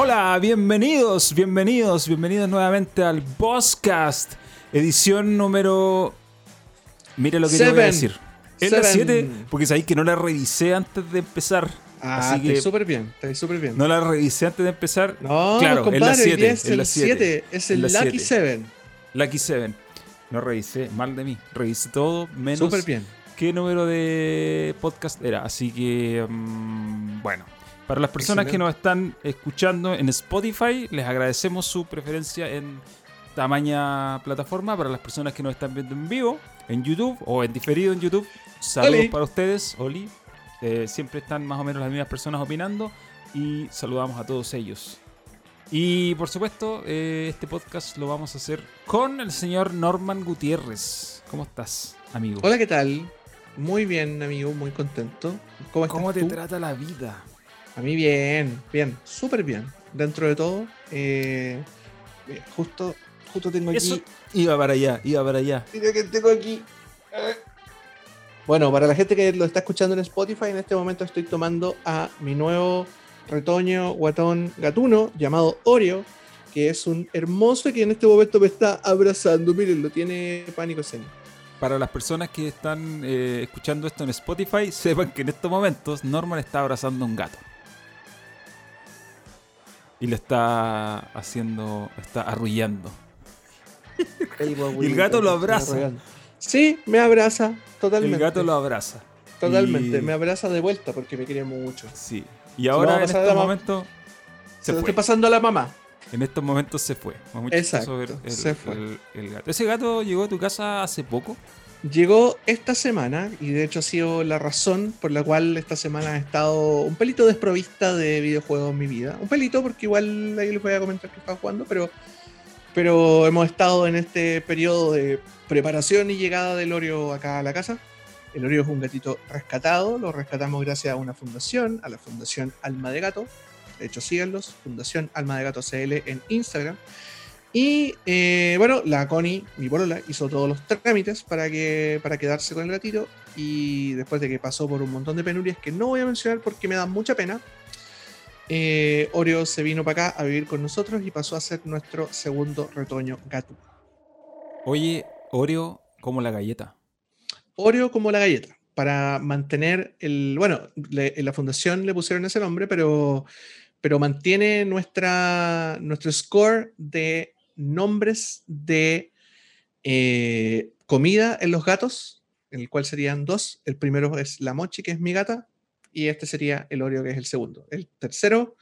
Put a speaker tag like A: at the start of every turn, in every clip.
A: Hola, bienvenidos, bienvenidos, bienvenidos nuevamente al Bosscast, edición número. Mire lo que te voy a
B: Seven.
A: decir. Es la
B: Seven.
A: 7, porque sabéis que no la revisé antes de empezar.
B: Ah,
A: así que
B: súper bien, está súper bien.
A: no la revisé antes de empezar.
B: No,
A: claro,
B: compadre,
A: es la
B: hoy
A: 7.
B: día es el
A: 7.
B: 7, es el Lucky
A: 7.
B: 7.
A: Lucky 7. No revisé, mal de mí. Revisé todo, menos
B: Súper bien.
A: qué número de podcast era. Así que, mm, bueno, para las personas que nos están escuchando en Spotify, les agradecemos su preferencia en tamaña plataforma. Para las personas que nos están viendo en vivo, en YouTube o en diferido en YouTube, saludos
B: Oli.
A: para ustedes, Oli. Eh, siempre están más o menos las mismas personas opinando y saludamos a todos ellos. Y por supuesto, eh, este podcast lo vamos a hacer con el señor Norman Gutiérrez. ¿Cómo estás, amigo?
B: Hola, ¿qué tal? Muy bien, amigo, muy contento. ¿Cómo estás
A: ¿Cómo te
B: tú?
A: trata la vida?
B: A mí bien, bien, súper bien. Dentro de todo, eh, justo, justo tengo aquí...
A: Eso iba para allá, iba para allá.
B: Mira que tengo aquí. Bueno, para la gente que lo está escuchando en Spotify, en este momento estoy tomando a mi nuevo retoño guatón gatuno llamado Oreo, que es un hermoso que en este momento me está abrazando. Miren, lo tiene pánico escénico.
A: Para las personas que están eh, escuchando esto en Spotify, sepan que en estos momentos Norman está abrazando a un gato. Y lo está haciendo, está arrullando.
B: Y
A: el gato lo abraza.
B: Sí, me abraza totalmente.
A: El gato lo abraza.
B: Totalmente,
A: Y-
B: me abraza de vuelta porque me quiere mucho.
A: Sí. Y ahora en estos momentos
B: Se lo estoy pasando a la mamá.
A: En estos momentos se fue.
B: Exacto,
A: el,
B: se fue.
A: el- el gato. ¿Ese gato llegó a tu casa hace poco?
B: Llegó esta semana y de hecho ha sido la razón por la cual esta semana he estado un pelito desprovista de videojuegos en mi vida. Un pelito porque igual ahí les voy a comentar que estaba jugando, pero, pero hemos estado en este periodo de preparación y llegada del Oreo acá a la casa. El Oreo es un gatito rescatado, lo rescatamos gracias a una fundación, a la Fundación Alma de Gato. De hecho, síganlos, Fundación Alma de Gato CL en Instagram. Y eh, bueno, la Connie, mi polola, hizo todos los trámites para, que, para quedarse con el gatito. Y después de que pasó por un montón de penurias que no voy a mencionar porque me da mucha pena, eh, Oreo se vino para acá a vivir con nosotros y pasó a ser nuestro segundo retoño gato.
A: Oye, Oreo como la galleta.
B: Oreo como la galleta. Para mantener el. Bueno, le- en la fundación le pusieron ese nombre, pero, pero mantiene nuestra, nuestro score de nombres de eh, comida en los gatos, en el cual serían dos. El primero es la Mochi, que es mi gata, y este sería el Oreo, que es el segundo. El tercero,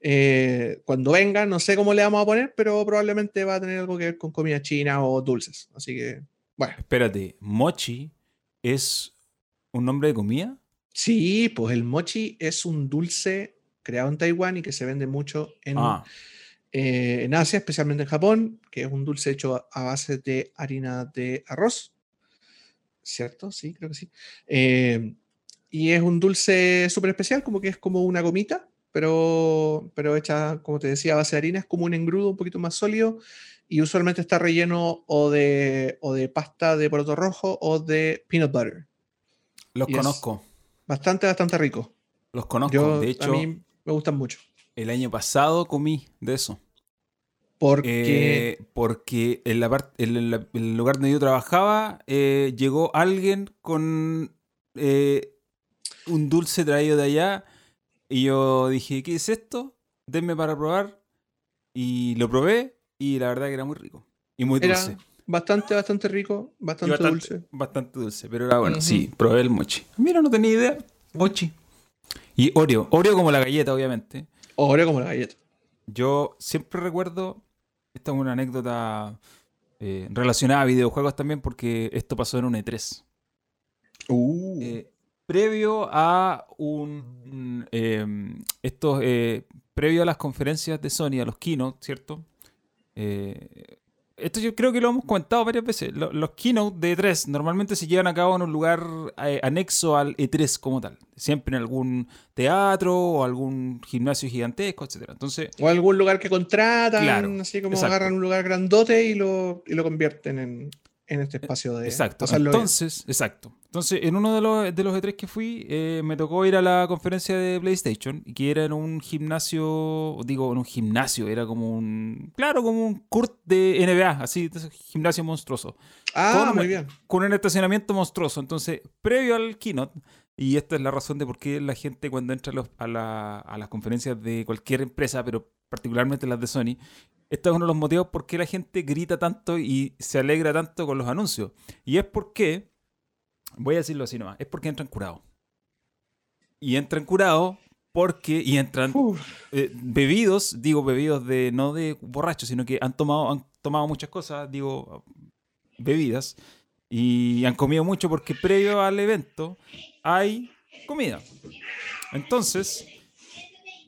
B: eh, cuando venga, no sé cómo le vamos a poner, pero probablemente va a tener algo que ver con comida china o dulces. Así que, bueno.
A: Espérate, Mochi es un nombre de comida.
B: Sí, pues el mochi es un dulce creado en Taiwán y que se vende mucho en,
A: Ah,
B: eh, en Asia, especialmente en Japón, que es un dulce hecho a, a base de harina de arroz. ¿Cierto? Sí, creo que sí. Eh, y es un dulce súper especial, como que es como una gomita, pero, pero hecha, como te decía, a base de harina, es como un engrudo un poquito más sólido y usualmente está relleno o de, o de pasta de poroto rojo o de peanut butter.
A: los
B: Yes.
A: conozco.
B: Bastante, bastante rico.
A: Los conozco.
B: Yo,
A: de
B: a
A: hecho,
B: mí me gustan mucho.
A: el año pasado comí de eso.
B: Porque
A: Eh, porque en, la part- en el, en el lugar donde yo trabajaba eh, llegó alguien con eh, un dulce traído de allá y yo dije, ¿qué es esto? Denme para probar y lo probé y la verdad que era muy rico y muy
B: era
A: dulce.
B: bastante, bastante rico, bastante,
A: bastante,
B: dulce.
A: bastante dulce, pero era bueno, sí, probé el mochi. Mira, no tenía idea. Mochi. Y Oreo, Oreo como la galleta, obviamente.
B: Oreo como la galleta.
A: Yo siempre recuerdo, esta es una anécdota eh, relacionada a videojuegos también, porque esto pasó en un E3.
B: Uh,
A: Eh, previo a un. eh, estos, eh, previo a las conferencias de Sony, a los keynote, ¿cierto? Eh, esto yo creo que lo hemos comentado varias veces. Lo- Los keynote de E3 normalmente se llevan a cabo en un lugar eh, anexo al E3 como tal. Siempre en algún teatro o algún gimnasio gigantesco, etc. Entonces,
B: o algún lugar que contratan,
A: Claro,
B: así como
A: exacto.
B: agarran un lugar grandote y lo, y lo convierten en, en este espacio de
A: exacto.
B: pasarlo bien.
A: Entonces, exacto. Entonces, en uno de los, de los E3 que fui, eh, me tocó ir a la conferencia de PlayStation, que era en un gimnasio, digo, en un gimnasio, era como un, claro, como un court de NBA, así, gimnasio monstruoso.
B: Ah,
A: Con-
B: muy bien.
A: Con un estacionamiento monstruoso. Entonces, previo al keynote, y esta es la razón de por qué la gente cuando entra a, los- a la- a las conferencias de cualquier empresa, pero particularmente las de Sony, este es uno de los motivos por qué la gente grita tanto y se alegra tanto con los anuncios. Y es porque, voy a decirlo así nomás, es porque entran curados. Y entran curados porque, y entran eh, bebidos, digo bebidos de, no de borrachos, sino que han tomado, han tomado muchas cosas, digo bebidas, y han comido mucho porque previo al evento hay comida. Entonces,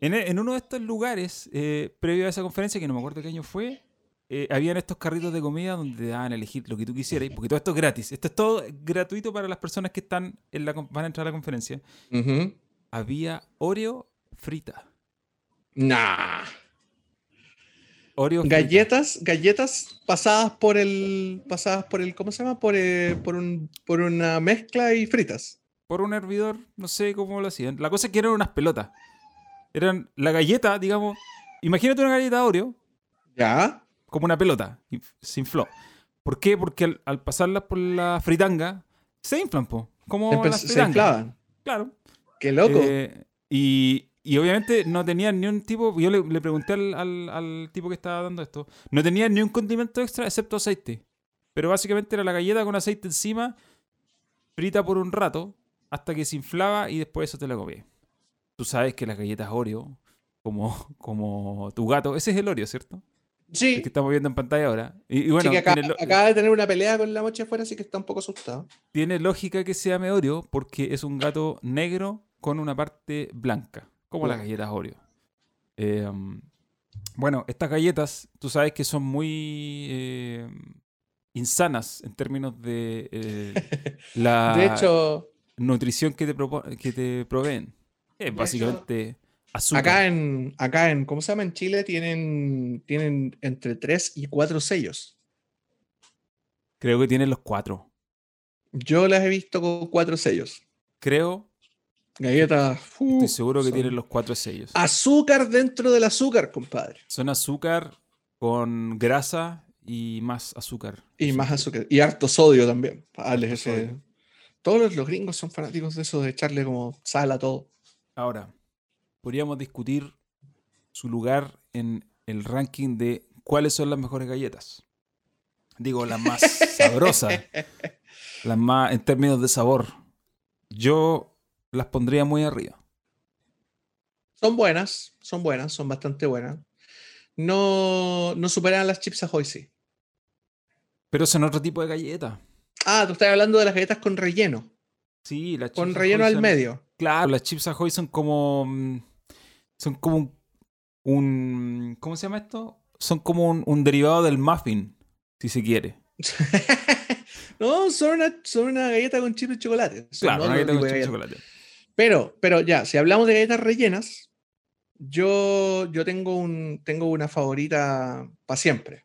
A: en, en uno de estos lugares, eh, previo a esa conferencia, que no me acuerdo qué año fue, eh, habían estos carritos de comida donde te daban a elegir lo que tú quisieras, porque todo esto es gratis. Esto es todo gratuito para las personas que están en la, van a entrar a la conferencia. Había Oreo frita.
B: Nah.
A: Oreo frita.
B: Galletas, galletas pasadas por el, pasadas por el, ¿cómo se llama? Por, eh, por, un, por una mezcla y fritas.
A: por un hervidor, no sé cómo lo hacían. La cosa es que eran unas pelotas. Eran la galleta, digamos. Imagínate una galleta Oreo
B: Ya.
A: Como una pelota. y se infló. ¿Por qué? Porque al, al pasarlas por la fritanga se inflan, po. Como
B: Empe-
A: las
B: se inflaban.
A: Claro.
B: Qué loco.
A: Eh, y, y obviamente no tenían ni un tipo. Yo le, le pregunté al, al- al tipo que estaba dando esto. No tenían ni un condimento extra excepto aceite. Pero básicamente era la galleta con aceite encima, frita por un rato, hasta que se inflaba y después eso te la comí. Tú sabes que las galletas Oreo, como, como tu gato, ese es el Oreo, ¿cierto? El
B: sí.
A: que estamos viendo en pantalla ahora. Y, y bueno,
B: sí, que
A: lo-
B: acaba de tener una pelea con la mocha afuera, así que está un poco asustado.
A: tiene lógica que se llame Oreo porque es un gato negro con una parte blanca, como las galletas Oreo. Eh, um, bueno, estas galletas, tú sabes que son muy eh, insanas en términos de eh, la
B: De hecho,
A: nutrición que te, que te proveen. Es básicamente azúcar.
B: acá en, acá en, ¿cómo se llama? En Chile tienen, tienen entre 3 y 4 sellos.
A: Creo que tienen los cuatro.
B: Yo las he visto con 4 sellos.
A: Creo,
B: Galletas.
A: estoy
B: uh,
A: seguro que
B: son
A: tienen los cuatro sellos.
B: Azúcar dentro del azúcar, compadre.
A: Son azúcar con grasa y más azúcar.
B: Y más azúcar. Y harto sodio también.
A: Harto
B: ese-
A: sodio.
B: Todos los, los gringos son fanáticos de eso, de echarle como sal a todo.
A: Ahora, podríamos discutir su lugar en el ranking de cuáles son las mejores galletas. Digo, las más sabrosas, las más en términos de sabor. Yo las pondría muy arriba.
B: Son buenas, son buenas, son bastante buenas. No, no superan las chips Ahoy, sí.
A: Pero son otro tipo de galletas.
B: Ah, tú estás hablando de las galletas con relleno.
A: Sí, las
B: Con
A: Chips
B: relleno
A: Ahoy
B: al
A: son-
B: medio.
A: Claro, las chips Ahoy son como. Son como un. un- ¿Cómo se llama esto? Son como un, un derivado del muffin, si se quiere.
B: no, son una, son una galleta con chip de chocolate. Son
A: Claro, una galleta con chip de chocolate.
B: Pero, pero ya, si hablamos de galletas rellenas, yo, yo tengo, un, tengo una favorita para siempre.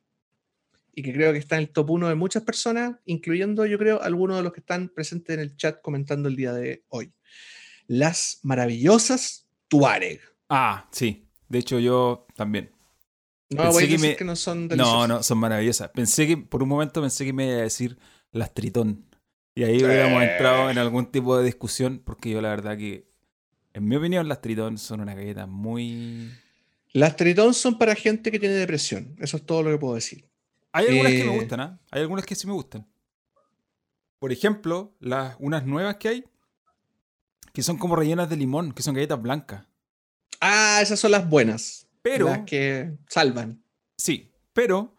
B: Y que creo que está en el top 1 de muchas personas, incluyendo, yo creo, algunos de los que están presentes en el chat comentando el día de hoy. Las maravillosas Tuareg.
A: Ah, sí. De hecho, yo también.
B: No
A: Pensé
B: voy a
A: que
B: decir
A: me-
B: que no son
A: No,
B: deliciosas.
A: no, son maravillosas. Pensé que, por un momento pensé que me iba a decir las Tritón. Y ahí hubiéramos
B: Eh.
A: entrado en algún tipo de discusión, porque yo la verdad que, en mi opinión, las Tritón son una galleta muy...
B: Las Tritón son para gente que tiene depresión. Eso es todo lo que puedo decir.
A: Hay algunas que me
B: Eh.
A: gustan, ¿ah? Hay algunas que sí me gustan. Por ejemplo, las, unas nuevas que hay, que son como rellenas de limón, que son galletas blancas.
B: Ah, esas son las buenas.
A: Pero,
B: Las que salvan.
A: sí, pero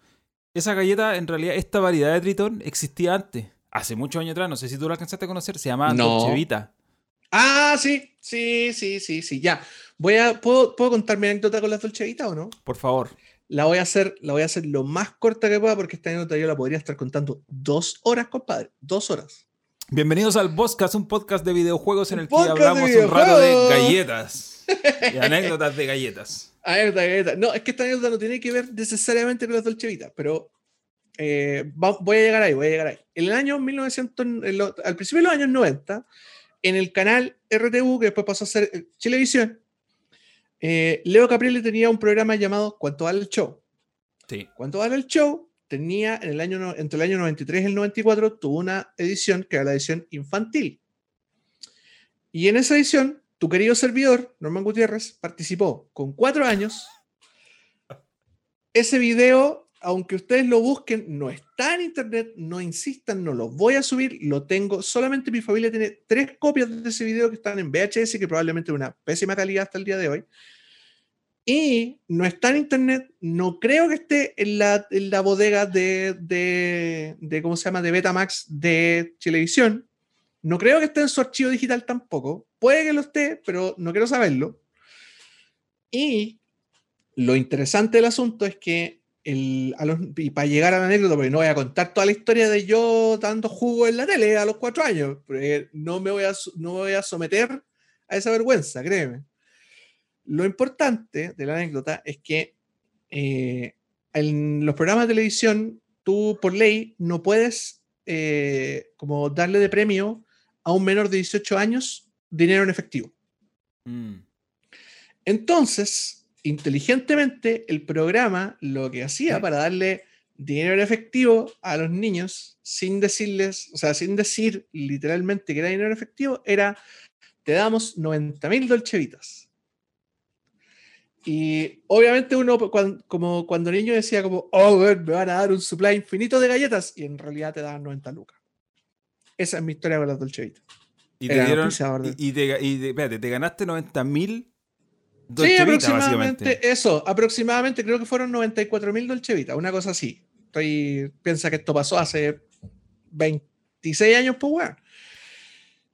A: esa galleta, en realidad, esta variedad de Tritón existía antes. Hace muchos años atrás, no sé si tú la alcanzaste a conocer, se llamaba
B: No. Ah, sí, sí, sí, sí, sí. Ya. Voy a, ¿puedo, ¿Puedo contar mi anécdota con las Dolce Vita o no?
A: Por favor.
B: La voy a hacer, la voy a hacer lo más corta que pueda porque esta anécdota yo la podría estar contando dos horas, compadre. Dos horas.
A: Bienvenidos al Podcast, un podcast de videojuegos en el que
B: podcast
A: hablamos un rato de galletas y anécdotas de galletas.
B: Anécdota, anécdota. No, es que esta anécdota no tiene que ver necesariamente con las Dolce Vita, pero eh, voy a llegar ahí, voy a llegar ahí. En el año 1900, al principio de los años 90, en el canal RTU, que después pasó a ser eh, Chilevisión, eh, Leo Caprile tenía un programa llamado ¿Cuánto vale el show?
A: Sí.
B: ¿Cuánto vale el show? Tenía en el año, entre el año 93 y el 94, tuvo una edición que era la edición infantil. Y en esa edición, tu querido servidor, Norman Gutiérrez, participó con cuatro años. Ese video aunque ustedes lo busquen, no está en internet, no insistan, no lo voy a subir, lo tengo. Solamente mi familia tiene tres copias de ese video que están en VHS, que probablemente es una pésima calidad hasta el día de hoy. Y no está en internet, no creo que esté en la, en la bodega de, de, de, ¿cómo se llama?, de Betamax de Televisión. No creo que esté en su archivo digital tampoco. Puede que lo esté, pero no quiero saberlo. Y lo interesante del asunto es que y para llegar a la anécdota, porque no voy a contar toda la historia de yo dando jugo en la tele a los cuatro años, porque no me voy a, no voy a someter a esa vergüenza, créeme. Lo importante de la anécdota es que eh, en los programas de televisión, tú por ley no puedes eh, como darle de premio a un menor de 18 años dinero en efectivo. Mm. Entonces, inteligentemente el programa lo que hacía para darle dinero en efectivo a los niños sin decirles, o sea, sin decir literalmente que era dinero en efectivo, era te damos 90 mil dolchevitas. Y obviamente uno como cuando niño decía como, oh, me van a dar un supply infinito de galletas y en realidad te daban 90 lucas. Esa es mi historia con las dolchevitas.
A: Y te dieron, y, te ganaste 90 mil
B: sí, aproximadamente eso, aproximadamente creo que fueron 94 mil Dolce una cosa así. Estoy, piensa que esto pasó hace 26 años, pues bueno.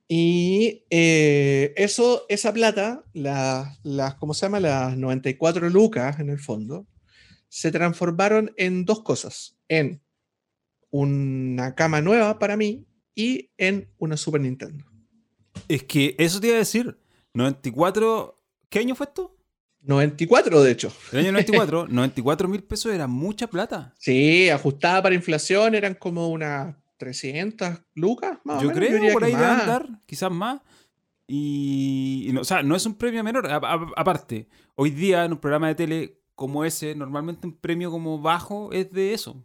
B: Y eh, eso, esa plata, las, ¿cómo se llama? Las 94 lucas en el fondo, se transformaron en dos cosas. En una cama nueva para mí y en una Super Nintendo.
A: Es que eso te iba a decir. 94 ¿Qué año fue esto?
B: 94, de hecho.
A: El año 94, 94 mil pesos era mucha plata.
B: Sí, ajustada para inflación eran como unas 300 lucas, más
A: Yo
B: o
A: menos. creo, por ahí debe andar, quizás más. Y, no, o sea, no es un premio menor. aparte, hoy día en un programa de tele como ese, normalmente un premio como bajo es de eso.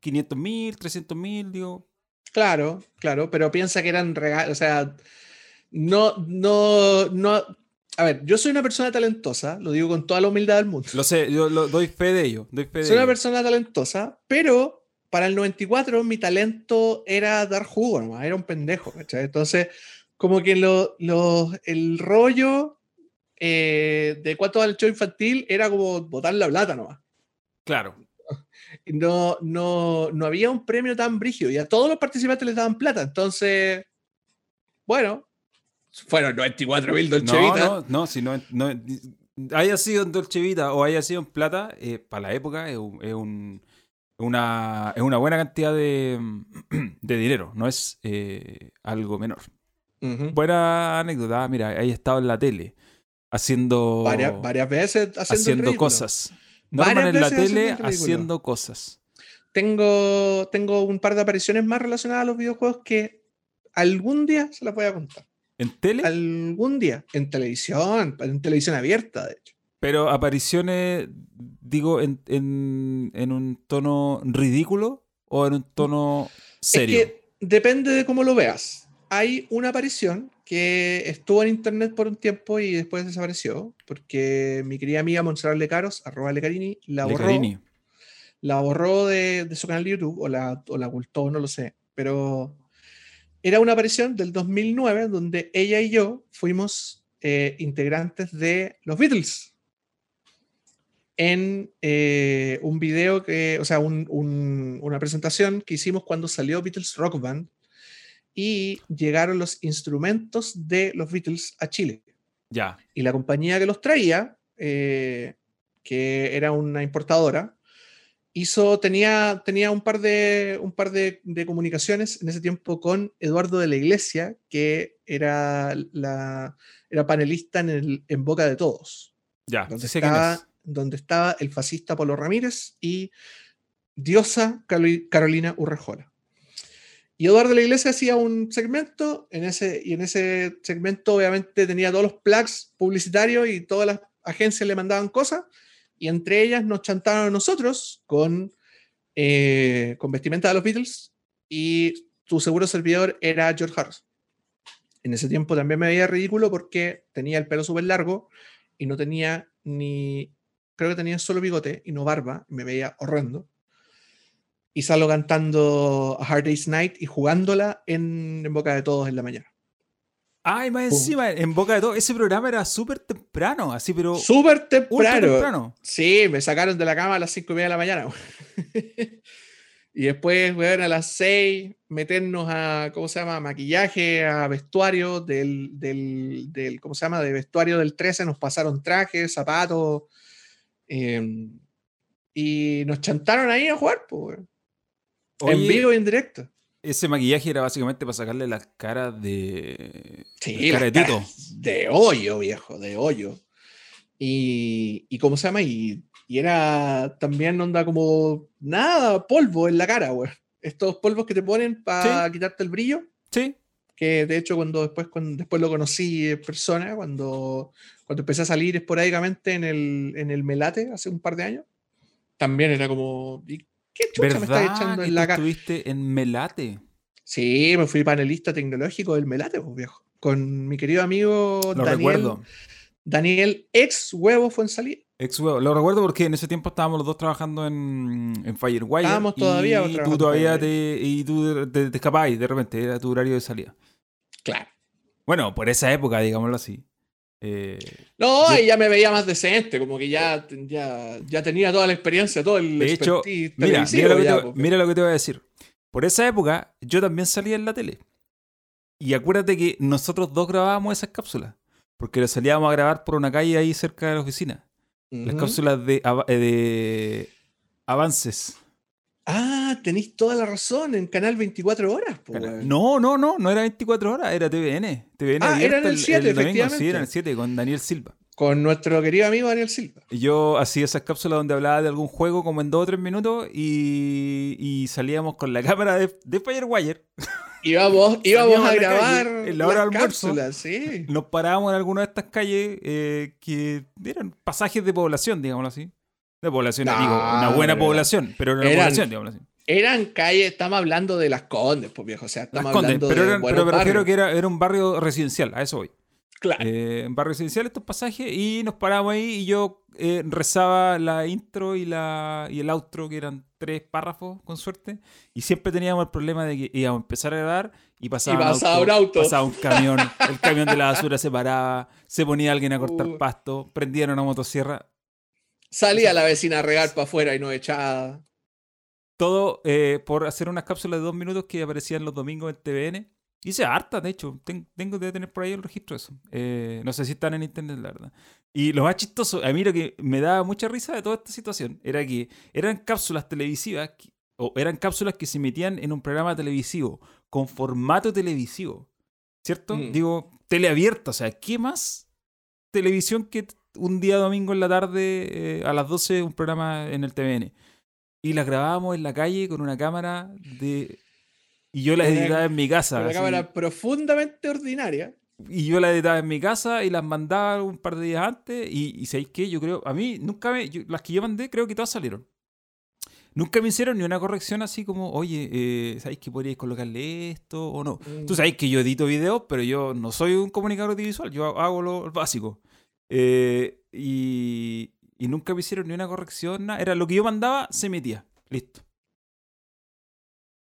A: 500 mil, 300 mil, digo.
B: Claro, claro, pero piensa que eran regalos, o sea, no, no, no, a ver, yo soy una persona talentosa, lo digo con toda la humildad del mundo.
A: Lo sé, yo lo, doy fe de ello.
B: soy una persona talentosa, pero para el 94 mi talento era dar jugo nomás, era un pendejo, Entonces, como que lo, el rollo eh, de cuánto el show infantil era como botar la plata nomás.
A: Claro.
B: No, no, no había un premio tan brígido y a todos los participantes les daban plata. Entonces, bueno, fueron 94 mil Dolce
A: no, No, no, si no, haya sido en Dolce Vita o haya sido en plata, eh, para la época es, un, una, es una buena cantidad de, de dinero, no es eh, algo menor. Buena anécdota, mira, ahí estado en la tele haciendo
B: varias, varias veces
A: haciendo, cosas. Norman en la tele haciendo cosas.
B: Tengo, tengo un par de apariciones más relacionadas a los videojuegos que algún día se las voy a contar.
A: ¿En tele?
B: Algún día. En televisión, en televisión abierta, de hecho.
A: Pero apariciones, digo, en, un tono ridículo o en un tono serio. Es que
B: depende de cómo lo veas. Hay una aparición que estuvo en internet por un tiempo y después desapareció, porque mi querida amiga Montserrat Lecaros, arroba Lecarini, la borró. La borró de, su canal de YouTube, o la, o la ocultó, no lo sé. Pero era una aparición del 2009 donde ella y yo fuimos eh, integrantes de los Beatles en eh, un video que, o sea, una presentación que hicimos cuando salió Beatles Rock Band y llegaron los instrumentos de los Beatles a Chile.
A: Ya.
B: Y la compañía que los traía, eh, que era una importadora, hizo, tenía, tenía un par, de, un par de, comunicaciones en ese tiempo con Eduardo de la Iglesia, que era, la, era panelista en, el, en Boca de Todos.
A: Ya,
B: donde, estaba, donde estaba el fascista Pablo Ramírez y diosa Carolina Urrejola. Y Eduardo de la Iglesia hacía un segmento, en ese, y en ese segmento obviamente tenía todos los plugs publicitarios y todas las agencias le mandaban cosas, y entre ellas nos chantaron a nosotros con, eh, con vestimenta de los Beatles, y tu seguro servidor era George Harrison. En ese tiempo también me veía ridículo porque tenía el pelo súper largo y no tenía ni, creo que tenía solo bigote y no barba, me veía horrendo y salgo cantando A Hard Day's Night y jugándola en, boca de todos en la mañana.
A: Ay, más encima, en boca de todos. Ese programa era súper temprano, así, pero.
B: Súper temprano. Sí, me sacaron de la cama a las 5 y media de la mañana. y después, weón, a las 6, meternos a, ¿cómo se llama? Maquillaje, a vestuario del, del, del ¿cómo se llama? De vestuario del 13, nos pasaron trajes, zapatos. Em, y nos chantaron ahí a jugar, pues, en vivo y en directo.
A: Ese maquillaje era básicamente para sacarle las caras de.
B: Sí, cara de, de hoyo, viejo, de hoyo. Y, y ¿cómo se llama? Y, y, era también onda como nada, polvo en la cara, güey. Estos polvos que te ponen para quitarte el brillo.
A: Sí.
B: Que de hecho, cuando después, cuando después lo conocí en persona, cuando, cuando empecé a salir esporádicamente en el, en el Melate hace un par de años, también era como,
A: ¿Qué chucha me estás echando en la cara? estuviste en Melate?
B: Sí, me fui panelista tecnológico del Melate, pues, viejo. Con mi querido amigo
A: lo Daniel. Recuerdo.
B: Daniel, ex huevo fue en salir.
A: Ex huevo. Lo recuerdo porque en ese tiempo estábamos los dos trabajando en, en Firewire.
B: Estábamos todavía.
A: Y tú todavía te, y tú te, escapabas de repente, era tu horario de salida.
B: Claro.
A: Bueno, por esa época, digámoslo así.
B: Eh, no, y ya me veía más decente, como que ya, ya, tenía toda la experiencia, todo el
A: De hecho, mira, mira, lo que te, mira lo que te voy a decir. Por esa época, yo también salía en la tele. Y acuérdate que nosotros dos grabábamos esas cápsulas. Porque lo salíamos a grabar por una calle ahí cerca de la oficina. Las cápsulas de, eh, de avances.
B: Ah, tenéis toda la razón, en Canal 24 Horas.
A: no, no, no, no era 24 horas, era TVN. TVN
B: ah, era en el 7, efectivamente.
A: Sí, era en el 7, con Daniel Silva.
B: Con nuestro querido amigo Daniel Silva.
A: Yo hacía esas cápsulas donde hablaba de algún juego como en 2 o 3 minutos y, salíamos con la cámara de, de Firewire.
B: Íbamos, íbamos a, grabar
A: en la hora de almuerzo. Sí. Nos parábamos en alguna de estas calles eh, que eran pasajes de población, digámoslo así. De población, digo, una buena población, pero una eran, población, digamos así.
B: Eran calles, estamos hablando de las Condes, pues viejo, o sea, estamos hablando
A: pero,
B: de
A: pero me refiero que era, era un barrio residencial, a eso voy.
B: Claro.
A: Eh, en barrio residencial estos pasajes y nos paramos ahí y yo eh, rezaba la intro y, la, y el outro, que eran tres párrafos, con suerte, y siempre teníamos el problema de que íbamos a empezar a grabar y pasaba,
B: un, auto,
A: pasaba un camión, el camión de la basura se paraba, se ponía alguien a cortar uh. pasto, prendían una motosierra,
B: Salía la vecina a regar para afuera y no echaba.
A: Todo eh, por hacer unas cápsulas de dos minutos que aparecían los domingos en TVN. Hice harta, de hecho. tengo que tener por ahí el registro de eso. Eh, no sé si están en internet, la verdad. Y lo más chistoso, a mí lo que me daba mucha risa de toda esta situación era que eran cápsulas televisivas, o eran cápsulas que se metían en un programa televisivo, con formato televisivo. ¿Cierto? Mm. Digo, teleabierta. O sea, ¿qué más televisión que un día domingo en la tarde eh, a las 12 un programa en el TVN. Y las grabábamos en la calle con una cámara de... Y yo las editaba en mi casa.
B: Una cámara profundamente ordinaria.
A: Y yo las editaba en mi casa y las mandaba un par de días antes. Y, y ¿sabéis qué? Yo creo, a mí nunca me... las que yo mandé creo que todas salieron. Nunca me hicieron ni una corrección así como, oye, eh, ¿sabéis que podríais colocarle esto o no? Tú mm. sabéis que yo edito videos, pero yo no soy un comunicador audiovisual, yo hago lo básico. Eh, y, nunca me hicieron ni una corrección, nada. Era lo que yo mandaba, se emitía. Listo.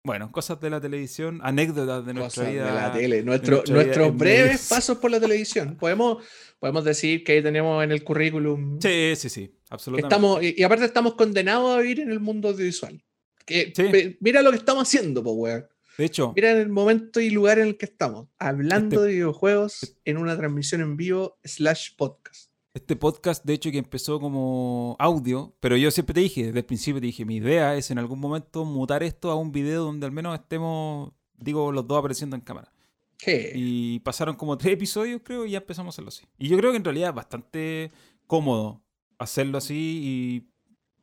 A: Bueno, cosas de la televisión, anécdotas de nuestra vida.
B: De la tele, nuestros breves pasos por la televisión. Podemos, podemos decir que ahí tenemos en el currículum.
A: Sí, sí, sí, absolutamente.
B: Estamos, y, aparte estamos condenados a vivir en el mundo audiovisual. Que, Mira lo que estamos haciendo, po, weón.
A: De hecho.
B: Mira el momento y lugar en el que estamos, hablando este de videojuegos en una transmisión en vivo slash podcast.
A: Este podcast, de hecho, que empezó como audio, pero yo siempre te dije, desde el principio te dije, mi idea es en algún momento mutar esto a un video donde al menos estemos, digo, los dos apareciendo en cámara.
B: ¿Qué?
A: Y pasaron como tres episodios, creo, y ya empezamos a hacerlo así. Y yo creo que en realidad es bastante cómodo hacerlo así y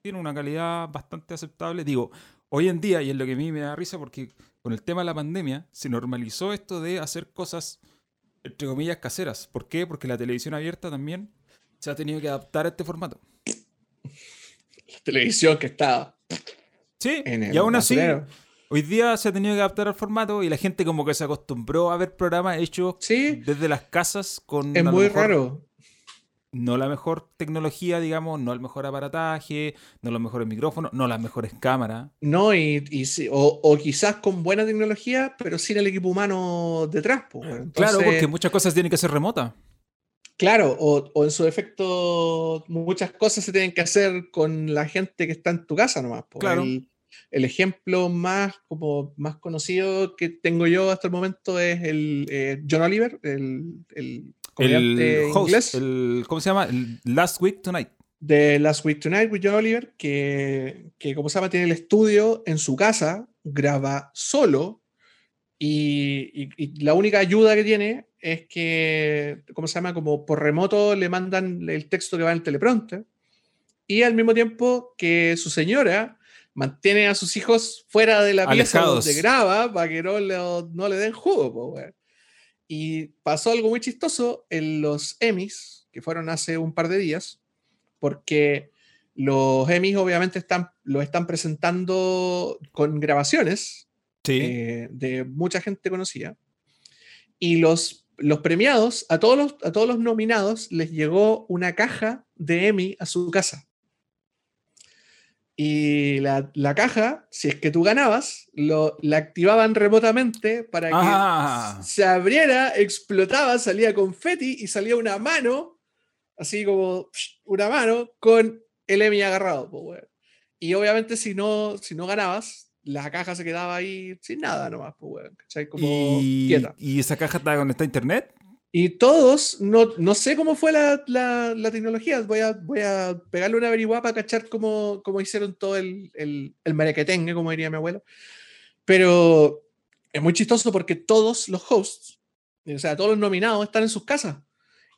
A: tiene una calidad bastante aceptable. Digo, hoy en día, y es lo que a mí me da risa, porque con el tema de la pandemia se normalizó esto de hacer cosas, entre comillas, caseras. ¿Por qué? Porque la televisión abierta también se ha tenido que adaptar a este formato.
B: La televisión que está.
A: Sí, y aún así, hoy día se ha tenido que adaptar al formato y la gente como que se acostumbró a ver programas hechos
B: Sí,
A: desde las casas con
B: es muy
A: mejor
B: raro.
A: No la mejor tecnología, digamos, no el mejor aparataje, no los mejores micrófonos, no las mejores cámaras.
B: No, y, y sí, o, o quizás con buena tecnología, pero sin el equipo humano detrás. weón.
A: claro, porque muchas cosas tienen que ser remotas.
B: Claro, o, o en su defecto, muchas cosas se tienen que hacer con la gente que está en tu casa nomás. po.
A: Claro.
B: El, el ejemplo más, como, más conocido que tengo yo hasta el momento es el eh, John Oliver, el, el comediante
A: El host,
B: inglés
A: el, ¿cómo se llama? El Last Week Tonight.
B: de Last Week Tonight with John Oliver, que, que como se llama, tiene el estudio en su casa, graba solo y, y- y la única ayuda que tiene es que, ¿cómo se llama? Como por remoto le mandan el texto que va en el teleprompter y al mismo tiempo que su señora mantiene a sus hijos fuera de la pieza
A: Alejados.
B: donde graba para que no le, no le den jugo. po. Y pasó algo muy chistoso en los Emmys, que fueron hace un par de días, porque los Emmys obviamente están, lo están presentando con grabaciones
A: Sí.
B: eh, de mucha gente conocida. Y los, los premiados, a todos los, a todos los nominados, les llegó una caja de Emmy a su casa. Y la, la caja, si es que tú ganabas, lo, la activaban remotamente para que
A: Ah.
B: se abriera, explotaba, salía confeti y salía una mano, así como una mano, con el Emmy agarrado. po, weón. Y obviamente si no, si no ganabas, la caja se quedaba ahí sin nada nomás, pues, ¿cachai? Como
A: y,
B: quieta.
A: y esa caja está conectada a internet.
B: Y todos, no, no sé cómo fue la, la- la tecnología, voy a, voy a pegarle una averiguada para cachar cómo, cómo hicieron todo el, el, el merequetengue, como diría mi abuelo. Pero es muy chistoso porque todos los hosts, o sea, todos los nominados están en sus casas.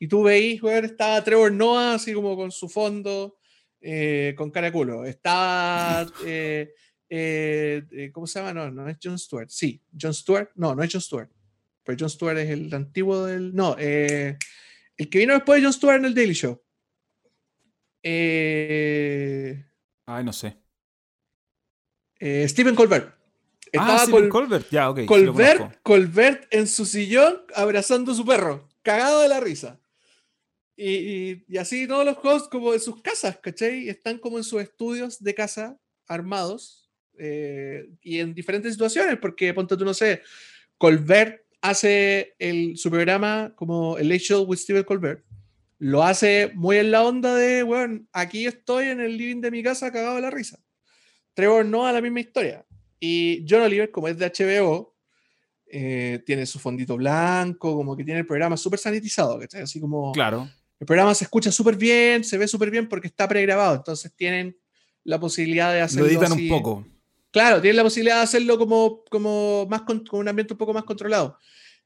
B: Y tú veis, weón, estaba Trevor Noah así como con su fondo, eh, con cara de culo. Estaba, eh, eh, eh, ¿cómo se llama? No, no es John Stewart. Sí, John Stewart. No, no es John Stewart. Pero John Stewart es el antiguo del. No, eh, el que vino después de John Stewart en el Daily Show. Eh,
A: Ay, no sé.
B: eh, Stephen Colbert. Estaba
A: ah, Stephen
B: Col-
A: Colbert. Ya, ok.
B: Colbert. Colbert en su sillón abrazando a su perro, cagado de la risa. Y, y- y así todos los hosts como en sus casas, ¿cachai? Están como en sus estudios de casa armados eh, y en diferentes situaciones, porque ponte tú, no sé, Colbert hace el, su programa como el Late Show with Stephen Colbert. Lo hace muy en la onda de, bueno, aquí estoy en el living de mi casa cagado de la risa. Trevor no a la misma historia. Y John Oliver, como es de HBO, eh, tiene su fondito blanco, como que tiene el programa súper sanitizado, ¿cachai? Así como
A: Claro.
B: el programa se escucha súper bien, se ve súper bien porque está pregrabado, entonces tienen la posibilidad de hacerlo
A: Lo editan
B: así.
A: un poco.
B: Claro, tienen la posibilidad de hacerlo como, como más con, con un ambiente un poco más controlado.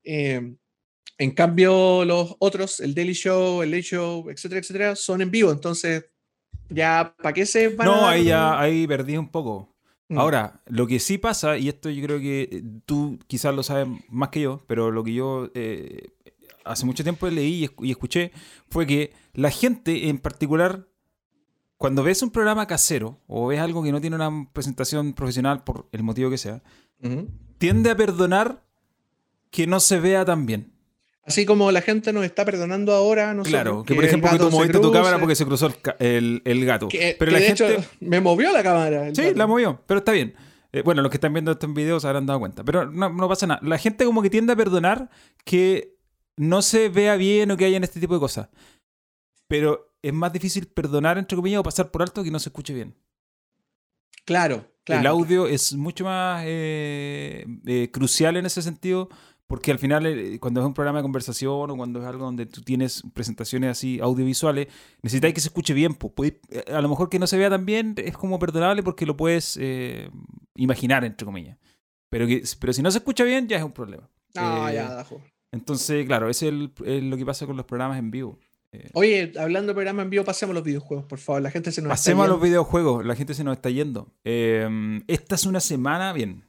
B: Eh, en cambio, los otros, el Daily Show, el Late Show, etcétera, etcétera, son en vivo, entonces ya, ¿para qué se van a
A: No,
B: dar-
A: ahí ya ahí perdí un poco.
B: Mm.
A: Ahora, lo que sí pasa, y esto yo creo que eh, tú quizás lo sabes más que yo, pero lo que yo eh, hace mucho tiempo leí y escuché fue que la gente en particular, cuando ves un programa casero o ves algo que no tiene una presentación profesional por el motivo que sea, tiende a perdonar que no se vea tan bien.
B: Así como la gente nos está perdonando ahora, no
A: Claro, que por ejemplo que tú moviste tu cámara porque se cruzó el, ca- el- el gato.
B: Que,
A: pero
B: que
A: la
B: de
A: gente...
B: hecho me movió la cámara.
A: Sí,
B: gato.
A: la movió, pero está bien. Eh, bueno, los que están viendo estos videos se habrán dado cuenta, pero no, no pasa nada. La gente como que tiende a perdonar que no se vea bien o que hayan este tipo de cosas. Pero es más difícil perdonar, entre comillas, o pasar por alto que no se escuche bien.
B: Claro, claro.
A: El audio es mucho más eh, eh, crucial en ese sentido, porque al final, eh, cuando es un programa de conversación o cuando es algo donde tú tienes presentaciones así audiovisuales, necesitáis que se escuche bien. pues. Podéis- a lo mejor que no se vea tan bien es como perdonable porque lo puedes imaginar, entre comillas. Pero, que, pero si no se escucha bien, ya es un problema.
B: Ah, ya, Dajo.
A: Entonces, claro, ese es, el- es lo que pasa con los programas en vivo. Eh,
B: Oye, hablando de programa en vivo, pasemos los videojuegos, por favor. La gente se nos
A: pasemos a
B: está
A: los videojuegos, la gente se nos está yendo. Eh, esta es una semana, bien,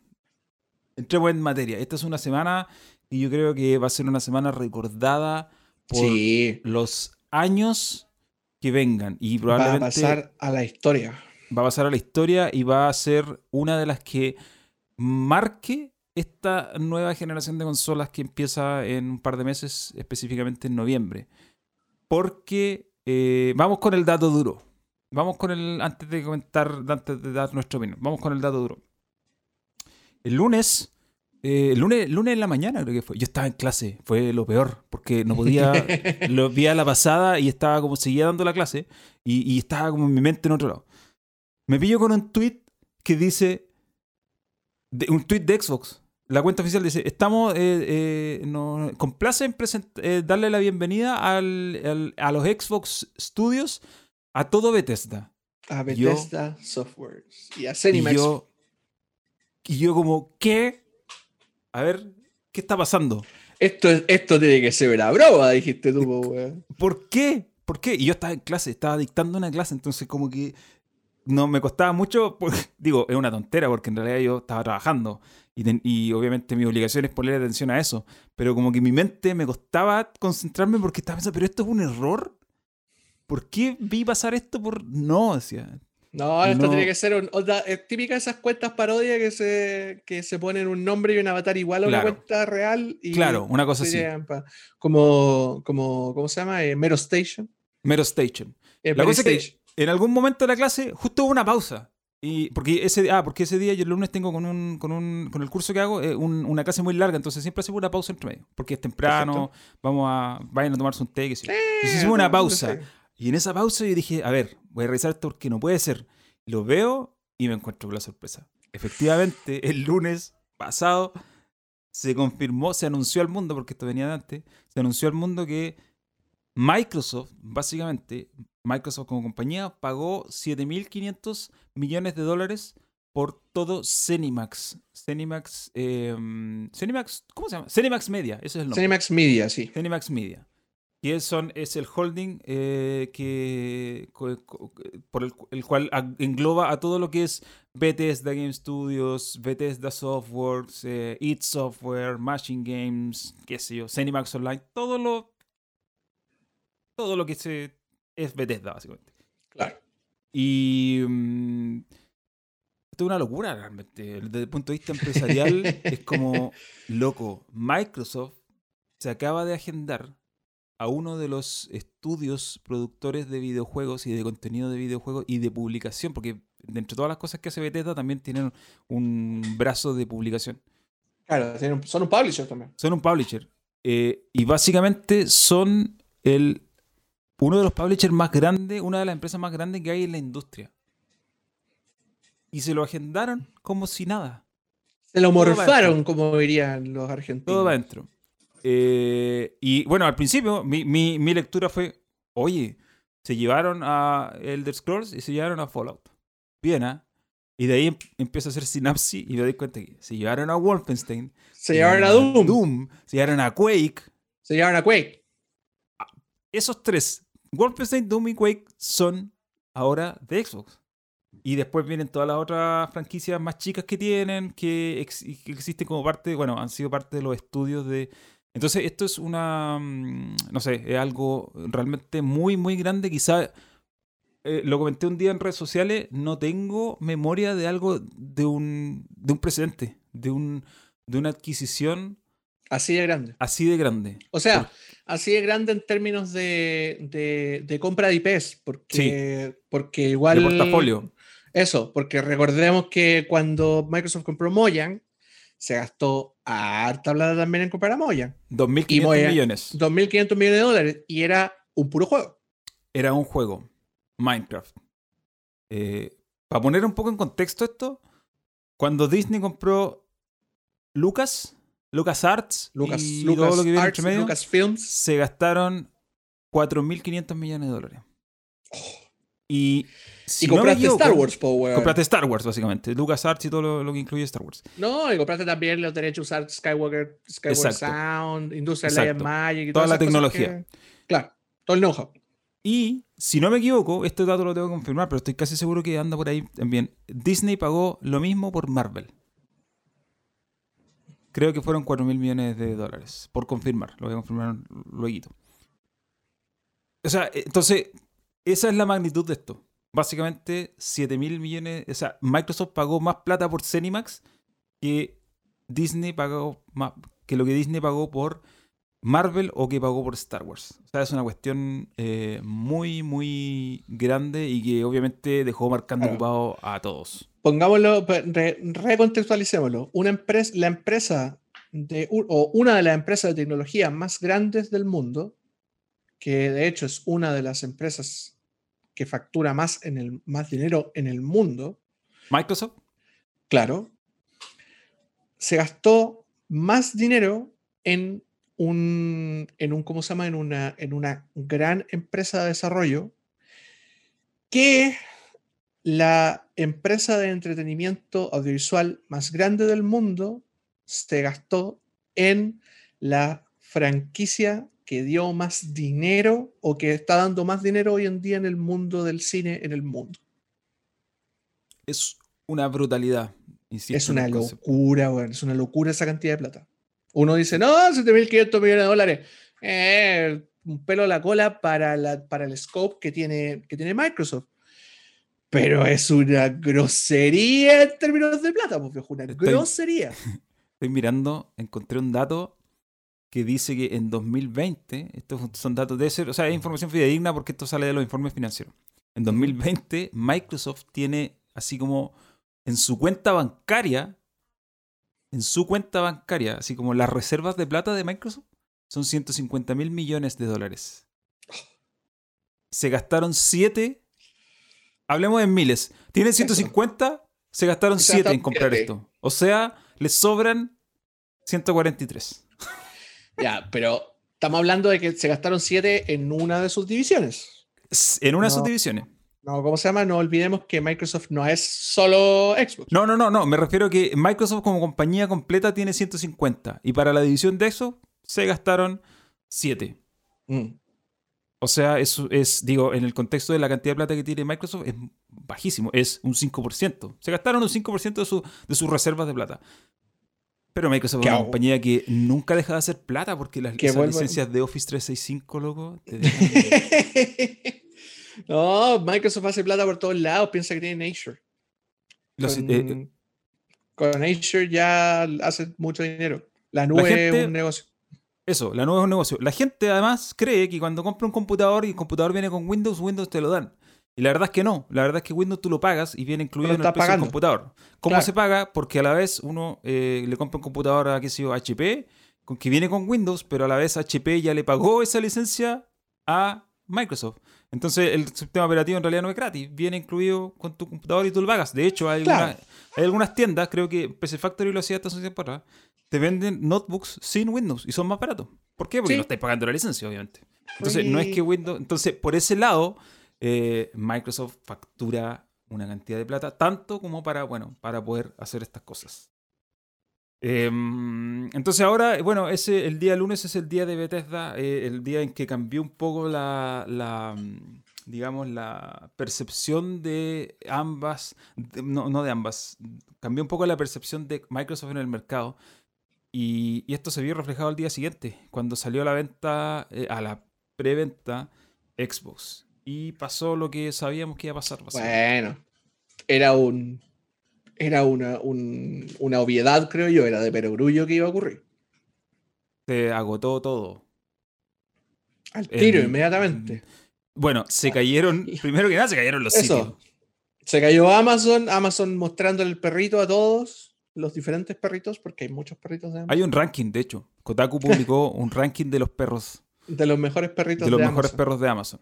A: entremos en materia. Esta es una semana y yo creo que va a ser una semana recordada por
B: Sí,
A: los años que vengan. Y
B: va a
A: probablemente
B: pasar a la historia.
A: va a pasar a la historia y va a ser una de las que marque esta nueva generación de consolas que empieza en un par de meses, específicamente en noviembre. Porque eh, vamos con el dato duro. Vamos con el, antes de comentar, antes de dar nuestra opinión, vamos con el dato duro. El lunes, eh, el lunes, lunes en la mañana creo que fue, yo estaba en clase, fue lo peor, porque no podía, lo vi a la pasada y estaba como, seguía dando la clase y, y estaba como en mi mente en otro lado. Me pillo con un tweet que dice, de- un tweet de Xbox. La cuenta oficial dice, estamos, eh, eh, nos complace en eh, darle la bienvenida al- al- a los Xbox Studios a todo Bethesda.
B: A
A: Yo-
B: Bethesda Softworks y a
A: Y
B: Zenimax.
A: yo, y yo como, ¿qué? A ver, ¿qué está pasando?
B: Esto, es- esto tiene que ser una broma, dijiste tú, weón.
A: ¿Por qué? ¿Por qué? Y yo estaba en clase, estaba dictando una clase, entonces como que no me costaba mucho, pues, digo, es una tontera porque en realidad yo estaba trabajando y, ten- y obviamente mi obligación es ponerle atención a eso, pero como que mi mente me costaba concentrarme porque estaba pensando, pero esto es un error. ¿Por qué vi pasar esto por...? No, decía.
B: No, esto
A: no-
B: tiene que ser un, onda, es típica esas cuentas parodia que se, que se ponen un nombre y un avatar igual a una cuenta real. Y
A: Claro, una cosa así.
B: pa- como, como, ¿cómo se llama? Eh, Mero Station.
A: Mero Station.
B: Eh,
A: La cosa es que en algún momento de la clase justo hubo una pausa. Y porque ese, ah, porque ese día yo el lunes tengo con, un, con, un, con el curso que hago eh, un- una clase muy larga, entonces siempre hacemos una pausa entre medio. Porque es temprano, vamos a, vayan a tomarse un té, que sí. Entonces hicimos una pausa. Y en esa pausa yo dije, a ver, voy a revisar esto porque no puede ser. Lo veo y me encuentro con la sorpresa. Efectivamente, el lunes pasado se confirmó, se anunció al mundo, porque esto venía de antes, se anunció al mundo que Microsoft, básicamente, Microsoft como compañía, pagó 7.500 millones de dólares por todo Cenimax. Cenimax, eh, ¿cómo se llama? Cenimax Media, ese es el nombre.
B: Cinemax Media, sí.
A: Cenimax Media. Y es, son, es el holding eh, que, por el, cu- el cual engloba a todo lo que es Bethesda Game Studios, Bethesda Softworks, eh, It Software, Machine Games, qué sé yo, Cenimax Online, todo lo, todo lo que se, es Bethesda, básicamente.
B: Claro.
A: Y mm, esto es una locura realmente. Desde el punto de vista empresarial es como loco. Microsoft se acaba de agendar a uno de los estudios productores de videojuegos y de contenido de videojuegos y de publicación, porque de entre todas las cosas que hace Bethesda también tienen un brazo de publicación.
B: Claro, son un publisher también.
A: Son un publisher. eh, y básicamente son el, uno de los publishers más grandes, una de las empresas más grandes que hay en la industria. Y se lo agendaron como si nada.
B: Se lo morfaron, como dirían los argentinos.
A: Todo adentro. Eh, y bueno, al principio mi, mi- mi lectura fue, oye, se llevaron a Elder Scrolls y se llevaron a Fallout. Bien, ¿ah? Y de ahí em- empiezo a hacer sinapsis y me doy cuenta que se llevaron a Wolfenstein.
B: Se llevaron a Doom.
A: Doom. Se llevaron a Quake.
B: Se llevaron a Quake.
A: Esos tres, Wolfenstein, Doom y Quake, son ahora de Xbox. Y después vienen todas las otras franquicias más chicas que tienen, que, ex- que existen como parte, bueno, han sido parte de los estudios de... Entonces esto es una, mm, no sé, es algo realmente muy, muy grande. Quizá, eh, lo comenté un día en redes sociales, no tengo memoria de algo, de un, de un precedente, de, un, de una adquisición
B: Así de grande.
A: así de grande.
B: O sea, así de grande en términos de, de- de compra de IPs, porque, porque igual...
A: De portafolio.
B: Eso, porque recordemos que cuando Microsoft compró Mojang, se gastó harta plata también en comprar a Mojang.
A: 2.500
B: Moya-
A: millones.
B: 2.500 millones de dólares y era un puro juego.
A: era un juego, Minecraft. Eh, para poner un poco en contexto esto, cuando Disney compró Lucas, Lucas Arts
B: Lucas,
A: y
B: Lucas
A: todo lo que viene
B: Arts,
A: entre medio,
B: Lucas Films.
A: se gastaron 4.500 millones de dólares. Y si
B: y
A: no me
B: compraste
A: equivoco,
B: Star Wars, po, weón.
A: Compraste Star Wars, básicamente. Lucas Arts y todo lo, lo que incluye Star Wars.
B: No, y compraste también los derechos de usar Skywalker, Skywalker
A: Exacto.
B: Sound, Industrial. Light Magic y
A: Toda
B: todas
A: la tecnología.
B: que- claro, todo el know-how.
A: Y, si no me equivoco, este dato lo tengo que confirmar, pero estoy casi seguro que anda por ahí también. Disney pagó lo mismo por Marvel. Creo que fueron 4 mil millones de dólares. Por confirmar. Lo voy a confirmar luego. O sea, entonces, esa es la magnitud de esto. Básicamente, 7 mil millones. O sea, Microsoft pagó más plata por Cenimax que Disney pagó más. Que lo que Disney pagó por Marvel o que pagó por Star Wars. O sea, es una cuestión eh, muy, muy grande y que obviamente dejó marcando ocupado a todos.
B: Pongámoslo, recontextualicémoslo. Una empresa, la empresa de, o una de las empresas de tecnología más grandes del mundo, que de hecho es una de las empresas que factura más, en el, más dinero en el mundo.
A: Microsoft.
B: Claro. Se gastó más dinero en un, en un, ¿cómo se llama? En una, en una gran empresa de desarrollo que la empresa de entretenimiento audiovisual más grande del mundo se gastó en la franquicia que dio más dinero o que está dando más dinero hoy en día en el mundo del cine en el mundo.
A: Es una brutalidad.
B: es una locura, bueno, es una locura esa cantidad de plata. Uno dice, no, 7.500 millones de dólares. Eh, un pelo a la cola para, la, para el scope que tiene, que tiene Microsoft. Pero es una grosería en términos de plata, pues, una grosería.
A: Estoy mirando, encontré un dato que dice que en 2020, estos son datos de ser, o sea, es información fidedigna porque esto sale de los informes financieros. En 2020, Microsoft tiene así como en su cuenta bancaria en su cuenta bancaria, así como las reservas de plata de Microsoft, son 150 mil millones de dólares. Se gastaron 7. Hablemos en miles. Tienen 150, se gastaron 7 en comprar esto. O sea, les sobran 143.
B: Ya, pero estamos hablando de que se gastaron 7 en una de sus divisiones.
A: En una de sus divisiones.
B: No, ¿cómo se llama? No olvidemos que Microsoft no es solo Xbox.
A: No, no, no, no. Me refiero a que Microsoft como compañía completa tiene 150. Y para la división de eso se gastaron 7. Mm. O sea, eso es, digo, en el contexto de la cantidad de plata que tiene Microsoft, es bajísimo. Es un 5%. Se gastaron un 5% de, su, de sus reservas de plata. Pero Microsoft es una compañía que nunca deja de hacer plata porque las licencias de Office 365, loco.
B: No, Microsoft hace plata por todos lados, piensa que tiene Azure. Con, eh, con Azure ya hace mucho dinero. La nube es un negocio.
A: Eso, la nube es un negocio. La gente además cree que cuando compra un computador y el computador viene con Windows, Windows te lo dan. Y la verdad es que no. La verdad es que Windows tú lo pagas y viene incluido en el precio del computador. ¿Cómo se paga? Porque a la vez uno eh, le compra un computador a, qué sé yo, HP, con, que viene con Windows, pero a la vez HP ya le pagó esa licencia a Microsoft. Entonces el sistema operativo en realidad no es gratis, viene incluido con tu computador y tú lo pagas. De hecho, hay, hay algunas tiendas, creo que PC Factory lo hacía hasta su tiempo atrás, te venden notebooks sin Windows y son más baratos. ¿Por qué? Porque no estáis pagando la licencia, obviamente. Entonces, no es que Windows. Entonces, por ese lado, eh, Microsoft factura una cantidad de plata, tanto como para, bueno, para poder hacer estas cosas. Em, entonces ahora, bueno, ese, el día lunes es el día de Bethesda, eh, el día en que cambió un poco la, mm, digamos, la percepción de ambas, no, no, de ambas, cambió un poco la percepción de Microsoft en el mercado. Y, esto se vio reflejado al día siguiente, cuando salió a la venta, eh, a la preventa Xbox. Y pasó lo que sabíamos que iba a pasar.
B: Bueno, era un era una, una obviedad, creo yo, era de perogrullo que iba a ocurrir.
A: Se agotó todo.
B: Al tiro, inmediatamente.
A: Bueno, se cayeron, primero que nada, se cayeron los Eso.
B: Se cayó Amazon, Amazon mostrando el perrito a todos, los diferentes perritos, porque hay muchos perritos de
A: Amazon. Hay un ranking, de hecho. Kotaku publicó un ranking de los perros.
B: De los mejores perritos
A: de, los mejores perros de Amazon.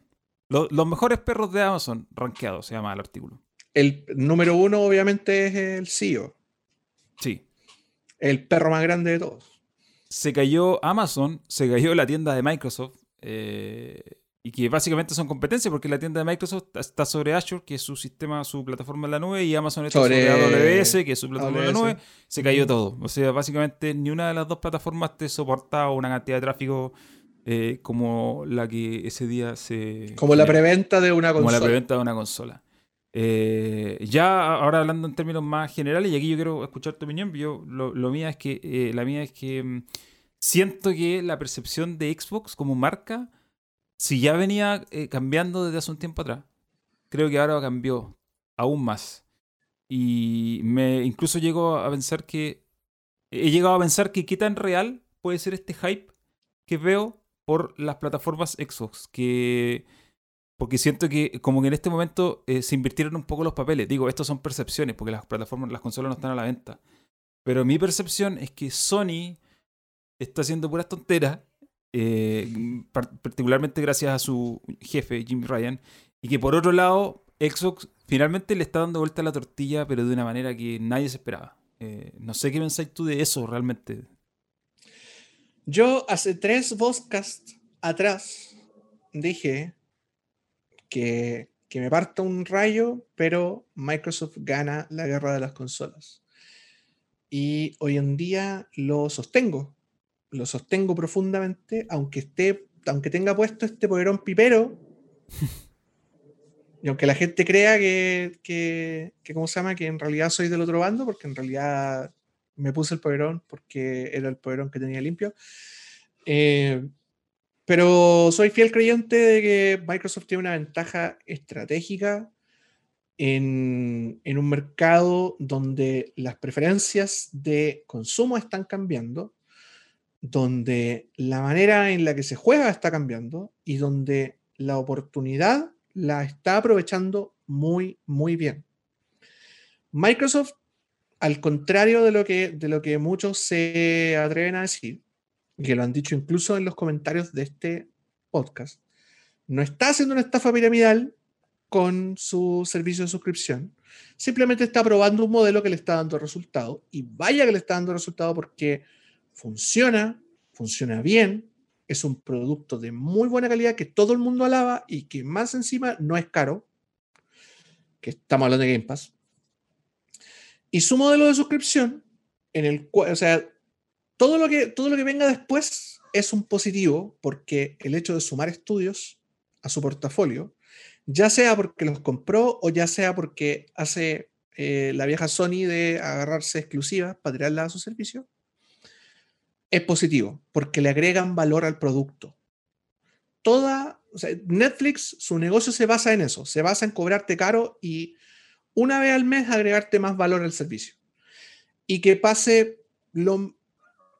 A: Los, los mejores perros de Amazon rankeados, se llama el artículo.
B: El número uno, obviamente, es el CEO.
A: Sí.
B: El perro más grande de todos.
A: Se cayó Amazon, se cayó la tienda de Microsoft. Eh, y que básicamente son competencias porque la tienda de Microsoft está sobre Azure, que es su sistema, su plataforma en la nube, y Amazon está sobre, AWS, que es su plataforma en la nube. Se cayó todo. O sea, básicamente ni una de las dos plataformas te soporta una cantidad de tráfico eh, como la que ese día se...
B: Como la preventa de una consola.
A: Como la preventa de una consola. Eh, ya ahora hablando en términos más generales, y aquí yo quiero escuchar tu opinión, yo lo, mía es que, eh, la mía es que mm, siento que la percepción de Xbox como marca, si ya venía cambiando desde hace un tiempo atrás, creo que ahora cambió aún más. Y me incluso llego a pensar que he llegado a pensar que qué tan real puede ser este hype que veo por las plataformas Xbox, que porque siento que como que en este momento eh, se invirtieron un poco los papeles. Digo, estos son percepciones, porque las plataformas, las consolas no están a la venta. Pero mi percepción es que Sony está haciendo puras tonteras, eh, particularmente gracias a su jefe, Jimmy Ryan, y que por otro lado, Xbox finalmente le está dando vuelta a la tortilla, pero de una manera que nadie se esperaba. Eh, no sé qué pensáis tú de eso realmente.
B: Yo hace tres podcasts atrás dije que, que me parta un rayo, pero Microsoft gana la guerra de las consolas. Y hoy en día lo sostengo, lo sostengo profundamente, aunque esté, aunque tenga puesto este poderón pipero, y aunque la gente crea que, que, que, ¿cómo se llama? Que en realidad soy del otro bando, porque en realidad me puse el poderón porque era el poderón que tenía limpio. Eh, pero soy fiel creyente de que Microsoft tiene una ventaja estratégica en, un mercado donde las preferencias de consumo están cambiando, donde la manera en la que se juega está cambiando y donde la oportunidad la está aprovechando muy, muy bien. Microsoft al contrario de lo que, de lo que muchos se atreven a decir, que lo han dicho incluso en los comentarios de este podcast, no está haciendo una estafa piramidal con su servicio de suscripción. Simplemente está probando un modelo que le está dando resultado. Y vaya que le está dando resultado porque funciona, funciona bien, es un producto de muy buena calidad que todo el mundo alaba y que más encima no es caro, que estamos hablando de Game Pass. Y su modelo de suscripción, en el cual, o sea, todo lo, que, todo lo que venga después es un positivo porque el hecho de sumar estudios a su portafolio, ya sea porque los compró o ya sea porque hace eh, la vieja Sony de agarrarse exclusivas para tirarla a su servicio, es positivo porque le agregan valor al producto. Toda, o sea, Netflix, su negocio se basa en eso, se basa en cobrarte caro y una vez al mes agregarte más valor al servicio. Y que pase lo,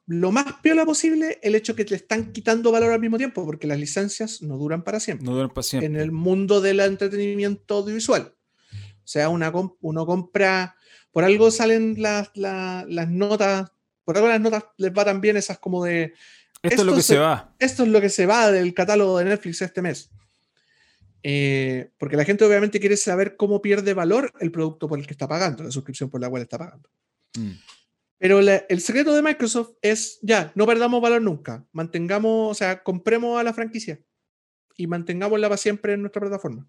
B: lo más piola posible el hecho que te están quitando valor al mismo tiempo, porque las licencias no duran para siempre.
A: No duran para siempre.
B: En el mundo del entretenimiento audiovisual. O sea, una, uno compra, por algo salen las, las, notas, por algo las notas les va tan bien esas como de...
A: Esto, es lo que se, va.
B: Esto es lo que se va del catálogo de Netflix este mes. Eh, porque la gente obviamente quiere saber cómo pierde valor el producto por el que está pagando, la suscripción por la cual está pagando. Mm. Pero el secreto de Microsoft es, ya, no perdamos valor nunca, mantengamos, o sea, compremos a la franquicia y mantengámosla para siempre en nuestra plataforma.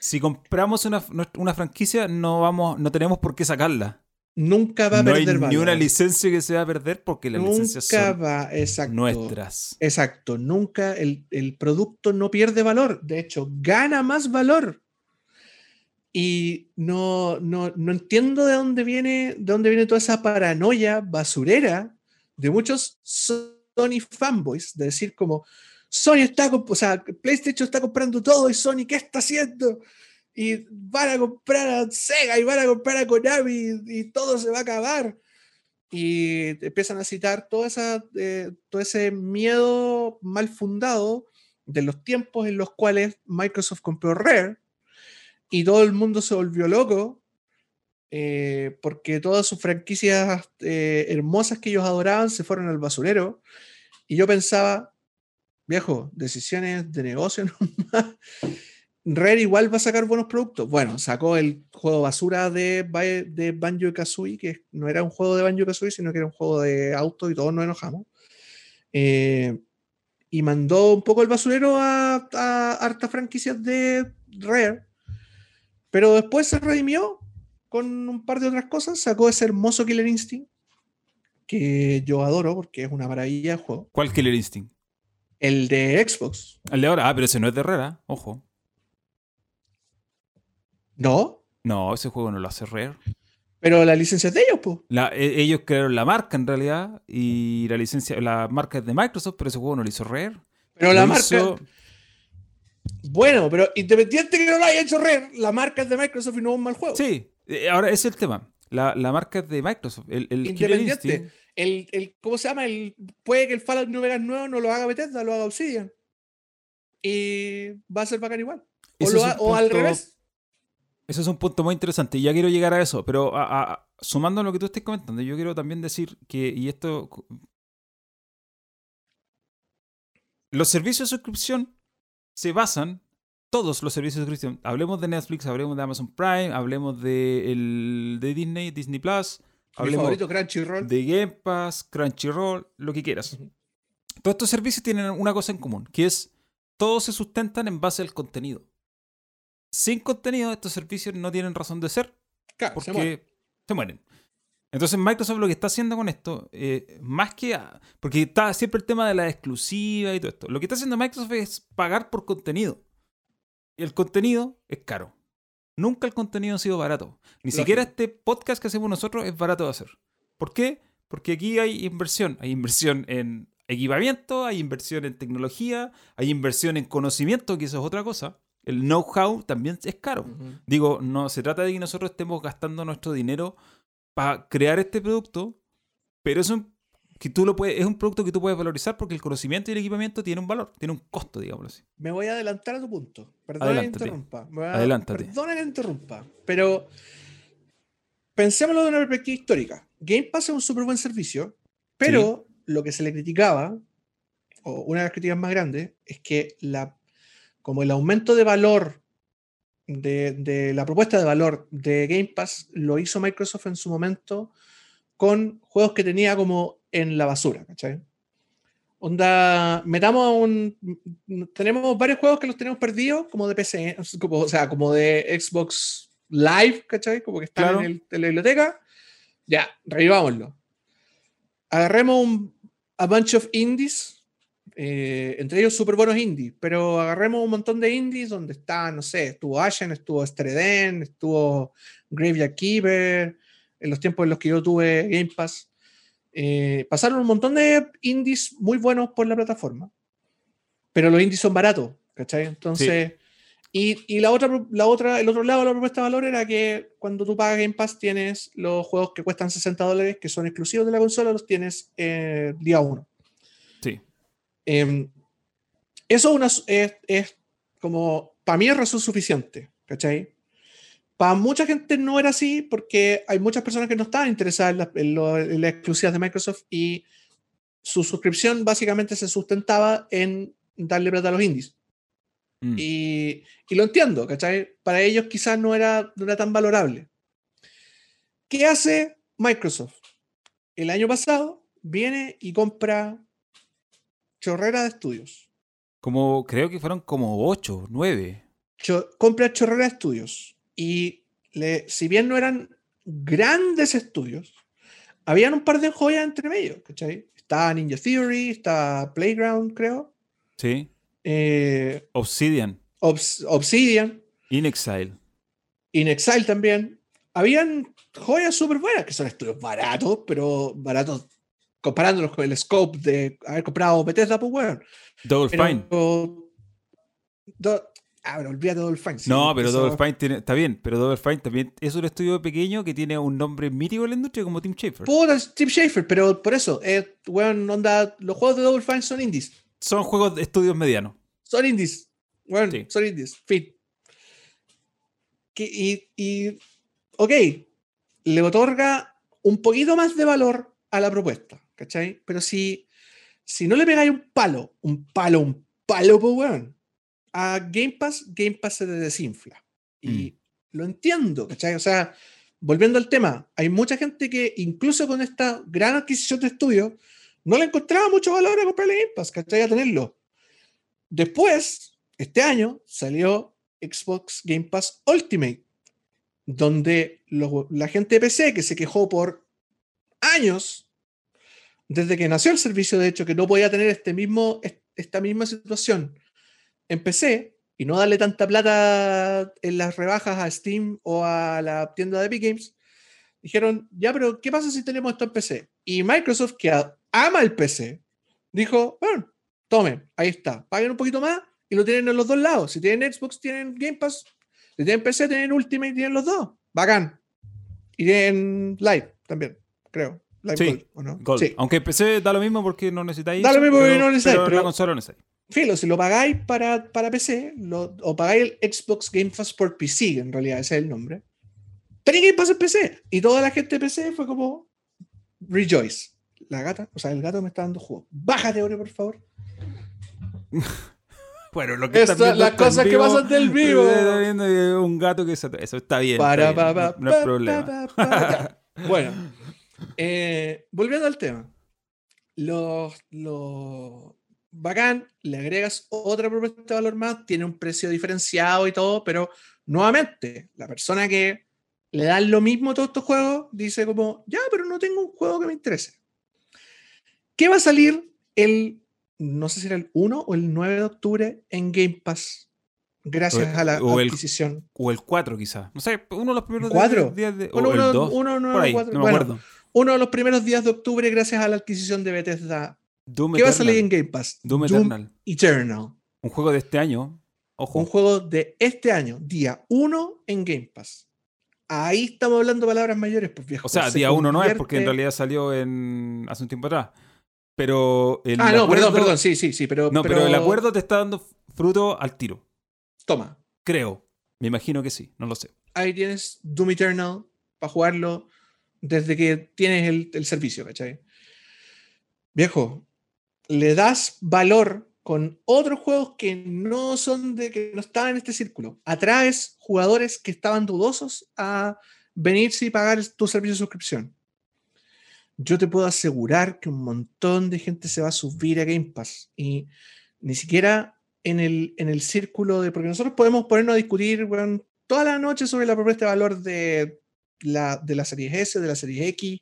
A: Si compramos una, una franquicia, no, vamos, no tenemos por qué sacarla
B: nunca va a perder
A: hay Ni una licencia que se va a perder porque las licencias son
B: va, exacto,
A: nuestras.
B: Exacto, nunca el, producto no pierde valor, de hecho, gana más valor. Y no, no, no, entiendo de dónde viene, de dónde viene toda esa paranoia basurera de muchos Sony fanboys, de decir como Sony está, o sea, PlayStation está comprando todo y Sony, ¿qué está haciendo? y van a comprar a Sega y van a comprar a Konami y, todo se va a acabar. Y empiezan a citar toda esa, eh, todo ese miedo mal fundado de los tiempos en los cuales Microsoft compró Rare y todo el mundo se volvió loco eh, porque todas sus franquicias eh, hermosas que ellos adoraban se fueron al basurero. Y yo pensaba, viejo, decisiones de negocio nomás. Rare igual va a sacar buenos productos. Bueno, sacó el juego basura de, de Banjo Kazooie, que no era un juego de Banjo Kazooie, sino que era un juego de auto y todos nos enojamos. Eh, y mandó un poco el basurero a, a hartas franquicias de Rare. Pero después se redimió con un par de otras cosas. Sacó ese hermoso Killer Instinct, que yo adoro porque es una maravilla de juego.
A: ¿Cuál Killer Instinct?
B: El de Xbox.
A: El de ahora, ah, pero ese no es de Herrera, ojo.
B: ¿No?
A: No, ese juego no lo hace Rare.
B: Pero la licencia es de ellos, pues.
A: ellos crearon la marca en realidad y la licencia, la marca es de Microsoft, pero ese juego no lo hizo Rare.
B: Pero la marca. Bueno, pero independiente que no lo haya hecho Rare, la marca es de Microsoft y no es un mal juego.
A: Sí, eh, ahora ese es el tema. La, marca es de Microsoft. El, el
B: independiente. El, el, ¿Cómo se llama? El, puede que el Fallout New Vegas nuevo no lo haga Bethesda, lo haga Obsidian. Y va a ser bacán igual. O, al revés.
A: Eso es un punto muy interesante y ya quiero llegar a eso, pero sumando a lo que tú estés comentando, yo quiero también decir que, y esto, los servicios de suscripción se basan, todos los servicios de suscripción, hablemos de Netflix, hablemos de Amazon Prime, hablemos de, el, de Disney, Disney Plus, hablemos de Game Pass, Crunchyroll, lo que quieras. Todos estos servicios tienen una cosa en común, que es todos se sustentan en base al contenido sin contenido, estos servicios no tienen razón de ser. porque se mueren. Entonces Microsoft lo que está haciendo con esto, eh, más que... porque está siempre el tema de la exclusiva y todo esto. Lo que está haciendo Microsoft es pagar por contenido. Y el contenido es caro. Nunca el contenido ha sido barato. Ni siquiera este podcast que hacemos nosotros es barato de hacer. ¿Por qué? Porque aquí hay inversión. Hay inversión en equipamiento, hay inversión en tecnología, hay inversión en conocimiento, que eso es otra cosa el know-how también es caro. Digo, no se trata de que nosotros estemos gastando nuestro dinero para crear este producto, pero es un, que tú lo puedes, es un producto que tú puedes valorizar porque el conocimiento y el equipamiento tienen un valor, tiene un costo, digamos así.
B: Me voy a adelantar a tu punto. Perdona que interrumpa. Perdona que interrumpa. Pero pensémoslo de una perspectiva histórica. Game Pass es un súper buen servicio, pero lo que se le criticaba, o una de las críticas más grandes, es que la como el aumento de valor de, la propuesta de valor de Game Pass lo hizo Microsoft en su momento con juegos que tenía como en la basura, ¿cachai? Onda, metamos un. Tenemos varios juegos que los tenemos perdidos, como de PC, o sea, como de Xbox Live, ¿cachai? Como que están en, la biblioteca. Ya, revivámoslo. Agarremos un, a bunch of indies eh, entre ellos súper buenos indies, pero agarremos un montón de indies donde está, no sé, estuvo Ashen, estuvo Streden, estuvo Graveyard Keeper, en los tiempos en los que yo tuve Game Pass. Eh, pasaron un montón de indies muy buenos por la plataforma, pero los indies son baratos, ¿cachai? Entonces, y, y, la otra, la otra, el otro lado de la propuesta de valor era que cuando tú pagas Game Pass tienes los juegos que cuestan 60 dólares, que son exclusivos de la consola, los tienes eh, día 1. Eh, eso una, es, es, como, para mí es razón suficiente, ¿cachai? Para mucha gente no era así porque hay muchas personas que no estaban interesadas en, la, en, lo, en las exclusivas de Microsoft y su suscripción básicamente se sustentaba en darle plata a los indies. Mm. Y, y, lo entiendo, ¿cachai? Para ellos quizás no era, no era tan valorable. ¿Qué hace Microsoft? El año pasado viene y compra chorrera de estudios.
A: Como, creo que fueron como ocho, nueve.
B: compra chorrera de estudios. Y le, si bien no eran grandes estudios, habían un par de joyas entre medio, ¿cachai? Está Ninja Theory, está Playground, creo.
A: Sí.
B: Eh,
A: Obsidian.
B: Obsidian.
A: In Exile.
B: In Exile también. Habían joyas súper buenas, que son estudios baratos, pero baratos comparándolos con el scope de haber comprado Bethesda, pues bueno.
A: Double Fine.
B: ah, pero olvídate Double Fine.
A: no, pero Double Fine tiene, está bien, pero Double Fine también es un estudio pequeño que tiene un nombre mítico en la industria como Tim Schafer.
B: Puta, Tim Schafer, pero por eso, eh, bueno, onda, los juegos de Double Fine son indies.
A: Son juegos de estudios medianos.
B: Son indies. Bueno, son indies. Fin. y, y, ok, le otorga un poquito más de valor a la propuesta. ¿Cachai? Pero si, si no le pegáis un palo, un palo, un palo, pues, weón, a Game Pass, Game Pass se desinfla. Y mm. lo entiendo, ¿cachai? O sea, volviendo al tema, hay mucha gente que incluso con esta gran adquisición de estudios, no le encontraba mucho valor a comprarle Game Pass, ¿cachai? A tenerlo. Después, este año, salió Xbox Game Pass Ultimate, donde la gente de PC que se quejó por años desde que nació el servicio, de hecho, que no podía tener este mismo, esta misma situación en PC y no darle tanta plata en las rebajas a Steam o a la tienda de Epic Games, dijeron, ya, pero ¿qué pasa si tenemos esto en PC? Y Microsoft, que ama el PC, dijo, bueno, tomen, ahí está, paguen un poquito más y lo tienen en los dos lados. Si tienen Xbox, tienen Game Pass. Si tienen PC, tienen Ultimate, tienen los dos. Bacán. Y tienen Live también, creo. Live
A: sí, Gold, ¿no? Sí. Aunque PC da lo mismo porque no necesitáis.
B: Da lo mismo porque no necesitáis.
A: Pero, la consola no necesitáis.
B: Filo, si lo pagáis para, para PC, o pagáis el Xbox Game Pass por PC, en realidad ese es el nombre, tenéis Game Pass en PC. Y toda la gente de PC fue como rejoice. La gata, o sea, el gato me está dando juego. Bájate, Ore, por favor.
A: Bueno, lo que
B: Esto, las cosas que pasan del vivo.
A: viendo un gato que eso está bien.
B: Para,
A: está
B: bien,
A: no, es problema.
B: bueno, eh, volviendo al tema. Los, los bacán, le agregas otra propuesta de valor más, tiene un precio diferenciado y todo, pero nuevamente, la persona que le da lo mismo a todos estos juegos dice como, ya, pero no tengo un juego que me interese. ¿Qué va a salir el no sé si era el 1 o el 9 de octubre en Game Pass. Gracias a la adquisición.
A: o el 4 quizás. No sé, uno de los primeros
B: días de... Uno, el 2, uno, no, bueno, uno de los primeros días de octubre gracias a la adquisición de Bethesda. ¿Qué va a salir en Game Pass?
A: Doom, Eternal.
B: Eternal.
A: Un juego de este año. Ojo.
B: Un juego de este año, día 1 en Game Pass. Ahí estamos hablando palabras mayores, pues viejo.
A: O sea, día 1 no es porque en realidad salió en hace un tiempo atrás. Pero el
B: ah, no, perdón, perdón, sí, sí, sí, pero,
A: no, pero... el acuerdo te está dando fruto al tiro.
B: Toma.
A: Creo. Me imagino que sí, no lo sé.
B: Ahí tienes Doom Eternal para jugarlo desde que tienes el, servicio, ¿cachai? Viejo, le das valor con otros juegos que no son de que no estaban en este círculo. Atraes jugadores que estaban dudosos a venirse y pagar tu servicio de suscripción yo te puedo asegurar que un montón de gente se va a subir a Game Pass y ni siquiera en el, en el círculo de, porque nosotros podemos ponernos a discutir toda la noche sobre la propuesta de valor de la, de la serie S, de la serie X,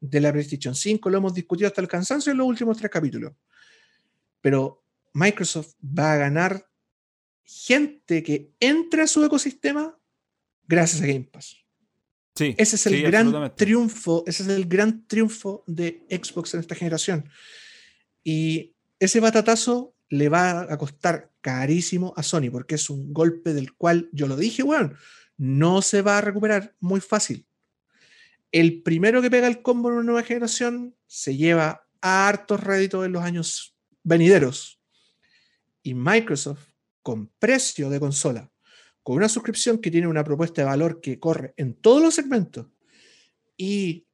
B: de la PlayStation 5, lo hemos discutido hasta el cansancio en los últimos tres capítulos. Pero Microsoft va a ganar gente que entre a su ecosistema gracias a Game Pass ese es el gran triunfo, ese es el gran triunfo de Xbox en esta generación. Y ese batatazo le va a costar carísimo a Sony, porque es un golpe del cual yo lo dije, bueno, no se va a recuperar muy fácil. El primero que pega el combo en una nueva generación se lleva a hartos réditos en los años venideros. Y Microsoft, con precio de consola, con una suscripción que tiene una propuesta de valor que corre en todos los segmentos y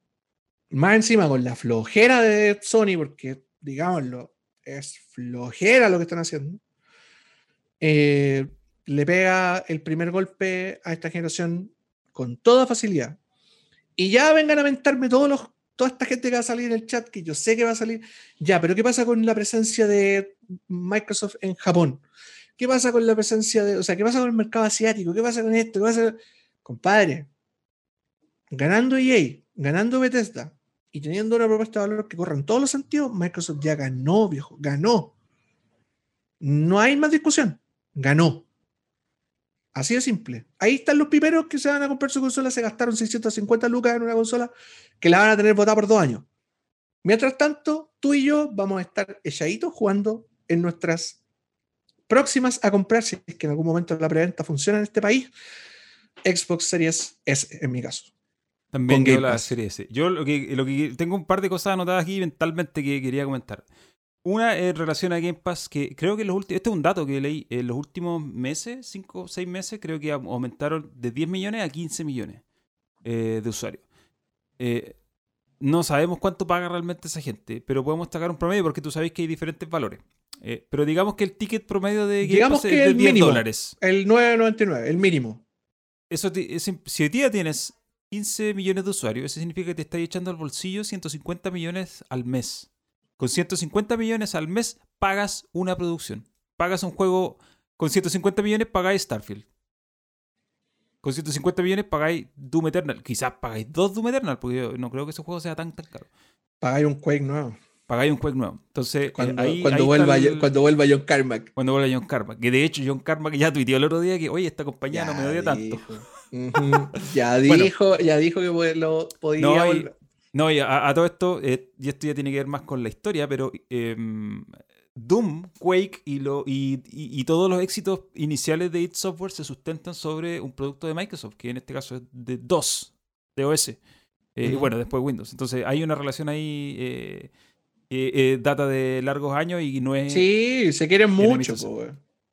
B: más encima con la flojera de Sony, porque digámoslo, es flojera lo que están haciendo, eh, le pega el primer golpe a esta generación con toda facilidad. Y ya vengan a mentarme todos los, toda esta gente que va a salir en el chat, que yo sé que va a salir. Ya, pero ¿qué pasa con la presencia de Microsoft en Japón? ¿Qué pasa con la presencia de, o sea, qué pasa con el mercado asiático? ¿Qué pasa con esto? ¿Qué pasa? Compadre, ganando EA, ganando Bethesda y teniendo una propuesta de valor que corra en todos los sentidos, Microsoft ya ganó, viejo, ganó. No hay más discusión, ganó. Así de simple. Ahí están los piperos que se van a comprar su consola, se gastaron 650 lucas en una consola que la van a tener votada por dos años. Mientras tanto, tú y yo vamos a estar echaditos jugando en nuestras próximas a comprar, si es que en algún momento la preventa funciona en este país, Xbox Series S, en mi caso.
A: También yo la Series S. Yo lo que, lo que tengo un par de cosas anotadas aquí mentalmente que quería comentar. Una en relación a Game Pass, que creo que los últimos, este es un dato que leí, en los últimos meses, 5 o 6 meses, creo que aumentaron de 10 millones a 15 millones eh, de usuarios. Eh, no sabemos cuánto paga realmente esa gente, pero podemos sacar un promedio porque tú sabes que hay diferentes valores. Eh, pero digamos que el ticket promedio de
B: Game Pass es de 10 dólares. El 9.99, el mínimo.
A: Eso si hoy día tienes 15 millones de usuarios, eso significa que te estás echando al bolsillo 150 millones al mes. Con 150 millones al mes pagas una producción. Pagas un juego. Con 150 millones pagáis Starfield. Con 150 millones pagáis Doom Eternal. Quizás pagáis dos Doom Eternal, porque yo no creo que ese juego sea tan, tan caro.
B: Pagáis un Quake nuevo
A: pagáis un juego nuevo. Entonces, eh,
B: Cuando,
A: ahí,
B: cuando
A: ahí
B: vuelva,
A: el-
B: cuando vuelva John Carmack.
A: cuando vuelva John Carmack. Que de hecho, John Carmack ya tuiteó el otro día que, oye, esta compañía no me odia tanto.
B: Ya
A: Bueno.
B: dijo, ya dijo que lo podía
A: No, y-. No, y a, a todo esto, eh, y esto ya tiene que ver más con la historia, pero em, Doom, Quake y, lo, y, y- y todos los éxitos iniciales de id Software se sustentan sobre un producto de Microsoft, que en este caso es de DOS, de OS. Eh, Y bueno, después Windows. Entonces hay una relación ahí que eh, data de largos años y no es...
B: Sí, se quieren mucho.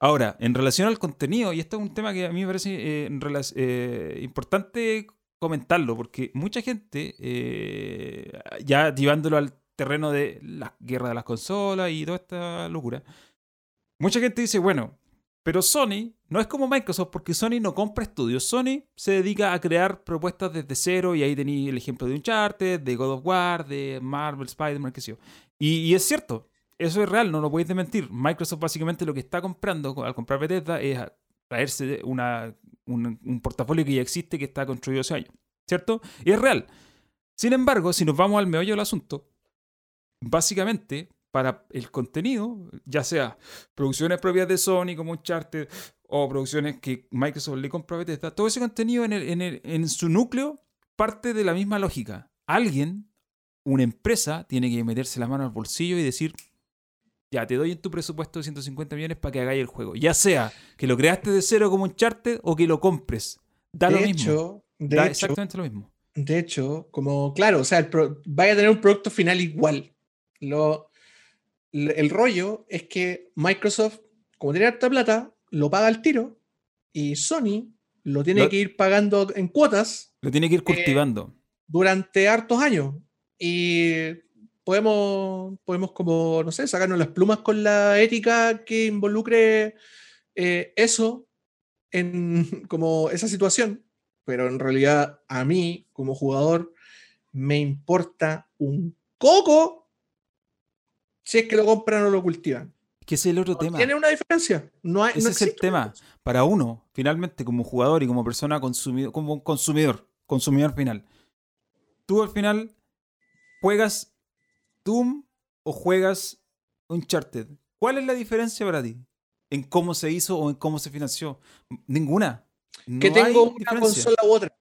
A: Ahora, en relación al contenido, y esto es un tema que a mí me parece eh, eh, importante comentarlo, porque mucha gente, eh, ya llevándolo al terreno de la guerra de las consolas y toda esta locura, mucha gente dice, bueno, pero Sony no es como Microsoft porque Sony no compra estudios. Sony se dedica a crear propuestas desde cero y ahí tenéis el ejemplo de Uncharted, de God of War, de Marvel, Spider-Man, qué sé yo. Y, es cierto, eso es real, no lo podéis mentir. Microsoft básicamente lo que está comprando al comprar Bethesda es traerse un, un portafolio que ya existe, que está construido hace años, ¿cierto? Y es real. Sin embargo, si nos vamos al meollo del asunto, básicamente para el contenido, ya sea producciones propias de Sony como Uncharted o producciones que Microsoft le compra a Bethesda, todo ese contenido en, el- en el- en su núcleo parte de la misma lógica. Alguien, una empresa, tiene que meterse la mano al bolsillo y decir, ya, te doy en tu presupuesto de 150 millones para que hagáis el juego. Ya sea que lo creaste de cero como Uncharted o que lo compres. Da lo
B: de
A: mismo.
B: hecho, de
A: da
B: hecho,
A: exactamente lo mismo.
B: de hecho, como claro, o sea, el pro- vaya a tener un producto final igual. Lo, el rollo es que Microsoft, como tiene harta plata, lo paga al tiro y Sony lo tiene
A: Lo-
B: que ir pagando en cuotas
A: Lo tiene que ir cultivando.
B: durante hartos años. Y podemos, podemos como, no sé, sacarnos las plumas con la ética que involucre eh, eso en como esa situación. Pero en realidad a mí, como jugador, me importa un coco si es que lo compran o lo cultivan.
A: que ese es el otro
B: No
A: tema.
B: Tiene una diferencia. No hay,
A: Ese
B: no
A: es el tema. Para uno, finalmente, como jugador y como persona consumidor, como consumidor, consumidor final. Tú al final juegas Doom o juegas Uncharted. ¿Cuál es la diferencia para ti? ¿En cómo se hizo o en cómo se financió? Ninguna. No
B: que tengo una
A: diferencia.
B: consola u otra.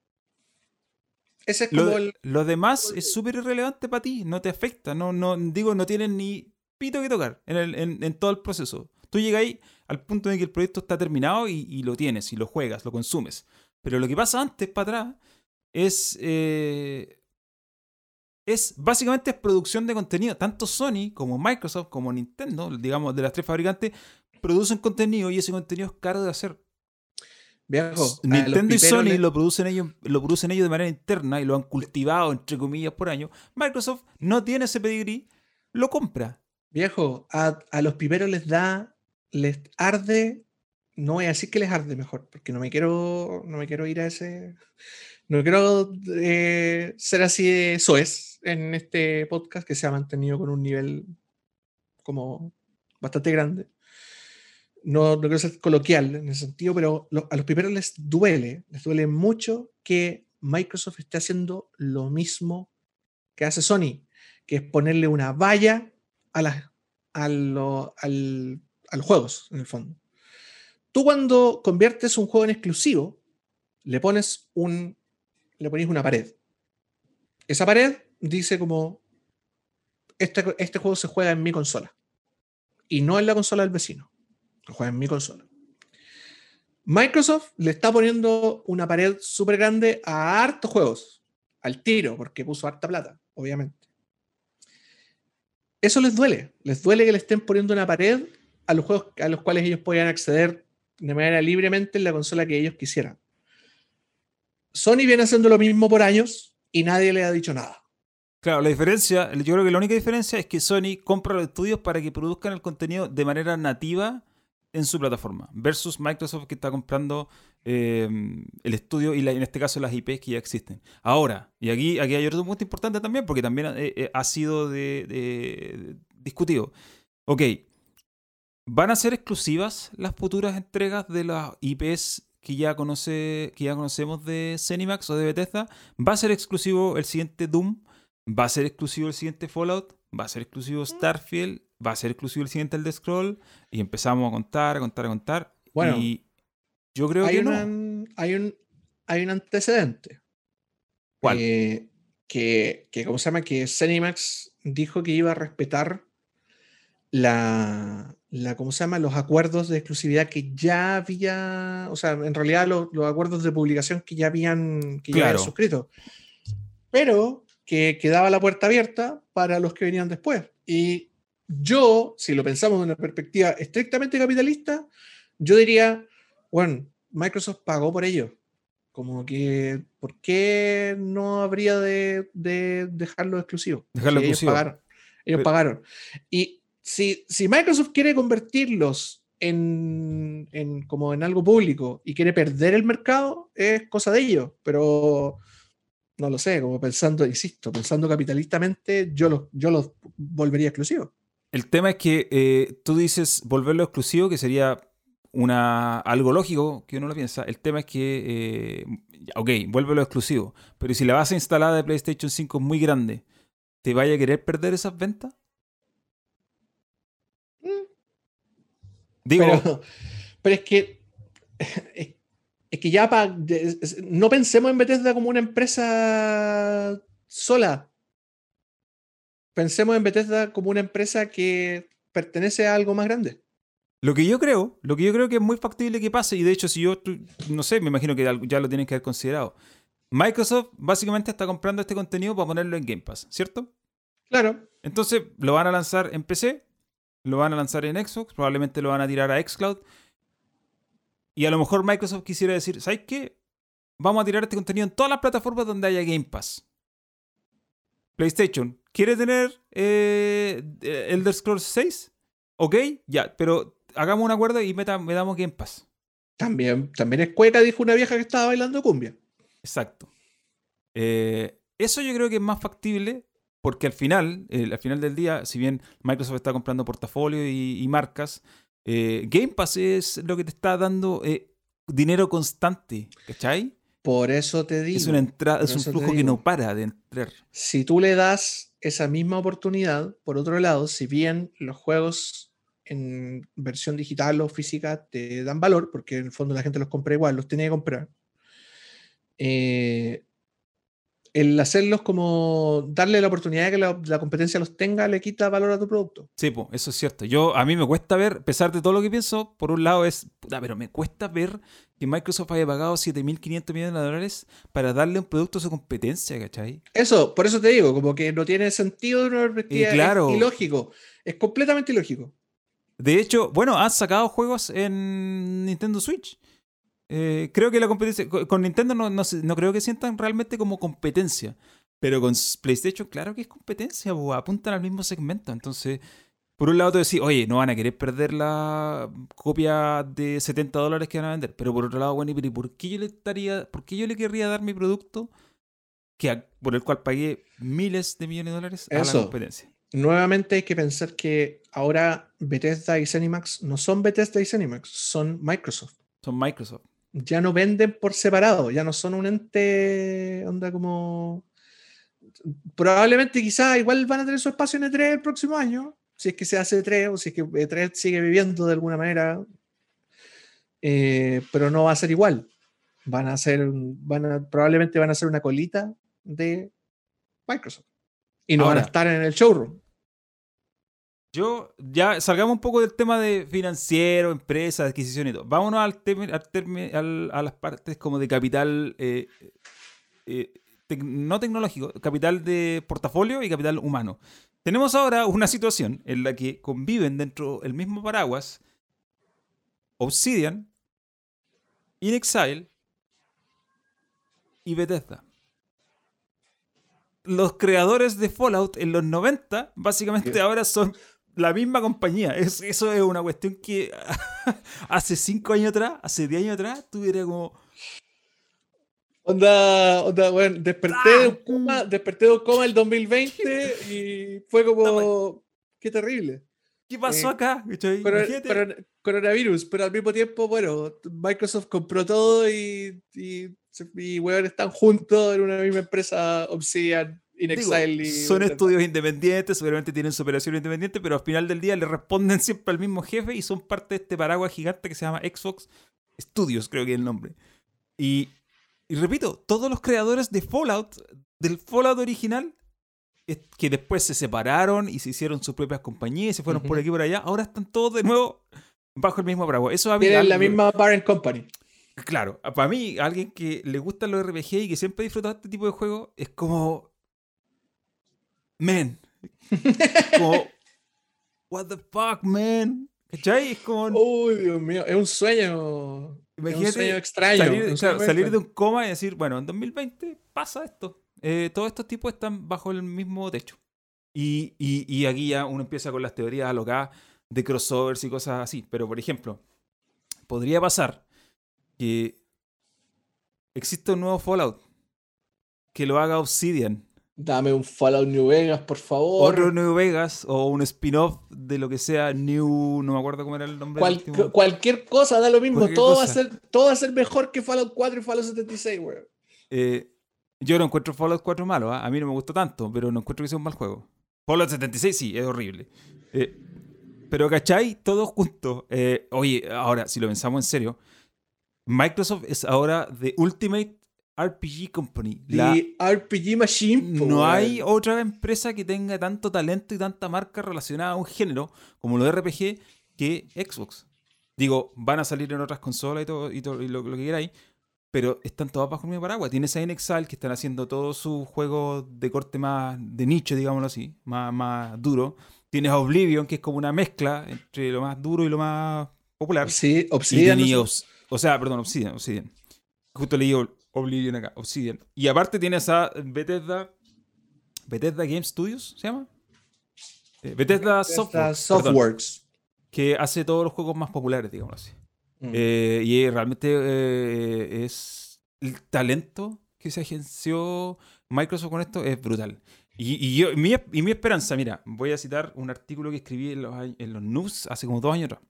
B: Ese es como
A: Lo,
B: el.
A: lo demás es súper irrelevante para ti, no te afecta, no, no, digo, no tienes ni pito que tocar en, el- en- en todo el proceso. Tú llegas ahí al punto de que el proyecto está terminado y, y lo tienes, y lo juegas, lo consumes. Pero lo que pasa antes, para atrás, es, eh, es básicamente es producción de contenido. Tanto Sony como Microsoft como Nintendo, digamos, de las tres fabricantes, producen contenido y ese contenido es caro de hacer.
B: Viejo,
A: Nintendo y Sony lo producen ellos, lo producen ellos de manera interna y lo han cultivado entre comillas por año. Microsoft no tiene ese pedigrí, lo compra.
B: Viejo, a, a los piperos les da, les arde, no voy a decir que les arde mejor, porque no me quiero, no me quiero ir a ese, no quiero eh, ser así de soez en este podcast que se ha mantenido con un nivel como bastante grande. No, no ser coloquial en ese sentido, pero a los piperos les duele, les duele mucho que Microsoft esté haciendo lo mismo que hace Sony, que es ponerle una valla a, las, al, a juegos, en el fondo. Tú cuando conviertes un juego en exclusivo, le pones un le pones una pared. Esa pared dice como este, este juego se juega en mi consola y no en la consola del vecino. Lo juega en mi consola. Microsoft le está poniendo una pared súper grande a hartos juegos, al tiro, porque puso harta plata, obviamente eso les duele. Les duele que le estén poniendo una pared a los juegos a los cuales ellos podían acceder de manera libremente en la consola que ellos quisieran. Sony viene haciendo lo mismo por años y nadie le ha dicho nada.
A: Claro, la diferencia, yo creo que la única diferencia es que Sony compra los estudios para que produzcan el contenido de manera nativa en su plataforma, versus Microsoft que está comprando eh, el estudio y en este caso las IPs que ya existen. Ahora, y aquí, aquí hay otro punto importante también, porque también eh, eh, ha sido de- discutido. Ok, ¿van a ser exclusivas las futuras entregas de las IPs que ya, conoce, que ya conocemos de Cenimax o de Bethesda? ¿Va a ser exclusivo el siguiente Doom? ¿Va a ser exclusivo el siguiente Fallout? va a ser exclusivo Starfield, va a ser exclusivo el siguiente el Scroll, y empezamos a contar, a contar, a contar.
B: Bueno,
A: y yo creo
B: hay,
A: que
B: una-
A: no.
B: hay, un, hay un antecedente.
A: ¿Cuál?
B: Eh, que, que, ¿cómo se llama? Que Zenimax dijo que iba a respetar la, la, ¿cómo se llama? Los acuerdos de exclusividad que ya había, o sea, en realidad los, los acuerdos de publicación que ya habían, que ya habían suscrito. Pero que quedaba la puerta abierta para los que venían después. Y yo, si lo pensamos de una perspectiva estrictamente capitalista, yo diría, bueno, Microsoft pagó por ello. Como que, ¿por qué no habría de, de dejarlo exclusivo?
A: Dejarlo
B: Si ellos
A: exclusivo.
B: pagaron. Ellos
A: Pero-
B: pagaron. Y si, Microsoft quiere convertirlos en, como en algo público y quiere perder el mercado, es cosa de ellos. Pero no lo sé, como pensando, insisto, pensando capitalistamente, yo los, yo los volvería exclusivos.
A: El tema es que eh, tú dices volverlo exclusivo, que sería una, algo lógico que uno lo piensa. El tema es que, eh, ok, vuélvelo exclusivo. Pero si la base instalada de PlayStation 5 es muy grande, ¿te vaya a querer perder esas ventas?
B: Mm.
A: Digo,
B: Pero, pero es que es, es que ya pa- de- es- no pensemos en Bethesda como una empresa sola. Pensemos en Bethesda como una empresa que pertenece a algo más grande.
A: Lo que yo creo, lo que yo creo que es muy factible que pase, y de hecho, si yo, no sé, me imagino que ya lo tienen que haber considerado. Microsoft básicamente está comprando este contenido para ponerlo en Game Pass, ¿cierto?
B: Claro,
A: Entonces lo van a lanzar en PC, lo van a lanzar en Xbox, probablemente lo van a tirar a Xcloud. Y a lo mejor Microsoft quisiera decir, ¿sabes qué? Vamos a tirar este contenido en todas las plataformas donde haya Game Pass. PlayStation, ¿quiere tener eh, Elder Scrolls 6? Ok, ya, pero hagamos un acuerdo y meta, metamos Game Pass.
B: también, también es cueca, dijo una vieja que estaba bailando cumbia.
A: Exacto. Eh, eso yo creo que es más factible porque al final, eh, al final del día, si bien Microsoft está comprando portafolio y, y marcas, eh, Game Pass es lo que te está dando eh, dinero constante, ¿cachai?
B: Por eso te digo,
A: Es una entrada, es un flujo que no para de entrar.
B: si tú le das esa misma oportunidad, por otro lado, si bien los juegos en versión digital o física te dan valor, porque en el fondo la gente los compra igual, los tiene que comprar, eh, el hacerlos como darle la oportunidad de que la, la competencia los tenga le quita valor a tu producto.
A: Sí, po, eso es cierto. Yo, a mí me cuesta ver, a pesar de todo lo que pienso, por un lado es, puta, pero me cuesta ver que Microsoft haya pagado 7.500 millones de dólares para darle un producto a su competencia, ¿cachai?
B: Eso, por eso te digo, como que no tiene sentido de una perspectiva, es
A: claro.
B: ilógico, es completamente ilógico.
A: De hecho, bueno, han sacado juegos en Nintendo Switch. Eh, creo que la competencia. Con, Nintendo no, no, creo que sientan realmente como competencia. Pero con PlayStation, claro que es competencia, apuntan al mismo segmento. Entonces, por un lado te decís, oye, no van a querer perder la copia de 70 dólares que van a vender. Pero por otro lado, bueno, ¿y pero ¿y por qué yo le estaría, por qué yo le querría dar mi producto que a- por el cual pagué miles de millones de dólares a
B: Eso.
A: la competencia?
B: Nuevamente hay que pensar que ahora Bethesda y Zenimax no son Bethesda y Zenimax, son Microsoft.
A: Son Microsoft.
B: Ya no venden por separado, ya no son un ente, onda como... Probablemente quizá igual van a tener su espacio en E3 el próximo año, si es que se hace E3 o si es que E3 sigue viviendo de alguna manera, eh, pero no va a ser igual. Van a ser, van a, probablemente van a ser una colita de Microsoft. Y no van a estar en el showroom.
A: Yo, ya salgamos un poco del tema de financiero, empresa, adquisición y todo. Vámonos al al al- a las partes como de capital, eh, eh, tec- no tecnológico, capital de portafolio y capital humano. Tenemos ahora una situación en la que conviven dentro del mismo paraguas Obsidian, InXile y Bethesda. Los creadores de Fallout en los 90 básicamente ahora son la misma compañía. Es- eso es una cuestión que hace 5 años atrás, hace 10 años atrás, tuviera como...
B: Onda, onda, bueno, desperté de un coma, desperté de un coma el 2020 y fue como, qué terrible.
A: ¿Qué pasó
B: Eh,
A: acá?
B: Coronavirus, pero al mismo tiempo, bueno, Microsoft compró todo y, y, y weón, están juntos en una misma empresa Obsidian In Exile
A: son estudios independientes, seguramente tienen su operación independiente, pero al final del día le responden siempre al mismo jefe y son parte de este paraguas gigante que se llama Xbox Studios, creo que es el nombre. Y, y repito, todos los creadores de Fallout, del Fallout original, que después se separaron y se hicieron sus propias compañías y se fueron por aquí y por allá, ahora están todos de nuevo bajo el mismo paraguas. Eso a mí
B: Tienen la misma Parent Company.
A: Claro, para mí, alguien que le gustan los RPG y que siempre ha disfrutado este tipo de juegos, es como. Man. como. What the fuck, man. ¿Cachai? Es como.
B: Uy, Dios mío, es un sueño. Es un sueño extraño.
A: salir,
B: un
A: claro, salir de un coma y decir, bueno, en 2020 pasa esto. Eh, todos estos tipos están bajo el mismo techo. Y, y- y aquí ya uno empieza con las teorías alocadas de crossovers y cosas así. Pero, por ejemplo, podría pasar que exista un nuevo Fallout que lo haga Obsidian.
B: Dame un Fallout New Vegas, por favor.
A: Otro New Vegas o un spin-off de lo que sea New. No me acuerdo cómo era el nombre.
B: Cual-
A: del último.
B: cualquier cosa da lo mismo. Todo va, a ser, todo va a ser mejor que Fallout 4 y Fallout 76, weón.
A: Eh, yo no encuentro Fallout 4 malo, ¿ah? a mí no me gustó tanto, pero no encuentro que sea un mal juego. Fallout 76 sí, es horrible. Eh, pero ¿cachai? Todos juntos. Eh, oye, ahora, si lo pensamos en serio, Microsoft es ahora The Ultimate RPG Company. La-
B: The RPG Machine.
A: no hay otra empresa que tenga tanto talento y tanta marca relacionada a un género como los RPG que Xbox. Digo, van a salir en otras consolas y todo, y todo y lo, lo que queráis, pero están todas bajo el mismo paraguas. Tienes a Inexile que están haciendo todos sus juegos de corte más de nicho, digámoslo así, más, más duro. Tienes a Oblivion, que es como una mezcla entre lo más duro y lo más popular.
B: Sí,
A: Y
B: Obsidian.
A: tenía
B: no sé-
A: Obs- o sea, perdón, Obsidian, Obsidian. Justo leí Oblivion acá, Obsidian. Y aparte tienes a Bethesda, Bethesda Game Studios, ¿se llama? Eh, Bethesda, Softworks, perdón, que hace todos los juegos más populares, digamos así.
B: Mm.
A: Eh, y realmente eh, es el talento que se agenció Microsoft con esto es brutal. Y, y yo, mi, y mi esperanza, mira, voy a citar un artículo que escribí en los, en los news hace como dos años atrás,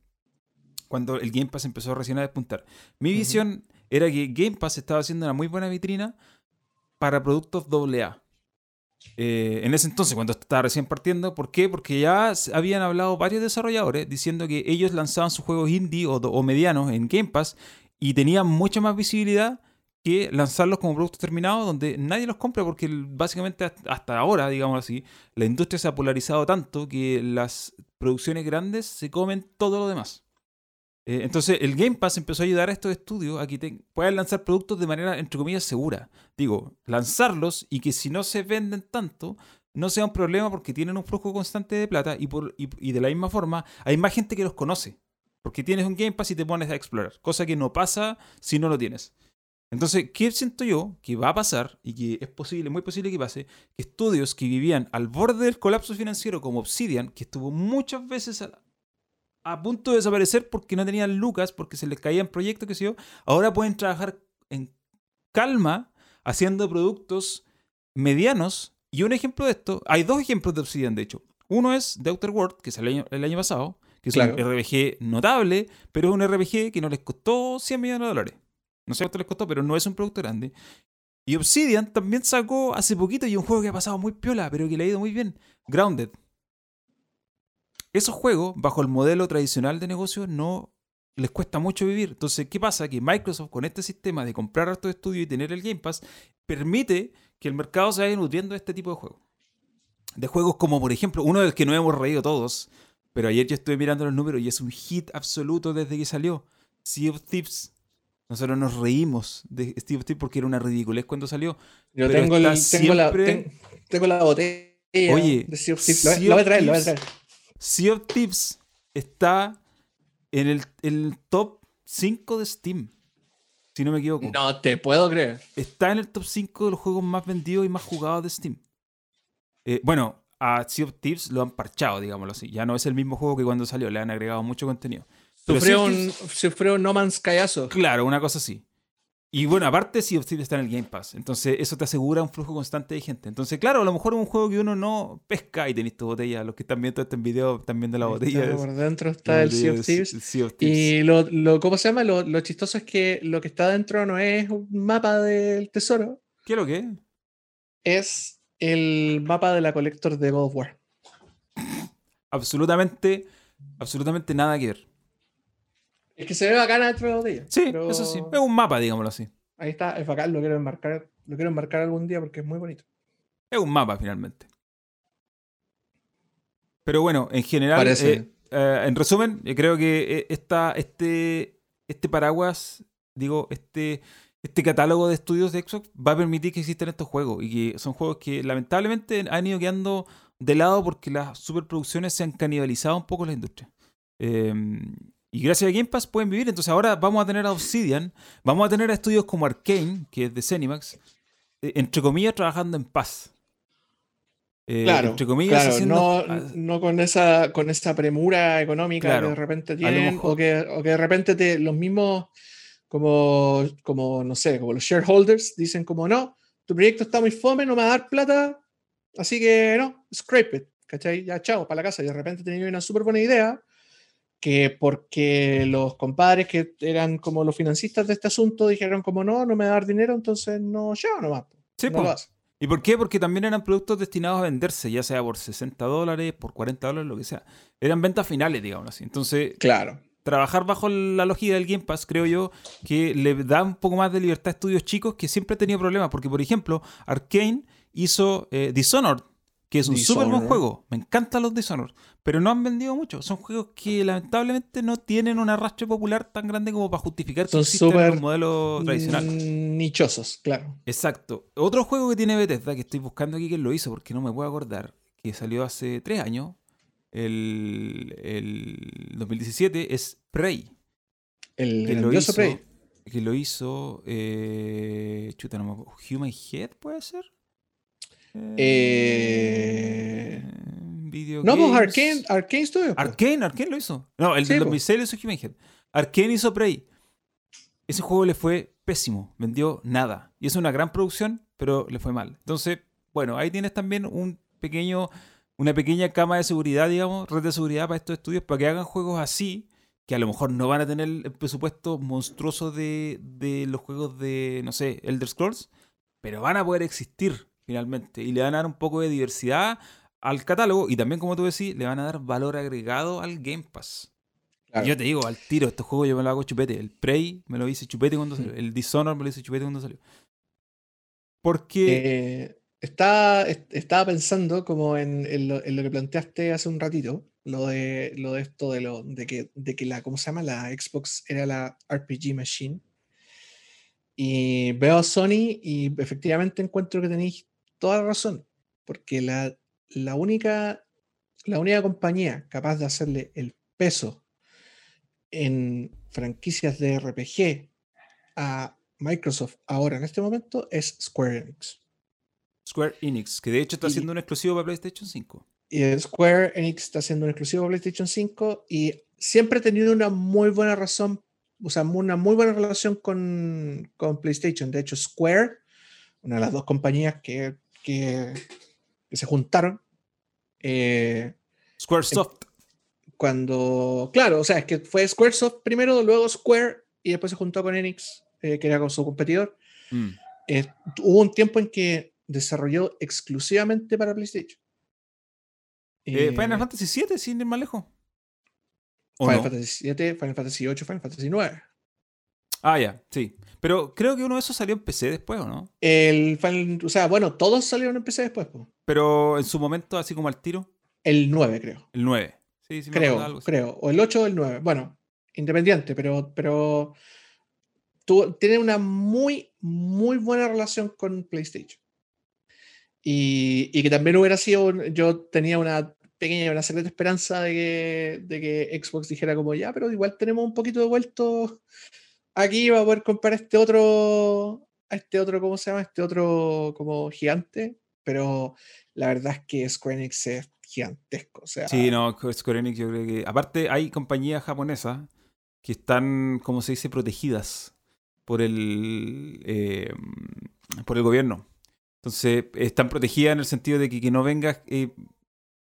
A: cuando el Game Pass empezó recién a despuntar. Mi visión era que Game Pass estaba haciendo una muy buena vitrina para productos AA. Eh, en ese entonces, cuando estaba recién partiendo, ¿por qué? Porque ya habían hablado varios desarrolladores diciendo que ellos lanzaban sus juegos indie o, o medianos en Game Pass y tenían mucha más visibilidad que lanzarlos como productos terminados donde nadie los compra porque básicamente hasta ahora, digamos así, la industria se ha polarizado tanto que las producciones grandes se comen todo lo demás. Eh, entonces el Game Pass empezó a ayudar a estos estudios a que puedan lanzar productos de manera, entre comillas, segura. Digo, lanzarlos y que si no se venden tanto, no sea un problema porque tienen un flujo constante de plata y, por, y de la misma forma hay más gente que los conoce. Porque tienes un Game Pass y te pones a explorar, cosa que no pasa si no lo tienes. Entonces, ¿qué siento yo que va a pasar y que es posible, muy posible que pase? Que estudios que vivían al borde del colapso financiero como Obsidian, que estuvo muchas veces a, punto de desaparecer porque no tenían lucas, porque se les caían proyectos, que sé yo, ahora pueden trabajar en calma haciendo productos medianos. Y un ejemplo de esto, hay dos ejemplos de Obsidian, de hecho. Uno es The Outer World, que el año, el año pasado, que es
B: Claro.
A: un RPG notable, pero es un RPG que no les costó 100 millones de dólares. No sé cuánto les costó, pero no es un producto grande. Y Obsidian también sacó hace poquito y un juego que ha pasado muy piola, pero que le ha ido muy bien. Grounded. Esos juegos, bajo el modelo tradicional de negocio, no les cuesta mucho vivir. Entonces, ¿qué pasa? Que Microsoft, con este sistema de comprar estos estudios y tener el Game Pass, permite que el mercado se vaya nutriendo de este tipo de juegos. De juegos como, por ejemplo, uno del que no hemos reído todos, pero ayer yo estuve mirando los números y es un hit absoluto desde que salió. Sea of Thieves. Nosotros nos reímos de of Thieves porque era una ridiculez cuando salió.
B: Yo tengo, el- la,
A: siempre-
B: ten- tengo la botella
A: Oye,
B: de Sea of Thieves.
A: Sea
B: la voy a traer, la voy a traer.
A: Sea of Thieves está en el, el top 5 de Steam. Si no me equivoco.
B: No te puedo creer.
A: Está en el top 5 de los juegos más vendidos y más jugados de Steam. Eh, bueno, a Sea of Thieves lo han parchado, digámoslo así. Ya no es el mismo juego que cuando salió, le han agregado mucho contenido.
B: Sufrió un, sufrió un No Man's Skyyazo.
A: Claro, una cosa así. Y bueno, aparte Sea of Thieves está en el Game Pass. Entonces eso te asegura un flujo constante de gente. Entonces, claro, a lo mejor es un juego que uno no pesca y tenéis tu botella. Los que están viendo este video están viendo la botella.
B: está, Por dentro está el Sea of Thieves.
A: el Sea of Thieves.
B: Y lo, lo, ¿cómo se llama? Lo, lo chistoso es que lo que está dentro no es un mapa del tesoro,
A: ¿Qué es lo que es?
B: es el mapa de la Collector de God of War.
A: Absolutamente, absolutamente nada que ver.
B: Es que se ve bacana dentro de ella.
A: Sí, eso sí. Es un mapa, digámoslo así.
B: Ahí está, es bacán, lo quiero enmarcar, lo quiero enmarcar algún día porque es muy bonito.
A: Es un mapa, finalmente. Pero bueno, en general, eh, eh, en resumen, creo que esta, este, este paraguas, digo, este, este catálogo de estudios de Xbox va a permitir que existan estos juegos y que son juegos que lamentablemente han ido quedando de lado porque las superproducciones se han canibalizado un poco la industria. Em, y gracias a Game Pass pueden vivir. Entonces ahora vamos a tener a Obsidian, vamos a tener a estudios como Arkane, que es de Cenimax, eh, entre comillas, trabajando en paz.
B: Eh, claro, entre comillas, no, no, con esa con esa premura económica que de repente tienen, o, que, o que de repente te, los mismos, como, como, no sé, como los shareholders, dicen como, no, tu proyecto está muy fome, no me va a dar plata, así que no, scrape it, ¿cachai? Ya, chao, para la casa. Y de repente tenía una súper buena idea, que porque los compadres que eran como los financistas de este asunto dijeron como no, no me va a dar dinero, entonces no, ya no va.
A: Sí, pues. ¿Y por qué? Porque también eran productos destinados a venderse, ya sea por 60 dólares, por 40 dólares, lo que sea. Eran ventas finales, digamos así. Entonces,
B: claro.
A: trabajar bajo la lógica del Game Pass, creo yo, que le da un poco más de libertad a estudios chicos que siempre han tenido problemas. Porque, por ejemplo, Arkane hizo eh, Dishonored, que es un súper buen juego. Me encantan los Dishonored, pero no han vendido mucho. Son juegos que lamentablemente no tienen un arrastre popular tan grande como para justificar
B: Son súper un modelo tradicional. Nichosos, claro.
A: Exacto. Otro juego que tiene Bethesda, que estoy buscando aquí quién lo hizo, porque no me puedo acordar, que salió hace tres años, el, el 2017, es Prey.
B: El que hizo, Prey.
A: Que lo hizo. Eh, chuta, no me Human Head, ¿puede ser?
B: Eh... no, pues Arkane, Arkane estuvo.
A: Arkane, Arkane lo hizo. No, el de 2006 lo hizo Human Head. Arkane hizo Prey. Ese juego le fue pésimo, vendió nada. Y es una gran producción, pero le fue mal. Entonces, bueno, ahí tienes también un pequeño, una pequeña cama de seguridad, digamos, red de seguridad para estos estudios, para que hagan juegos así, que a lo mejor no van a tener el presupuesto monstruoso de, de los juegos de, no sé, Elder Scrolls, pero van a poder existir finalmente. Y le van a dar un poco de diversidad al catálogo y también, como tú decís, le van a dar valor agregado al Game Pass. Yo te digo, al tiro, estos juegos yo me lo hago chupete. El Prey me lo hice chupete cuando salió. El Dishonored me lo hice chupete cuando salió. Porque...
B: Eh, estaba, estaba pensando como en, lo, que planteaste hace un ratito, lo de, lo de esto de, lo, de, que, de que la, ¿cómo se llama? La Xbox era la RPG Machine. Y veo a Sony y efectivamente encuentro que tenéis toda la razón, porque la, la, única, la única compañía capaz de hacerle el peso en franquicias de RPG a Microsoft ahora en este momento es Square Enix.
A: Square Enix, que de hecho está haciendo un exclusivo para PlayStation 5.
B: Y Square Enix está haciendo un exclusivo para PlayStation 5 y siempre ha tenido una muy buena razón, o sea, una muy buena relación con, con PlayStation. De hecho, Square, una de las dos compañías que que, se juntaron. Eh,
A: Squaresoft.
B: Cuando, claro, o sea, es que fue Squaresoft primero, luego Square y después se juntó con Enix, eh, que era con su competidor. Mm. Eh, hubo un tiempo en que desarrolló exclusivamente para PlayStation.
A: Final Fantasy VII, sin ir más lejos.
B: Final Fantasy VII, Final Fantasy VIII, Final Fantasy IX.
A: Ah, ya, sí. Pero creo que uno de esos salió en PC después, ¿o no?
B: El o sea, bueno, todos salieron en PC después.
A: Pero en su momento, así como al tiro.
B: El 9, creo.
A: El 9.
B: Sí, sí, creo, creo. O el 8 o el 9. Bueno, independiente, pero, pero tiene una muy, muy buena relación con PlayStation. Y, y, que también hubiera sido, yo tenía una pequeña, una secreta esperanza de que, de que Xbox dijera como, ya, pero igual tenemos un poquito de vuelto aquí va a poder comprar este otro, a este otro, ¿cómo se llama? Este otro como gigante, pero la verdad es que Square Enix es gigantesco. O sea,
A: sí, no, Square Enix yo creo que... Aparte hay compañías japonesas que están, como se dice, protegidas por el, eh, por el gobierno. Entonces, están protegidas en el sentido de que, que no venga eh,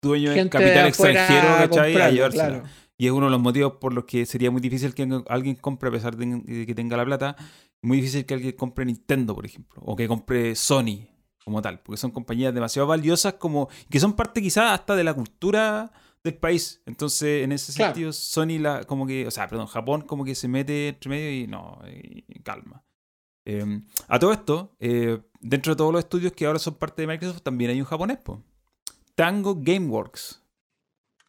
A: dueño de capital extranjero, ¿cachai? A llevársela. Y es uno de los motivos por los que sería muy difícil que alguien compre, a pesar de que tenga la plata, muy difícil que alguien compre Nintendo, por ejemplo, o que compre Sony. como tal, porque son compañías demasiado valiosas como que son parte quizás hasta de la cultura del país. Entonces, en ese sentido, Sony la, como que, o sea, perdón, Japón como que se mete entre medio y no, calma. Em, a todo esto, eh, dentro de todos los estudios que ahora son parte de Microsoft, también hay un japonés, Tango Gameworks.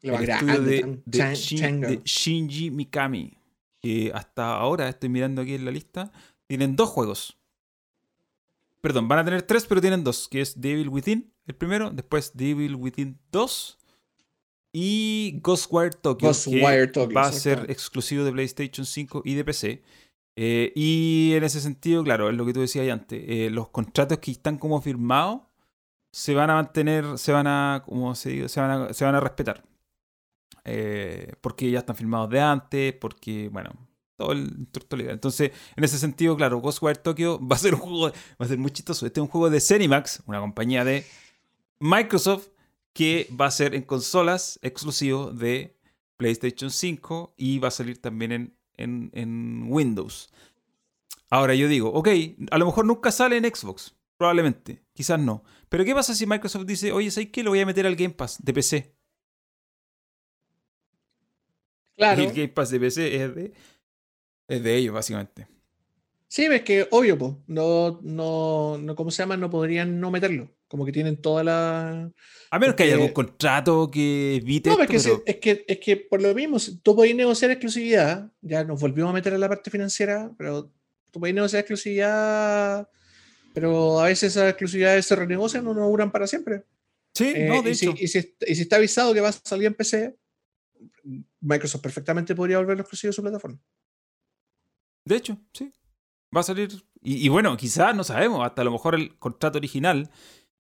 A: El estudio de, Shinji Mikami. Que hasta ahora, estoy mirando aquí en la lista, tienen dos juegos. Perdón, van a tener tres, pero tienen dos, que es Devil Within, el primero, después Devil Within 2 y Ghostwire Tokyo, que va a ser exclusivo de PlayStation 5 y de PC. Eh, y en ese sentido, claro, es lo que tú decías antes, eh, los contratos que están como firmados se van a mantener, se van a, como se, dice, se, van a, se van a respetar. Eh, porque ya están firmados de antes, porque, bueno, todo el legal. Entonces, en ese sentido, claro, Ghostwire Tokyo va a ser un juego, va a ser muy chistoso. Este es un juego de Cenimax, una compañía de Microsoft, que va a ser en consolas exclusivo de PlayStation 5 y va a salir también en, Windows. Ahora yo digo, ok, a lo mejor nunca sale en Xbox, probablemente, quizás no. Pero ¿qué pasa si Microsoft dice, oye, ¿sabes qué? Lo voy a meter al Game Pass de PC. Claro. Y el Game Pass de PC es de, es de ellos, básicamente.
B: Sí, es que obvio, pues, no, no, no, ¿cómo se llama? No podrían no meterlo. Como que tienen toda la.
A: A menos que haya algún contrato que evite.
B: No, es, que es, que, es que por lo mismo, tú podés negociar exclusividad. Ya nos volvimos a meter en la parte financiera, pero tú podés negociar exclusividad. Pero a veces esas exclusividades se renegocian o no duran para siempre.
A: Sí, no, eh, de
B: hecho. y, si, y, si, está avisado que va a salir en PC, Microsoft perfectamente podría volverlo exclusivo de su plataforma.
A: De hecho, sí. Va a salir. Y, bueno, quizás no sabemos. Hasta a lo mejor el contrato original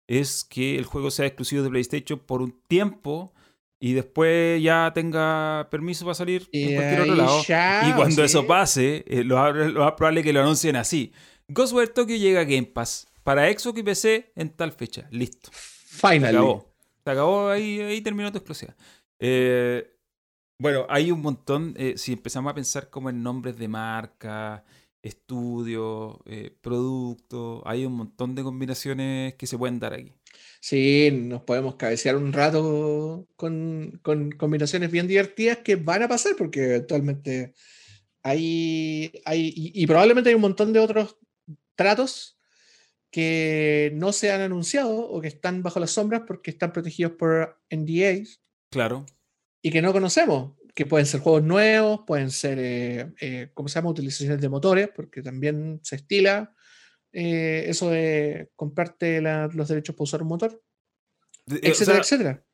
A: es que el juego sea exclusivo de PlayStation por un tiempo y después ya tenga permiso para salir en cualquier otro lado. y cuando eso pase, eh, lo, más probable es que lo anuncien así. Ghostwire Tokyo llega a Game Pass para Xbox y PC en tal fecha. Listo.
B: Finally. Se
A: acabó. Se acabó, ahí, ahí terminó tu exclusiva. Eh, bueno, hay un montón, eh, si empezamos a pensar como en nombres de marca, estudios, eh, productos, hay un montón de combinaciones que se pueden dar aquí.
B: Sí, nos podemos cabecear un rato con, combinaciones bien divertidas que van a pasar porque actualmente hay, hay y, probablemente hay un montón de otros tratos que no se han anunciado o que están bajo las sombras porque están protegidos por NDAs.
A: Claro
B: y que no conocemos, que pueden ser juegos nuevos, pueden ser, eh, eh, ¿cómo se llama?, utilizaciones de motores, porque también se estila eh, eso de comprarte los derechos para usar un motor, etcétera, etcétera.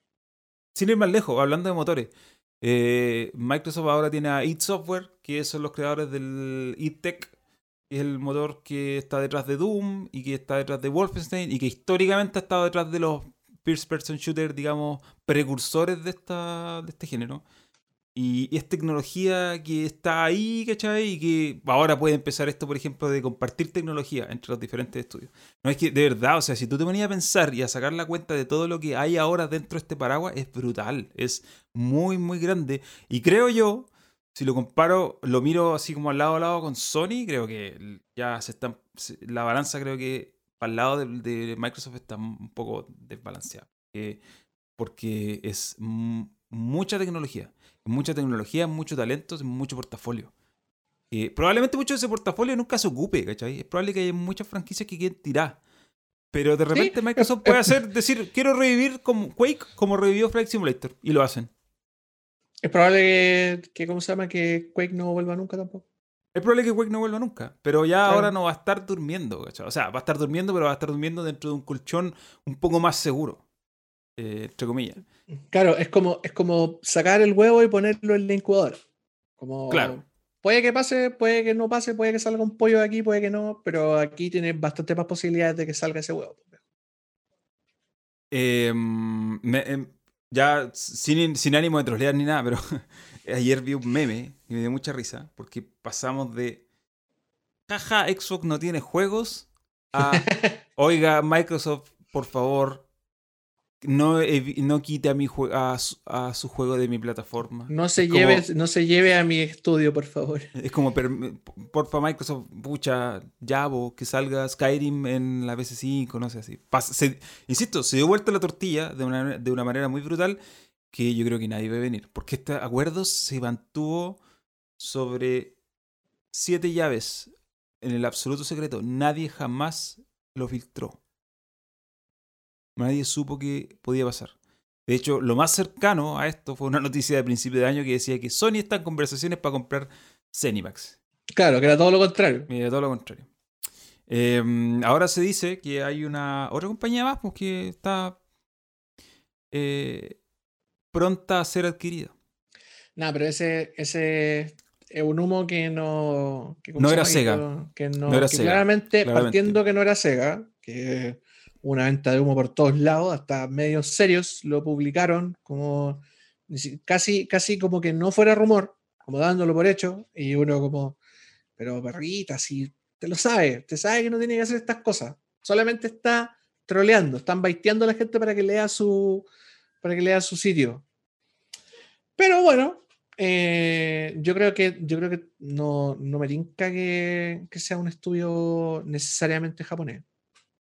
A: Sin ir más lejos, hablando de motores, Microsoft ahora tiene a id Software, que son los creadores del id Tech, que es el motor que está detrás de Doom y que está detrás de Wolfenstein y que históricamente ha estado detrás de los first person shooter, digamos, precursores de, esta, de este género. Y, es tecnología que está ahí, ¿cachai? Y que ahora puede empezar esto, por ejemplo, de compartir tecnología entre los diferentes estudios. No es que, de verdad, o sea, si tú te ponías a pensar y a sacar la cuenta de todo lo que hay ahora dentro de este paraguas, es brutal, es muy, muy grande. Y creo yo, si lo comparo, lo miro así como al lado a lado con Sony, creo que ya se está, la balanza creo que para el lado de, Microsoft está un poco desbalanceado. porque es mucha tecnología. Mucha tecnología, mucho talento, mucho portafolio. probablemente mucho de ese portafolio nunca se ocupe, ¿cachai? Es probable que haya muchas franquicias que quieren tirar. Pero de repente Microsoft puede hacer, decir, quiero revivir como Quake como revivió Flight Simulator. Y lo hacen.
B: Es probable que, que, ¿cómo se llama? Que Quake no vuelva nunca tampoco.
A: Es probable que Quake no vuelva nunca, pero ya ahora no va a estar durmiendo, O sea, va a estar durmiendo, pero va a estar durmiendo dentro de un colchón un poco más seguro, eh, entre comillas.
B: Claro, es como, es como sacar el huevo y ponerlo en la incubadora. Como,
A: claro.
B: Puede que pase, puede que no pase, puede que salga un pollo de aquí, puede que no, pero aquí tiene bastante más posibilidades de que salga ese huevo.
A: Em, em, ya sin, sin ánimo de trolear ni nada, pero ayer vi un meme y me dio mucha risa porque pasamos de jaja, Xbox no tiene juegos a oiga, Microsoft, por favor, no, no quite a, mi a, a, su juego de mi plataforma.
B: No se, lleve, no se lleve a mi estudio, por favor.
A: Es como, porfa, Microsoft, pucha, Javo, que salga Skyrim en la PS5, no sé así. insisto, se dio vuelta la tortilla de una, de una manera muy brutal que yo creo que nadie va a venir. Porque este acuerdo se mantuvo sobre siete llaves en el absoluto secreto. Nadie jamás lo filtró. Nadie supo que podía pasar. De hecho, lo más cercano a esto fue una noticia de principio de año que decía que Sony está en conversaciones para comprar Cenimax.
B: Claro, que era todo lo contrario.
A: Era todo lo contrario. Em, ahora se dice que hay una otra compañía más pues, que está eh, pronta a ser adquirida.
B: No, pero ese, ese es un humo que no.
A: no era Sega.
B: Que, no, era Sega, claramente, partiendo que no era Sega, que una venta de humo por todos lados, hasta medios serios lo publicaron como casi, casi como que no fuera rumor, como dándolo por hecho, y uno como, pero perrita, si te lo sabe, te sabe que no tiene que hacer estas cosas, solamente está troleando, están baiteando a la gente para que lea su, para que lea su sitio. Pero bueno, eh, yo creo que, yo creo que no, no me tinca que, que sea un estudio necesariamente japonés.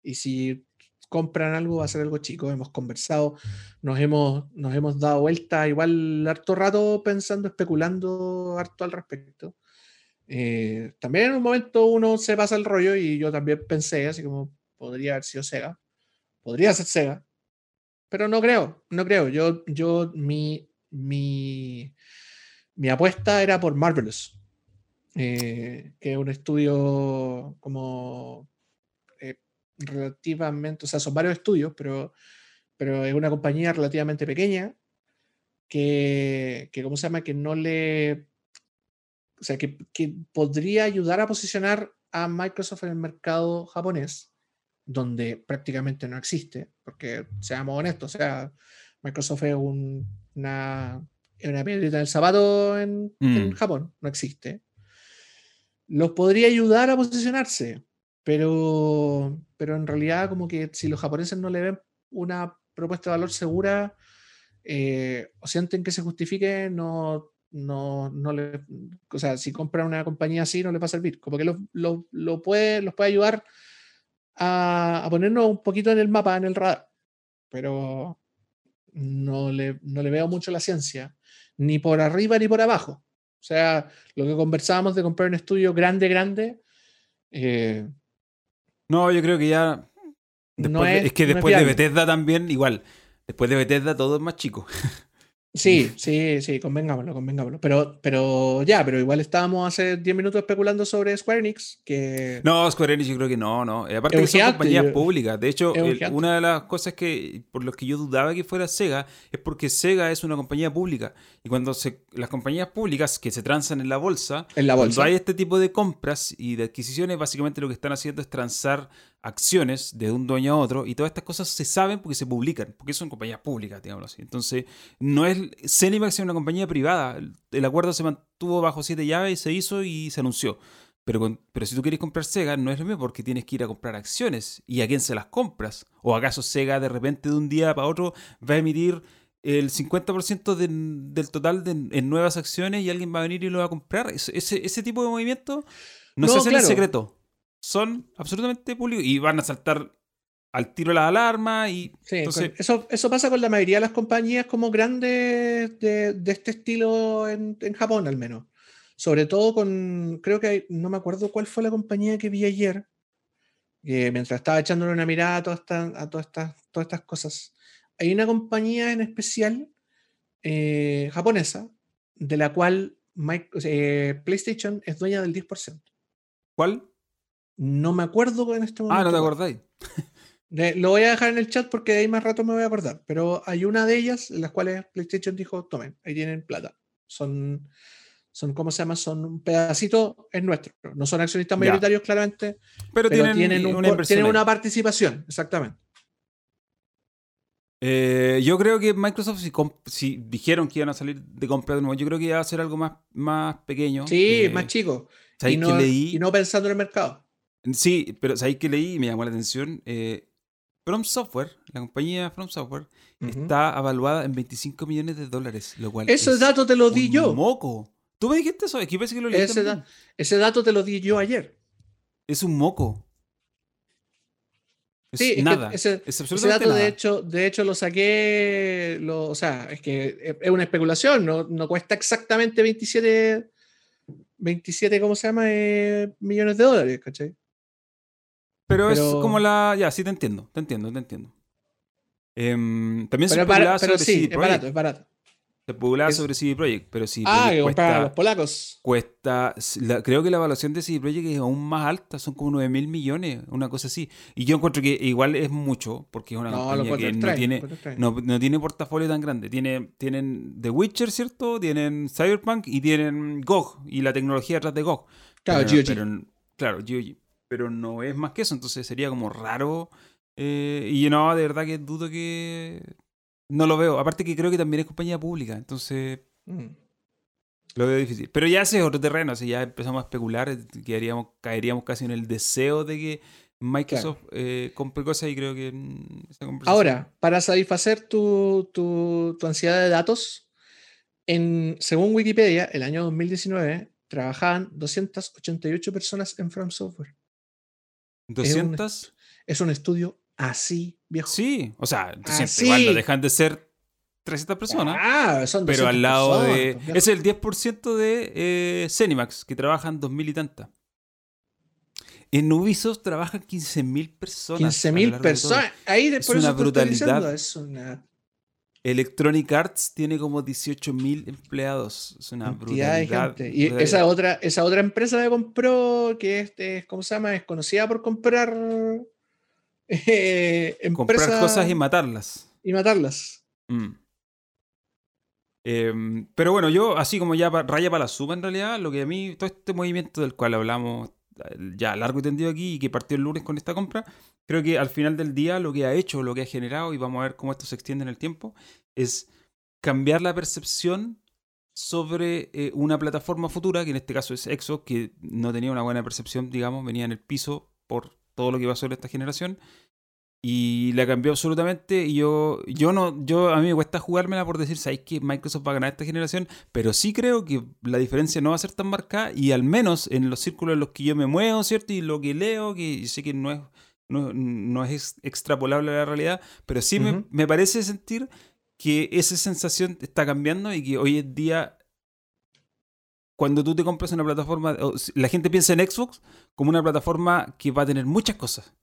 B: Y si compran algo, va a ser algo chico. Hemos conversado, nos hemos, nos hemos dado vuelta igual harto rato pensando, especulando harto al respecto. Eh, también en un momento uno se pasa el rollo y yo también pensé, así como podría haber sido Sega, podría ser Sega, pero no creo, no creo. Yo, yo mi, mi, mi apuesta era por Marvelous, eh, que es un estudio como relativamente, o sea, son varios estudios, pero, pero es una compañía relativamente pequeña que, que ¿cómo se llama? Que no le, o sea, que, que, podría ayudar a posicionar a Microsoft en el mercado japonés, donde prácticamente no existe, porque seamos honestos, o sea, Microsoft es un, una, una piedrita del zapato en, en mm. Japón, no existe. Los podría ayudar a posicionarse, pero, pero en realidad como que si los japoneses no le ven una propuesta de valor segura eh, o sienten que se justifique, no, no, no le, o sea, si compran una compañía así no le va a servir, como que lo, lo, lo puede, los puede ayudar a, a, ponernos un poquito en el mapa, en el radar, pero no le, no le veo mucho la ciencia, ni por arriba ni por abajo. O sea, lo que conversábamos de comprar un estudio grande, grande, eh,
A: no, yo creo que ya. es, que después de Bethesda también, igual. Después de Bethesda todo es más chico.
B: Sí, sí, sí, convengámoslo, convengámoslo. Pero, pero ya, pero igual estábamos hace 10 minutos especulando sobre Square Enix. Que...
A: No, Square Enix yo creo que no, no. Aparte que son compañías públicas. De hecho, una de las cosas que por las que yo dudaba que fuera Sega es porque Sega es una compañía pública. Y cuando se, las compañías públicas que se transan en la bolsa,
B: en la bolsa.
A: cuando hay este tipo de compras y de adquisiciones, básicamente lo que están haciendo es transar acciones de un dueño a otro y todas estas cosas se saben porque se publican, porque son compañías públicas, digámoslo así. Entonces, no es Cenimax es una compañía privada. El, acuerdo se mantuvo bajo siete llaves y se hizo y se anunció. Pero, pero si tú quieres comprar Sega, no es lo mismo porque tienes que ir a comprar acciones. ¿Y a quién se las compras? ¿O acaso Sega de repente de un día para otro va a emitir el 50% del total en nuevas acciones y alguien va a venir y lo va a comprar? Ese, ese, tipo de movimiento no, se hace en secreto son absolutamente públicos y van a saltar al tiro la alarma y
B: eso, eso pasa con la mayoría de las compañías como grandes de, este estilo en, Japón al menos. Sobre todo con, creo que no me acuerdo cuál fue la compañía que vi ayer, mientras estaba echándole una mirada a todas estas, a todas estas, todas estas cosas. Hay una compañía en especial eh, japonesa de la cual eh, PlayStation es dueña del 10%.
A: ¿Cuál?
B: No me acuerdo en este momento.
A: Ah, no te acordáis.
B: lo voy a dejar en el chat porque de ahí más rato me voy a acordar. Pero hay una de ellas en las cuales PlayStation dijo: tomen, ahí tienen plata. Son, son ¿cómo se llama? Son un pedacito, es nuestro. No son accionistas mayoritarios, claramente. Pero, tienen, una, tienen una participación, exactamente.
A: Eh, yo creo que Microsoft, si, dijeron que iban a salir de compra de nuevo, yo creo que iba a ser algo más, más pequeño.
B: Sí, más chico. Y no, y no pensando en el mercado.
A: Sí, pero ¿sabéis que leí y me llamó la atención? Eh, From Software, la compañía From Software, está avaluada en 25 millones de dólares, lo cual
B: Ese
A: es
B: dato te lo di
A: un
B: yo.
A: moco. ¿Tú me dijiste eso? Es que parece que lo leí
B: Ese,
A: también.
B: da- ese dato te lo di yo ayer.
A: Es un moco. Es
B: Sí, es que
A: nada.
B: ese-
A: es
B: Ese
A: absolutamente
B: dato, de hecho, de hecho, lo saqué. Lo, o sea, es que es- es una especulación. No, no cuesta exactamente 27. 27, ¿cómo se llama? Eh, millones de dólares, ¿cachai?
A: Pero, es
B: pero-
A: como la. Ya, sí, te entiendo, te entiendo, te entiendo. Em, también se
B: es
A: especulaba sobre
B: sí,
A: CD
B: es
A: Projekt.
B: barato, es barato.
A: Se especulaba
B: Es-
A: sobre CD Projekt, pero CD
B: Ah, que
A: cuesta,
B: los polacos.
A: cuesta la- creo que la evaluación de CD Projekt es aún más alta, son como 9 mil millones, una cosa así. Y yo encuentro que igual es mucho, porque es una
B: No,
A: compañía que no tiene, no, no tiene portafolio tan grande. Tiene, tienen The Witcher, ¿cierto? Tienen Cyberpunk y tienen GOG y la tecnología detrás de GOG.
B: Claro,
A: pero,
B: GOG.
A: pero- claro, GOG. Pero no es más que eso, entonces sería como raro. eh, y no, de verdad que dudo que. No lo veo. Aparte que creo que también es compañía pública, entonces
B: Mm.
A: lo veo difícil. Pero ya ese es otro terreno, ya empezamos a especular, eh, quedaríamos, caeríamos casi en el deseo de que Microsoft eh, compre cosas y creo que mm, esa
B: Ahora, para satisfacer tu, tu- tu ansiedad de datos, en, según Wikipedia, el año 2019 trabajaban 288 personas en From Software.
A: 200.
B: Es un estudio así, viejo.
A: Sí, o sea, 200
B: Así.
A: igual no dejan de ser 300 personas.
B: Ah, son
A: Pero
B: 200
A: al lado
B: personas,
A: de.
B: viejo.
A: Es el 10% de eh, Cenimax, que trabajan 2.000 y tantas. En Ubisoft trabajan 15.000 personas. a lo
B: 15.000
A: largo de todo.
B: personas. Ahí
A: Es
B: por eso
A: una
B: te estoy
A: brutalidad.
B: diciendo, Es una
A: Electronic Arts tiene como 18.000 empleados. Es una
B: de
A: brutalidad.
B: gente. Y esa otra, esa otra empresa que compró, que es, es- ¿cómo se llama? Es conocida por comprar eh,
A: Comprar cosas y matarlas.
B: y matarlas.
A: Mm. Em, pero bueno, yo, así como ya raya para la suma, en realidad, lo que a mí, todo este movimiento del cual hablamos ya largo y tendido aquí y que partió el lunes con esta compra, creo que al final del día lo que ha hecho, lo que ha generado, y vamos a ver cómo esto se extiende en el tiempo, es cambiar la percepción sobre eh, una plataforma futura, que en este caso es Xbox, que no tenía una buena percepción, digamos, venía en el piso por todo lo que pasó en esta generación y la cambió absolutamente y yo yo no yo a mí me cuesta jugármela por decir sabéis que Microsoft va a ganar esta generación pero sí creo que la diferencia no va a ser tan marcada y al menos en los círculos en los que yo me muevo cierto y lo que leo que sé que no es no, no es ex- extrapolable a la realidad pero sí me, me parece sentir que esa sensación está cambiando y que hoy en día cuando tú te compras una plataforma, la gente piensa en Xbox como una plataforma que va a tener muchas cosas.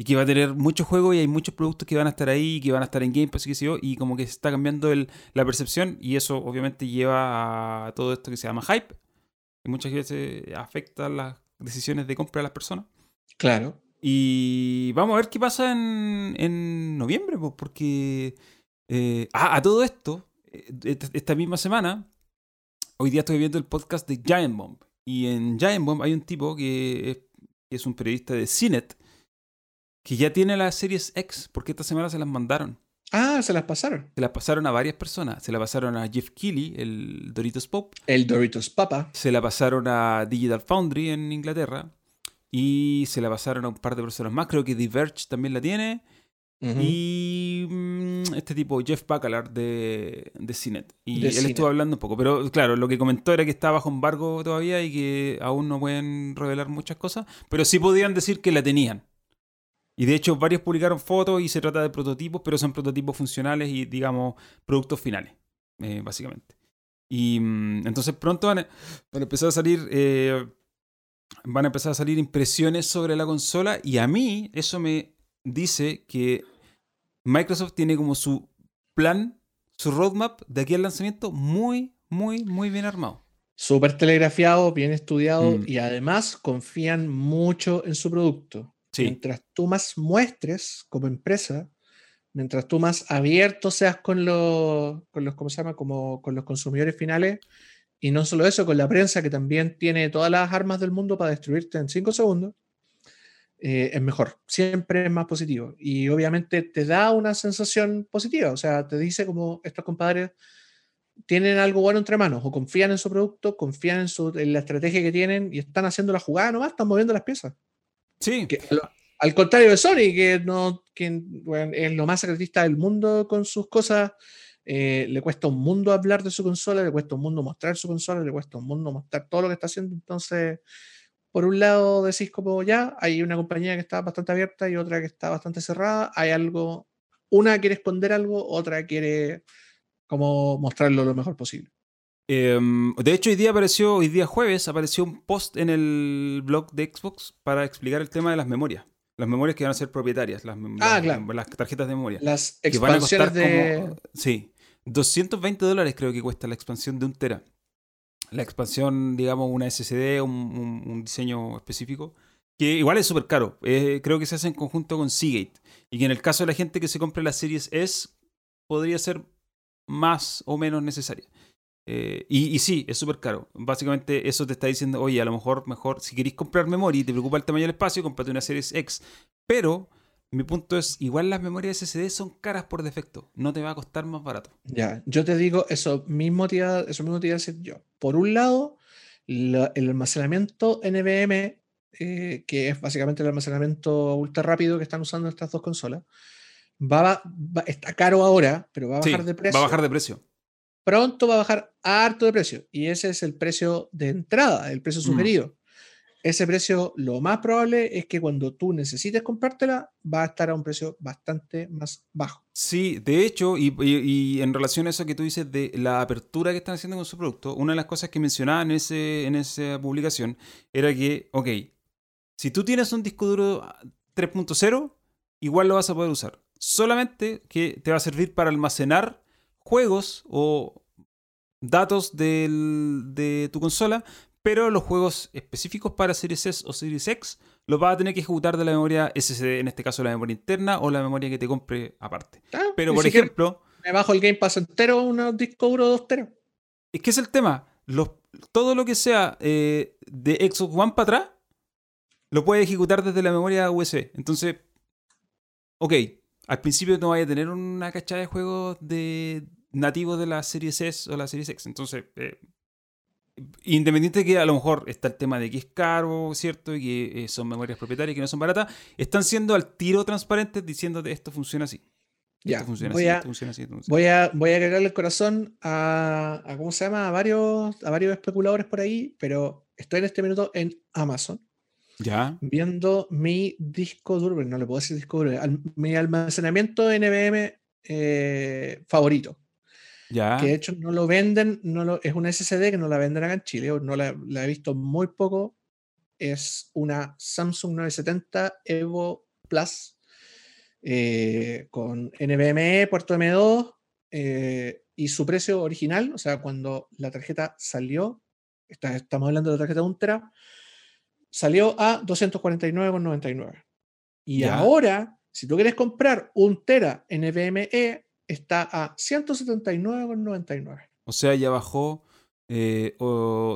A: Y que va a tener muchos juegos y hay muchos productos que van a estar ahí, que van a estar en Game Pass y qué sé yo, y como que se está cambiando el- la percepción y eso obviamente lleva a todo esto que se llama hype, que muchas veces afecta las decisiones de compra de las personas.
B: Claro.
A: Y vamos a ver qué pasa en, en noviembre, pues, porque... eh, ah, a todo esto, eh, esta, misma semana, hoy día estoy viendo el podcast de Giant Bomb. Y en Giant Bomb hay un tipo que es, que es un periodista de CNET, que ya tiene las series X, porque esta semana se las mandaron.
B: Ah, se las pasaron.
A: Se las pasaron a varias personas. Se la pasaron a Jeff Keighley, el Doritos Pop.
B: El Doritos Papa.
A: Se la pasaron a Digital Foundry en Inglaterra. Y se la pasaron a un par de personas más. Creo que Diverge también la tiene. Y mm, este tipo, Jeff Baccalar de, de CNET. Y
B: De
A: él estuvo hablando un poco. Pero claro, lo que comentó era que está bajo embargo todavía y que aún no pueden revelar muchas cosas. Pero sí podían decir que la tenían. Y de hecho, varios publicaron fotos y se trata de prototipos, pero son prototipos funcionales y, digamos, productos finales, eh, básicamente. Y mm, entonces pronto van a, van a empezar a salir. eh, van a empezar a salir impresiones sobre la consola. Y a mí, eso me dice que Microsoft tiene como su plan, su roadmap de aquí al lanzamiento muy, muy, muy bien armado.
B: Súper telegrafiado, bien estudiado
A: Mm.
B: y además confían mucho en su producto. Mientras tú más muestres como empresa, mientras tú más abierto seas con los, con los, ¿cómo se llama? Como con los consumidores finales, y no solo eso, con la prensa que también tiene todas las armas del mundo para destruirte en 5 segundos, eh, es mejor, siempre es más positivo. Y obviamente te da una sensación positiva, o sea, te dice como estos compadres tienen algo bueno entre manos, o confían en su producto, confían en, su, en la estrategia que tienen y están haciendo la jugada nomás, están moviendo las piezas.
A: Sí.
B: Que Al contrario de Sony, que, no, que es lo más secretista del mundo con sus cosas. Eh, le cuesta un mundo hablar de su consola, le cuesta un mundo mostrar su consola, le cuesta un mundo mostrar todo lo que está haciendo. Entonces, por un lado decís como ya, hay una compañía que está bastante abierta y otra que está bastante cerrada. Hay algo, una quiere esconder algo, otra quiere como mostrarlo lo mejor posible.
A: Em, de hecho, hoy día apareció, hoy día jueves, apareció un post en el blog de Xbox para explicar el tema de las memorias. Las memorias que van a ser propietarias, las,
B: ah,
A: las tarjetas de memoria.
B: Las expansiones de...
A: sí, 220 dólares creo que cuesta la expansión de un tera. La expansión, digamos, una SSD, un, un, diseño específico, que igual es súper caro. Eh, creo que se hace en conjunto con Seagate. Y que en el caso de la gente que se compre las series S, podría ser más o menos necesaria. Eh, y, sí, es súper caro. Básicamente eso te está diciendo, oye, a lo mejor, mejor, si queréis comprar memoria y te preocupa el tamaño del espacio, cómprate una Series X. Pero mi punto es, igual las memorias SSD son caras por defecto. No te va a costar más barato.
B: Ya, yo te digo, eso mismo te iba, eso mismo te a decir yo. Por un lado, el almacenamiento NVMe, eh, que es básicamente el almacenamiento ultra rápido que están usando estas dos consolas, va, está caro ahora, pero va a bajar de precio.
A: Va a bajar de precio
B: pronto va a bajar harto de precio. Y ese es el precio de entrada, el precio mm. sugerido. Ese precio, lo más probable es que cuando tú necesites comprártela, va a estar a un precio bastante más bajo.
A: Sí, de hecho, y, en relación a eso que tú dices de la apertura que están haciendo con su producto, una de las cosas que mencionaba en, ese, en esa publicación era que, ok, si tú tienes un disco duro 3.0, igual lo vas a poder usar. Solamente que te va a servir para almacenar juegos o datos de tu consola, pero los juegos específicos para Series S o Series X los vas a tener que ejecutar de la memoria SSD, en este caso la memoria interna o la memoria que te compre aparte. Ah, pero por ejemplo...
B: Me bajo el Game Pass entero, un disco duro 2 teros.
A: Es que es el tema. Los, todo lo que sea eh, de Xbox One para atrás, lo puedes ejecutar desde la memoria USB. Entonces, ok, al principio no vaya a tener una cachada de juegos de, nativo de la serie S o la serie X. Entonces, eh, independiente de que a lo mejor está el tema de que es caro, ¿cierto? Y que eh, son memorias propietarias que no son baratas, están siendo al tiro transparentes diciendo que esto funciona así.
B: Ya, voy, a, voy, a, voy a agregarle el corazón a, ¿cómo se llama? A varios, a varios especuladores por ahí, pero estoy en este minuto en Amazon.
A: Ya.
B: Viendo mi disco duro, no le puedo decir disco duro, mi almacenamiento NVMe eh, favorito. Que de hecho no lo venden, no lo, es una SSD que no la venden acá en Chile, no la, he visto muy poco. Es una Samsung 970 Evo Plus eh, con NVMe, puerto M2 eh, y su precio original, o sea, cuando la tarjeta salió, estamos hablando de la tarjeta de un tera, salió a 249,99. Y ahora, si tú quieres comprar un tera NVMe, está a 179,99.
A: O sea, ya bajó eh,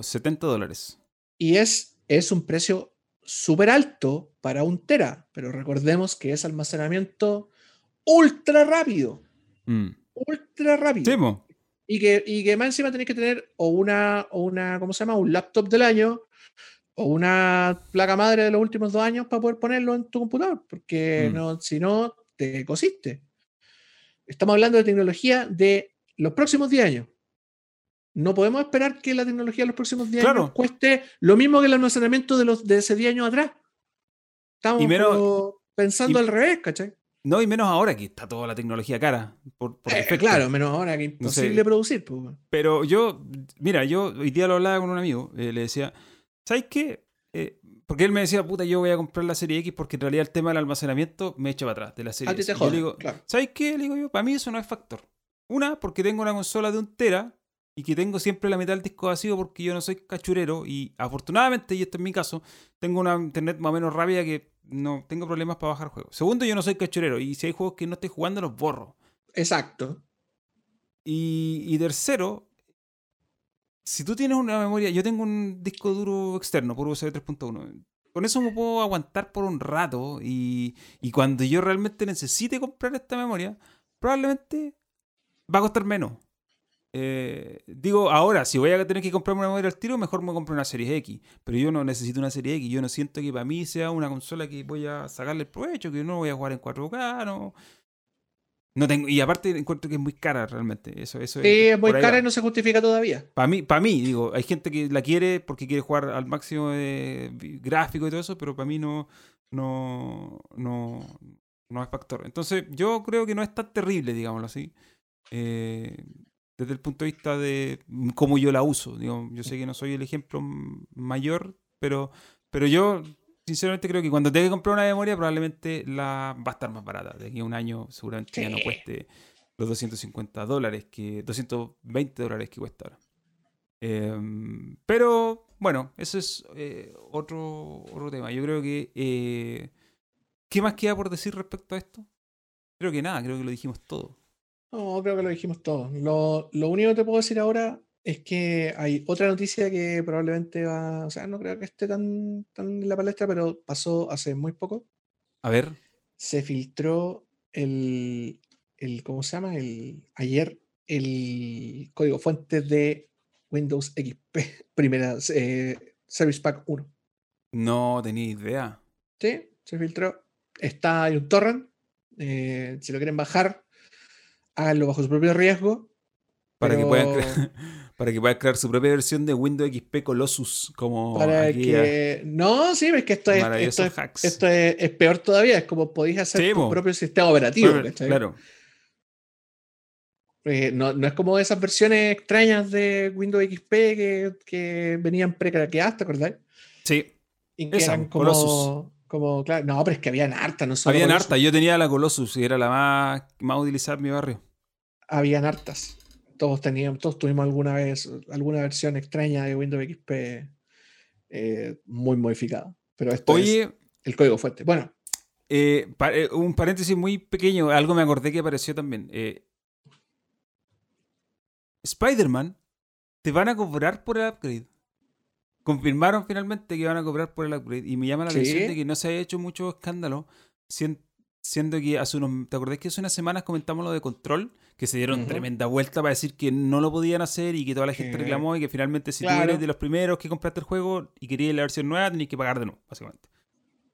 A: 70 dólares.
B: Y es, es un precio súper alto para un tera, pero recordemos que es almacenamiento ultra rápido. Mm. Ultra rápido. Y que, y que más encima tenéis que tener o una, o una, ¿cómo se llama? Un laptop del año o una placa madre de los últimos dos años para poder ponerlo en tu computador, porque mm. no, si no, te cosiste. Estamos hablando de tecnología de los próximos 10 años. No podemos esperar que la tecnología de los próximos 10 años cueste lo mismo que el almacenamiento de, los, de ese 10 años atrás. Estamos pensando al revés, ¿cachai?
A: No, y menos ahora que está toda la tecnología cara. Por,
B: eh, claro, menos ahora que es imposible producir. Pues.
A: Pero yo, mira, yo hoy día lo hablaba con un amigo, eh, le decía, ¿sabes qué? Eh, porque él me decía, puta, yo voy a comprar la serie X porque en realidad el tema del almacenamiento me echa para atrás de la serie
B: X. Te
A: digo, ¿sabes qué? Le digo yo, para mí eso no es factor. Una, porque tengo una consola de un tera y que tengo siempre la mitad del disco vacío porque yo no soy cachurero y afortunadamente, y esto es mi caso, tengo una internet más o menos rápida que no tengo problemas para bajar juegos. Segundo, yo no soy cachurero y si hay juegos que no estoy jugando los borro.
B: Exacto.
A: Y, y tercero, si tú tienes una memoria, yo tengo un disco duro externo por USB 3.1. Con eso me puedo aguantar por un rato y, cuando yo realmente necesite comprar esta memoria, probablemente va a costar menos. eh, digo, ahora, si voy a tener que comprarme una memoria al tiro, mejor me compro una serie X. Pero yo no necesito una serie X. Yo no siento que para mí sea una consola que voy a sacarle el provecho, que no voy a jugar en 4K, no. No tengo, y aparte encuentro que es muy cara realmente. Eso, eso
B: sí, es, muy cara y no se justifica todavía.
A: Para mí, para mí, digo, hay gente que la quiere porque quiere jugar al máximo de gráfico y todo eso, pero para mí no, no, no, no es factor. Entonces, yo creo que no es tan terrible, digámoslo así. Eh, desde el punto de vista de cómo yo la uso. Digo, yo sé que no soy el ejemplo mayor, pero, pero yo sinceramente creo que cuando tenga que comprar una memoria probablemente la va a estar más barata. De aquí a un año seguramente ya no cueste los 250 dólares, que 220 dólares que cuesta ahora. Em, pero bueno, eso es eh, otro, otro tema. Yo creo que... Eh, ¿Qué más queda por decir respecto a esto? Creo que nada, creo que lo dijimos todo.
B: No, creo que lo dijimos todo. Lo, lo único que te puedo decir ahora es que hay otra noticia que probablemente va, o sea, no creo que esté tan, tan en la palestra, pero pasó hace muy poco.
A: A ver.
B: Se filtró el, el ¿cómo se llama? El, ayer el código fuente de Windows XP, primera eh, Service Pack 1.
A: No tenía idea.
B: Sí, se filtró. Está en un torrent. Eh, si lo quieren bajar, háganlo bajo su propio riesgo.
A: Para que puedan para que puedan crear su propia versión de Windows XP Colossus. Como
B: para que. No, sí, es que esto es. Esto, es, esto es, peor todavía. Es como podéis hacer tu propio sistema operativo. claro. Eh, no, no, es como esas versiones extrañas de Windows XP que, que venían precraqueadas, ¿te acordás?
A: Sí.
B: Y que eran como, como, claro, no, pero es que habían harta, no
A: solo Habían harta, yo tenía la Colossus y era la más, más utilizada en mi barrio.
B: Habían hartas todos teníamos, todos tuvimos alguna vez alguna versión extraña de Windows XP eh, muy modificada. Pero esto es el código fuerte. Bueno.
A: Eh, eh, un paréntesis muy pequeño, algo me acordé que apareció también. Spider-Man, te van a cobrar por el upgrade. Confirmaron finalmente que van a cobrar por el upgrade. Y me llama la atención de que no se haya hecho mucho escándalo. Siendo que hace unos. ¿Te acordás que hace unas semanas comentamos lo de control? Que se dieron tremenda vuelta para decir que no lo podían hacer y que toda la gente reclamó y que finalmente si tú eres de los primeros que compraste el juego y querías la versión nueva, tenías que pagar de nuevo, básicamente.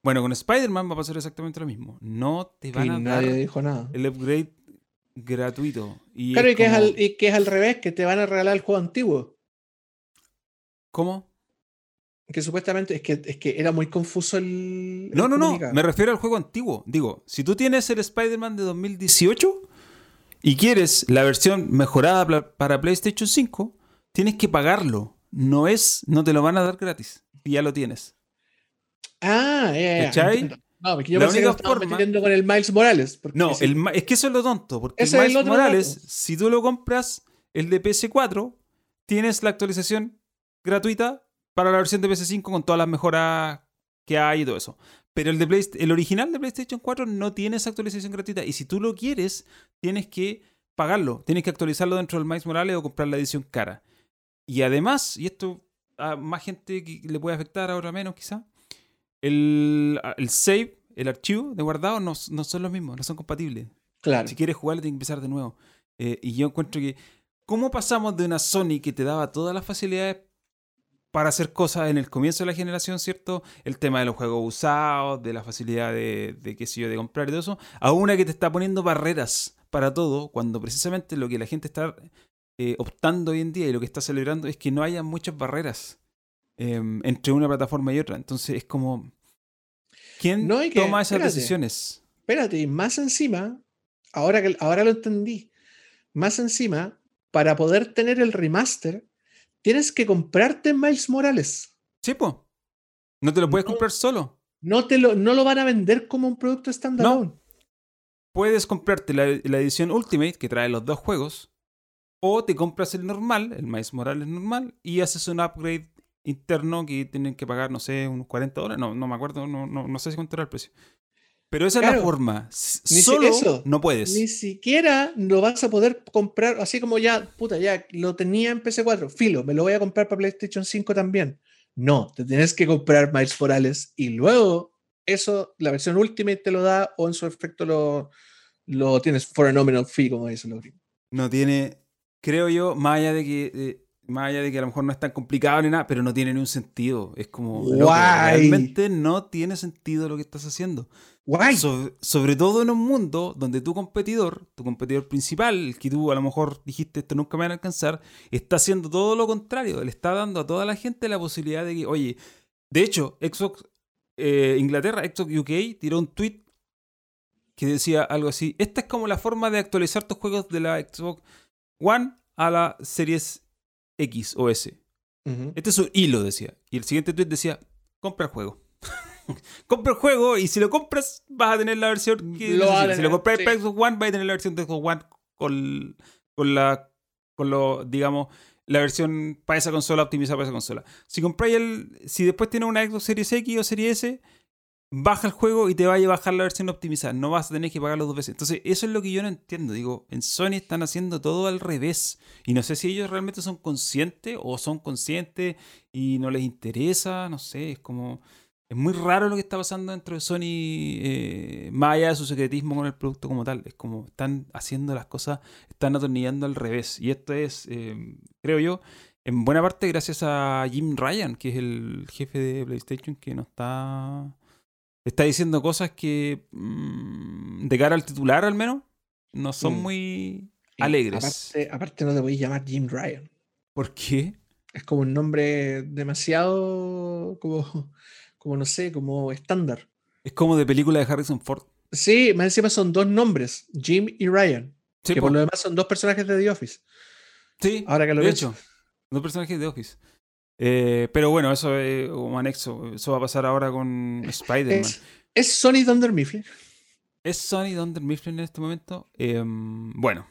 A: Bueno, con Spider-Man va a pasar exactamente lo mismo. No te van a
B: dar dijo nada.
A: el upgrade gratuito.
B: Y claro, y, que es al, y que es al revés, que te van a regalar el juego antiguo.
A: ¿Cómo?
B: Que supuestamente es que, es que era muy confuso el.
A: No, no, no. Me refiero al juego antiguo. Digo, si tú tienes el Spider-Man de 2018 y quieres la versión mejorada para PlayStation 5, tienes que pagarlo. No es, no te lo van a dar gratis. Y ya lo tienes.
B: Ah, ya, ya. No, porque yo la única que forma... metiendo con el Miles Morales.
A: No, es que eso es lo tonto. Porque el Miles Morales, si tú lo compras, el de PS4, tienes la actualización gratuita para la versión de PS5 con todas las mejoras que hay y todo eso. Pero el, de el original de PlayStation 4 no tiene esa actualización gratuita. Y si tú lo quieres, tienes que pagarlo. Tienes que actualizarlo dentro del Miles Morales o comprar la edición cara. Y además, y esto a más gente que le puede afectar, a otra menos quizá, el, el save, el archivo de guardado no, no, son los mismos, no son compatibles.
B: Claro.
A: Si quieres jugar, tienes que empezar de nuevo. Eh, y yo encuentro que, ¿cómo pasamos de una Sony que te daba todas las facilidades para hacer cosas en el comienzo de la generación, ¿cierto? El tema de los juegos usados, de la facilidad de, de qué sé yo, de comprar y todo eso, a una que te está poniendo barreras para todo, cuando precisamente lo que la gente está eh, optando hoy en día y lo que está celebrando es que no haya muchas barreras em, entre una plataforma y otra. Entonces es como, ¿quién toma esas decisiones?
B: Espérate, más encima, ahora, que, ahora lo entendí, más encima, para poder tener el remaster, tienes que comprarte Miles Morales.
A: Sí, No te lo puedes comprar solo.
B: No, te lo, no lo van a vender como un producto standalone. No.
A: Puedes comprarte la, edición Ultimate que trae los dos juegos. O te compras el normal, el Miles Morales normal, y haces un upgrade interno que tienen que pagar, no sé, unos 40 dólares. No, no me acuerdo, no, no, no sé si cuánto era el precio. Pero esa es la forma. Solo eso, no puedes.
B: Ni siquiera lo vas a poder comprar, así como ya, puta, ya lo tenía en PC4, filo, me lo voy a comprar para PlayStation 5 también. No, te tienes que comprar Miles Morales y luego eso, la versión Ultimate te lo da o en su efecto lo, lo tienes for a nominal fee, como dicen los
A: No tiene creo yo, más allá de que, eh, más allá de que a lo mejor no es tan complicado ni nada, pero no tiene ni un sentido. Es como,
B: Guay.
A: realmente no tiene sentido lo que estás haciendo.
B: Guay.
A: Sobre, sobre todo en un mundo donde tu competidor, tu competidor principal, el que tú a lo mejor dijiste esto nunca me van a alcanzar, está haciendo todo lo contrario. Le está dando a toda la gente la posibilidad de que, oye, de hecho, Xbox eh, Inglaterra, Xbox UK, tiró un tweet que decía algo así. Esta es como la forma de actualizar tus juegos de la Xbox One a la Series X o S. Este es un hilo, decía. Y el siguiente tweet decía, compra el juego. compra el juego y si lo compras vas a tener la versión que
B: Lo.
A: Si lo compras
B: sí.
A: para Xbox One vas a tener la versión de Xbox One con, con la con lo digamos la versión para esa consola optimizada para esa consola. Si compráis el si después tienes una Xbox Series X o Series S baja el juego y te vaya a bajar la versión optimizada. No vas a tener que pagarlo dos veces. Entonces, eso es lo que yo no entiendo. Digo, en Sony están haciendo todo al revés. Y no sé si ellos realmente son conscientes o son conscientes y no les interesa. No sé, es como. Es muy raro lo que está pasando dentro de Sony, eh, más allá de su secretismo con el producto como tal. Es como están haciendo las cosas, están atornillando al revés. Y esto es, eh, creo yo, en buena parte gracias a Jim Ryan, que es el jefe de PlayStation, que no está está diciendo cosas que, mm, de cara al titular al menos, no son
B: Mm.
A: muy alegres.
B: Aparte, aparte no te podéis llamar Jim Ryan.
A: ¿Por qué?
B: Es como un nombre demasiado como, como no sé, como estándar.
A: Es como de película de Harrison Ford.
B: Sí, más encima son dos nombres, Jim y Ryan.
A: Sí,
B: que
A: po.
B: por lo demás son dos personajes de The Office.
A: Sí,
B: Ahora que lo
A: de
B: pienso.
A: hecho. Dos personajes de Office. Eh, pero bueno, eso es un anexo. Eso va a pasar ahora con Spider-Man.
B: Es, es Sony Thunder Mifflin.
A: ¿Es Sony Dunder Mifflin en este momento? Em, bueno,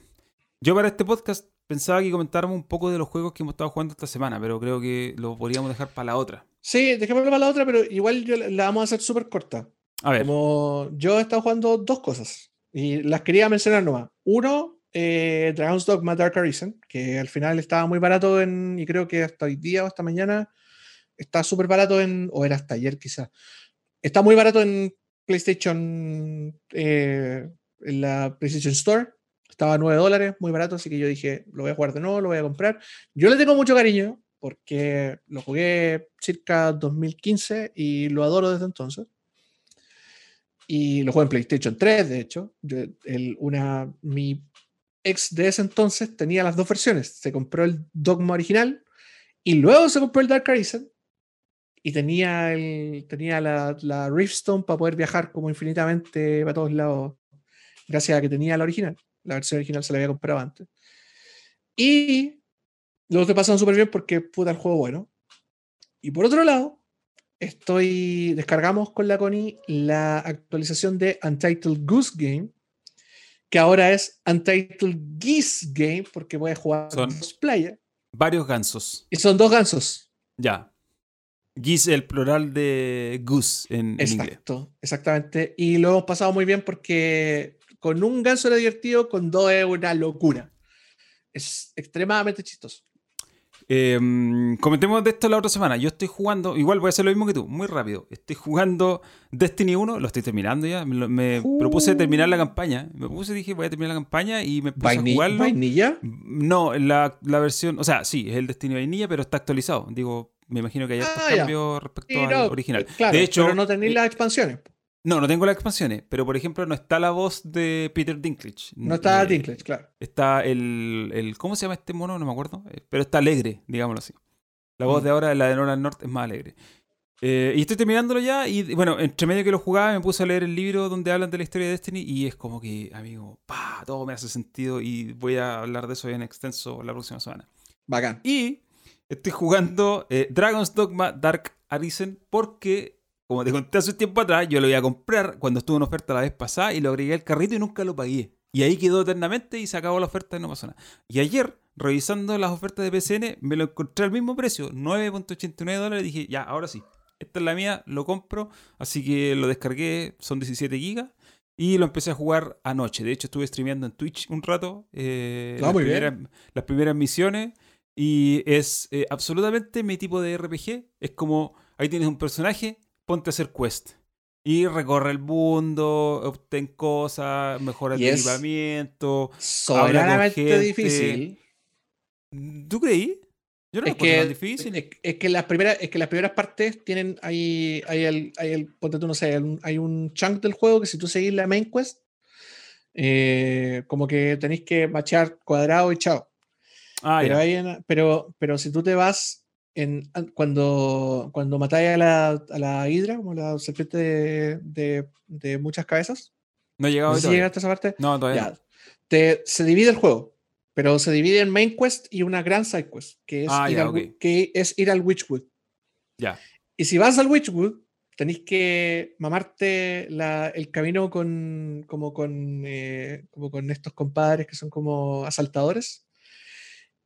A: yo para este podcast pensaba que comentáramos un poco de los juegos que hemos estado jugando esta semana, pero creo que lo podríamos dejar para la otra.
B: Sí, dejémoslo para la otra, pero igual yo la vamos a hacer súper corta.
A: A ver,
B: Como yo he estado jugando dos cosas y las quería mencionar nomás. Uno, eh, Dragon's Dogma Dark Arisen, que al final estaba muy barato en, y creo que hasta hoy día o hasta mañana está súper barato en, o era hasta ayer quizás. Está muy barato en PlayStation, eh, en la PlayStation Store. Estaba a 9 dólares, muy barato, así que yo dije, lo voy a jugar de nuevo, lo voy a comprar. Yo le tengo mucho cariño porque lo jugué circa 2015 y lo adoro desde entonces. Y lo jugué en PlayStation 3, de hecho. Una, mi ex de ese entonces tenía las dos versiones. Se compró el Dogma original y luego se compró el Dark Arisen. Y tenía, el, tenía la, la Riftstone para poder viajar como infinitamente para todos lados. Gracias a que tenía la original. La versión original se la había comprado antes. Y los te pasan súper bien porque puta el juego bueno. Y por otro lado, estoy descargamos con la Connie la actualización de Untitled Goose Game, que ahora es Untitled Geese Game, porque puedes jugar
A: Son-
B: dos players.
A: varios gansos.
B: Y son dos gansos.
A: Ya. Geese, el plural de goose en, en inglés.
B: Exacto, exactamente. Y lo hemos pasado muy bien porque con un ganso era divertido, con dos es una locura. Es extremadamente chistoso.
A: Eh, comentemos de esto la otra semana. Yo estoy jugando, igual voy a hacer lo mismo que tú, muy rápido. Estoy jugando Destiny 1, lo estoy terminando ya. Me,
B: Uh.
A: propuse terminar la campaña. Me propuse, dije, voy a terminar la campaña y me puse
B: Vaini-
A: a jugarlo.
B: ¿Vainilla?
A: No, la, la versión, o sea, sí, es el Destiny vainilla, pero está actualizado. Digo, me imagino que hay
B: Ah,
A: cambios respecto
B: Sí,
A: al original.
B: Claro,
A: de hecho,
B: pero no tenéis
A: eh,
B: las expansiones.
A: No, no tengo las expansiones, pero por ejemplo no está la voz de Peter Dinklage.
B: No está
A: Eh,
B: Dinklage, claro.
A: Está el, el- ¿Cómo se llama este mono? No me acuerdo. eh, Pero está alegre, digámoslo así. La voz
B: Mm.
A: de ahora, la de Nolan North, es más alegre. Eh, y estoy terminándolo ya. Y bueno, entre medio que lo jugaba, me puse a leer el libro donde hablan de la historia de Destiny. Y es como que, amigo, pa, todo me hace sentido. Y voy a hablar de eso en extenso la próxima semana.
B: Bacán.
A: Y estoy jugando eh, Dragon's Dogma Dark Arisen porque, como te conté hace un tiempo atrás, yo lo iba a comprar cuando estuvo en oferta la vez pasada y lo agregué al carrito y nunca lo pagué. Y ahí quedó eternamente y se acabó la oferta y no pasó nada. Y ayer, revisando las ofertas de PCN, me lo encontré al mismo precio, 9.89 dólares. Dije, ya, ahora sí, esta es la mía, lo compro. Así que lo descargué, son 17 gigas. Y lo empecé a jugar anoche. De hecho, estuve streameando en Twitch un rato. eh,
B: Ah,
A: las, primeras, las primeras misiones. Y es eh, absolutamente mi tipo de RPG. Es como, ahí tienes un personaje, ponte a hacer quest. Y recorre el mundo, obtén cosas, mejora el equipamiento.
B: Soberanamente difícil.
A: ¿Tú creí? Yo no
B: Es
A: lo encuentro tan
B: que,
A: difícil.
B: es, es que las primeras, es que las primeras partes tienen, hay, hay el, hay el, ponte tú, no sé, hay un, hay un chunk del juego que si tú seguís la main quest, eh, como que tenéis que machear cuadrado y chao.
A: ah,
B: pero,
A: ya.
B: hay pero, pero si tú te vas en, an- cuando, cuando matáis a la, a la hidra, como la serpiente de, de- de muchas cabezas,
A: No he llegado
B: no sé si llegaste a esa parte,
A: No, todavía
B: ya,
A: no.
B: te, se divide el juego, pero se divide en main quest y una gran side quest, que es,
A: Ah,
B: ir,
A: ya,
B: al,
A: ok.
B: wi- que es ir al Witchwood.
A: Ya.
B: Y si vas al Witchwood, tenéis que mamarte la- el camino con, como, con, eh, como con estos compadres que son como asaltadores.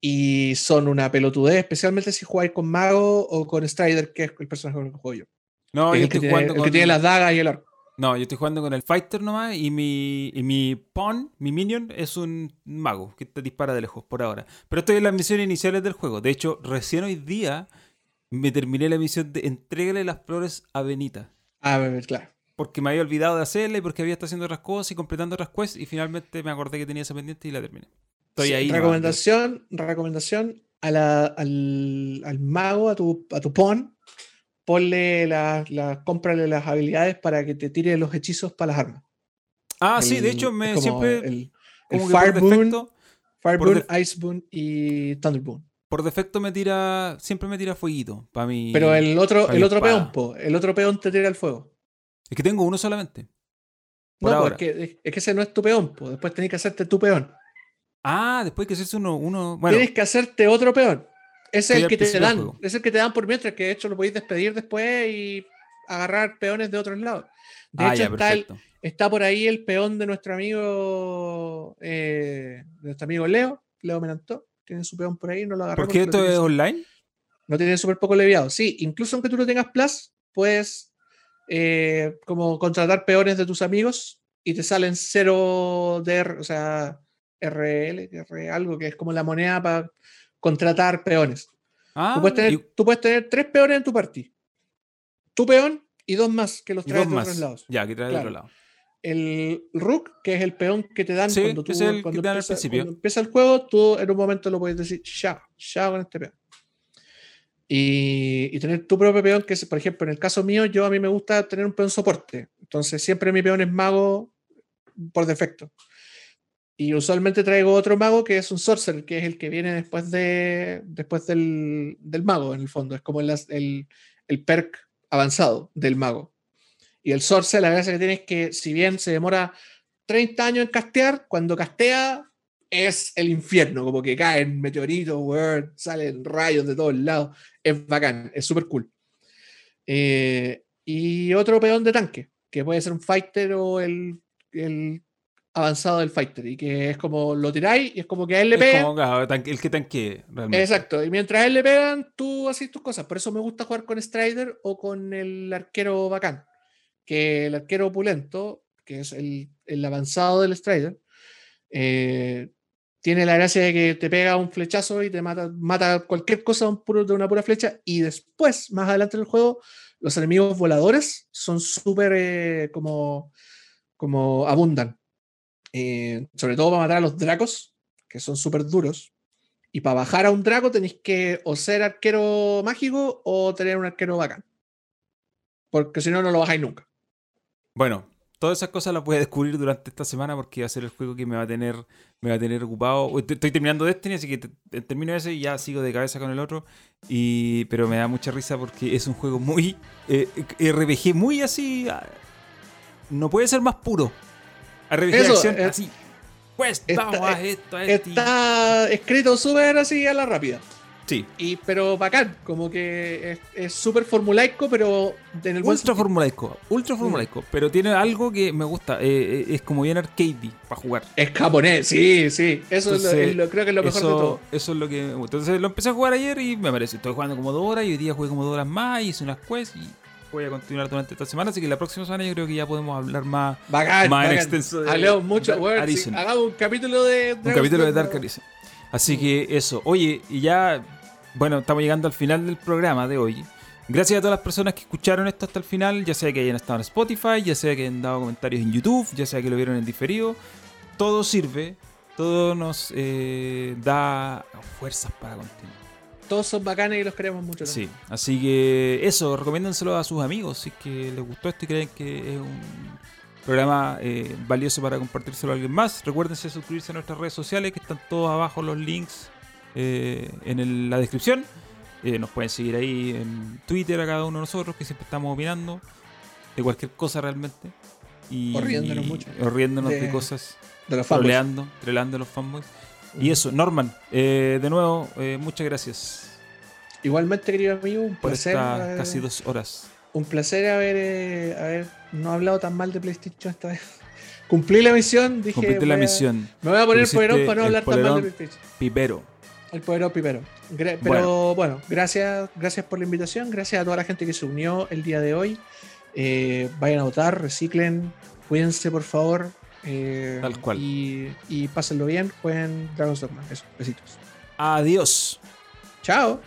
B: Y son una pelotudez, especialmente si jugáis con Mago o con Strider, que es el personaje con el que juego yo.
A: No, yo estoy
B: tiene,
A: jugando
B: el
A: con.
B: que tiene las dagas y el arco.
A: No, yo estoy jugando con el Fighter nomás y mi, y mi Pawn, mi Minion, es un mago que te dispara de lejos por ahora. Pero estoy en las misiones iniciales del juego. De hecho, recién hoy día me terminé la misión de entregarle las flores a Benita.
B: A ver, claro.
A: Porque me había olvidado de hacerla y porque había estado haciendo otras cosas y completando otras quests y finalmente me acordé que tenía esa pendiente y la terminé. Estoy ahí.
B: recomendación, recomendación a la- al, al mago, a tu, a tu pawn, ponle la, la- cómprale las habilidades para que te tire los hechizos para las armas.
A: Ah, sí, de hecho, me
B: como
A: siempre.
B: el, el Fire Boon, Fire Ice Boon y Thunder Boon.
A: por defecto me tira. Siempre me tira fueguito. Para mi.
B: Pero el otro, el otro
A: espada.
B: peón, po, el otro peón te tira el fuego.
A: Es que tengo uno solamente. Por
B: No,
A: ahora.
B: es, que, es que ese no es tu peón, po. después tenés que hacerte tu peón.
A: Ah, después hay que hacerse uno. uno bueno,
B: tienes que hacerte otro peón. Ese es el que te dan. Es el que te dan por mientras, que de hecho lo podéis despedir después y agarrar peones de otros lados. De
A: ah,
B: hecho,
A: ya,
B: está, el- está por ahí el peón de nuestro amigo eh, de nuestro amigo Leo, Leo Menantó. Tiene su peón por ahí, no lo agarró.
A: ¿Por qué esto es online?
B: no tiene súper poco leviado. Sí, incluso aunque tú no tengas plus, puedes eh, como contratar peones de tus amigos y te salen cero de, R- o sea, RL, R algo que es como la moneda para contratar peones.
A: Ah,
B: tú, puedes tener,
A: y,
B: tú puedes tener tres peones en tu party. Tu peón y dos más que los traes de otros lados.
A: Ya, que trae de
B: Claro.
A: otro lado.
B: El Rook, que es el peón que te dan
A: Sí,
B: cuando, tú,
A: es el
B: cuando
A: dan al
B: empieza,
A: principio.
B: cuando empieza el juego, tú en un momento lo puedes decir, ya, ya con este peón. Y, y tener tu propio peón, que es, por ejemplo, en el caso mío, yo a mí me gusta tener un peón soporte. Entonces, siempre mi peón es mago por defecto. Y usualmente traigo otro mago que es un sorcerer, que es el que viene después, de, después del, del mago, en el fondo. Es como el, el, perk avanzado del mago. Y el sorcerer, la gracia que tiene es que, si bien se demora 30 años en castear, cuando castea es el infierno, como que caen meteoritos, weón, salen rayos de todos lados. Es bacán, es súper cool. Eh, y otro peón de tanque, que puede ser un fighter o el avanzado del fighter, y que es como lo tiráis y es como que a él le
A: Es
B: pegan.
A: como claro, el que tanque realmente.
B: Exacto, y mientras a él le pegan, tú haces tus cosas. Por eso me gusta jugar con Strider o con el arquero bacán. Que el arquero opulento, que es el, el avanzado del Strider, eh, tiene la gracia de que te pega un flechazo y te mata, mata cualquier cosa de, un puro- de una pura flecha. Y después, más adelante en el juego, los enemigos voladores son súper eh, como, como abundan. Eh, sobre todo para matar a los dracos, que son súper duros. Y para bajar a un draco tenéis que o ser arquero mágico o tener un arquero bacán. Porque si no, no lo bajáis nunca.
A: Bueno, todas esas cosas las voy a descubrir durante esta semana porque va a ser el juego que me va a tener, me va a tener ocupado. Estoy terminando Destiny, así que te- te- termino ese y ya sigo de cabeza con el otro. Y, pero me da mucha risa porque es un juego muy eh, RPG, muy así. ah, No puede ser más puro. RPG de
B: Eso,
A: acción,
B: eh,
A: así. Pues
B: está-
A: vamos a esto, a esto. y-
B: Está escrito súper así a la rápida.
A: Sí,
B: Y, pero bacán, como que es- súper formulaico, pero en el buen
A: ultra
B: sentido.
A: formulaico, ultra formulaico, pero tiene algo que me gusta, eh, eh, es como bien arcade para jugar.
B: Es japonés, sí, sí. Eso es lo-
A: Entonces,
B: es lo, creo que es lo mejor
A: eso,
B: de todo.
A: Eso es lo que me gusta. Entonces lo empecé a jugar ayer y me parece. Estoy jugando como dos horas y hoy día jugué como dos horas más y hice unas quests y voy a continuar durante esta semana. Así que la próxima semana yo creo que ya podemos hablar más.
B: Bacán,
A: más en extenso de
B: mucho, weón, sí, hagamos un capítulo de
A: Un capítulo de Dark
B: Arisen.
A: Arisen. Así que eso. Oye, y ya. Bueno, estamos llegando al final del programa de hoy. Gracias a todas las personas que escucharon esto hasta el final, ya sea que hayan estado en Spotify, ya sea que hayan dado comentarios en YouTube, ya sea que lo vieron en diferido. Todo sirve todo nos eh, da fuerzas para continuar.
B: Todos son bacanes y los queremos mucho.
A: Sí, así que eso, recomiéndenselo a sus amigos si es que les gustó esto y creen que es un programa eh, valioso para compartírselo a alguien más. Recuérdense suscribirse a nuestras redes sociales que están todos abajo los links eh, en la descripción. Eh, nos pueden seguir ahí en Twitter a cada uno de nosotros que siempre estamos opinando de cualquier cosa realmente. Y,
B: o riéndonos mucho.
A: O riéndonos de, cosas.
B: De los
A: troleando, troleando los fanboys. Y eso, Norman, de nuevo, muchas gracias.
B: Igualmente, querido amigo, un
A: por
B: placer.
A: casi dos horas.
B: Un placer haber, haber no hablado tan mal de PlayStation esta vez. Cumplí la misión, dije.
A: Cumplí la misión.
B: Me voy a poner el poderón para no hablar tan mal de PlayStation.
A: Pipero.
B: El poderón pipero. pero bueno. gracias, gracias por la invitación. Gracias a toda la gente que se unió el día de hoy. Eh, vayan a votar, reciclen, cuídense por favor. Eh,
A: Tal cual.
B: Y, y pásenlo bien. Jueguen Dragon's Dogma. Eso, besitos.
A: Adiós.
B: Chao.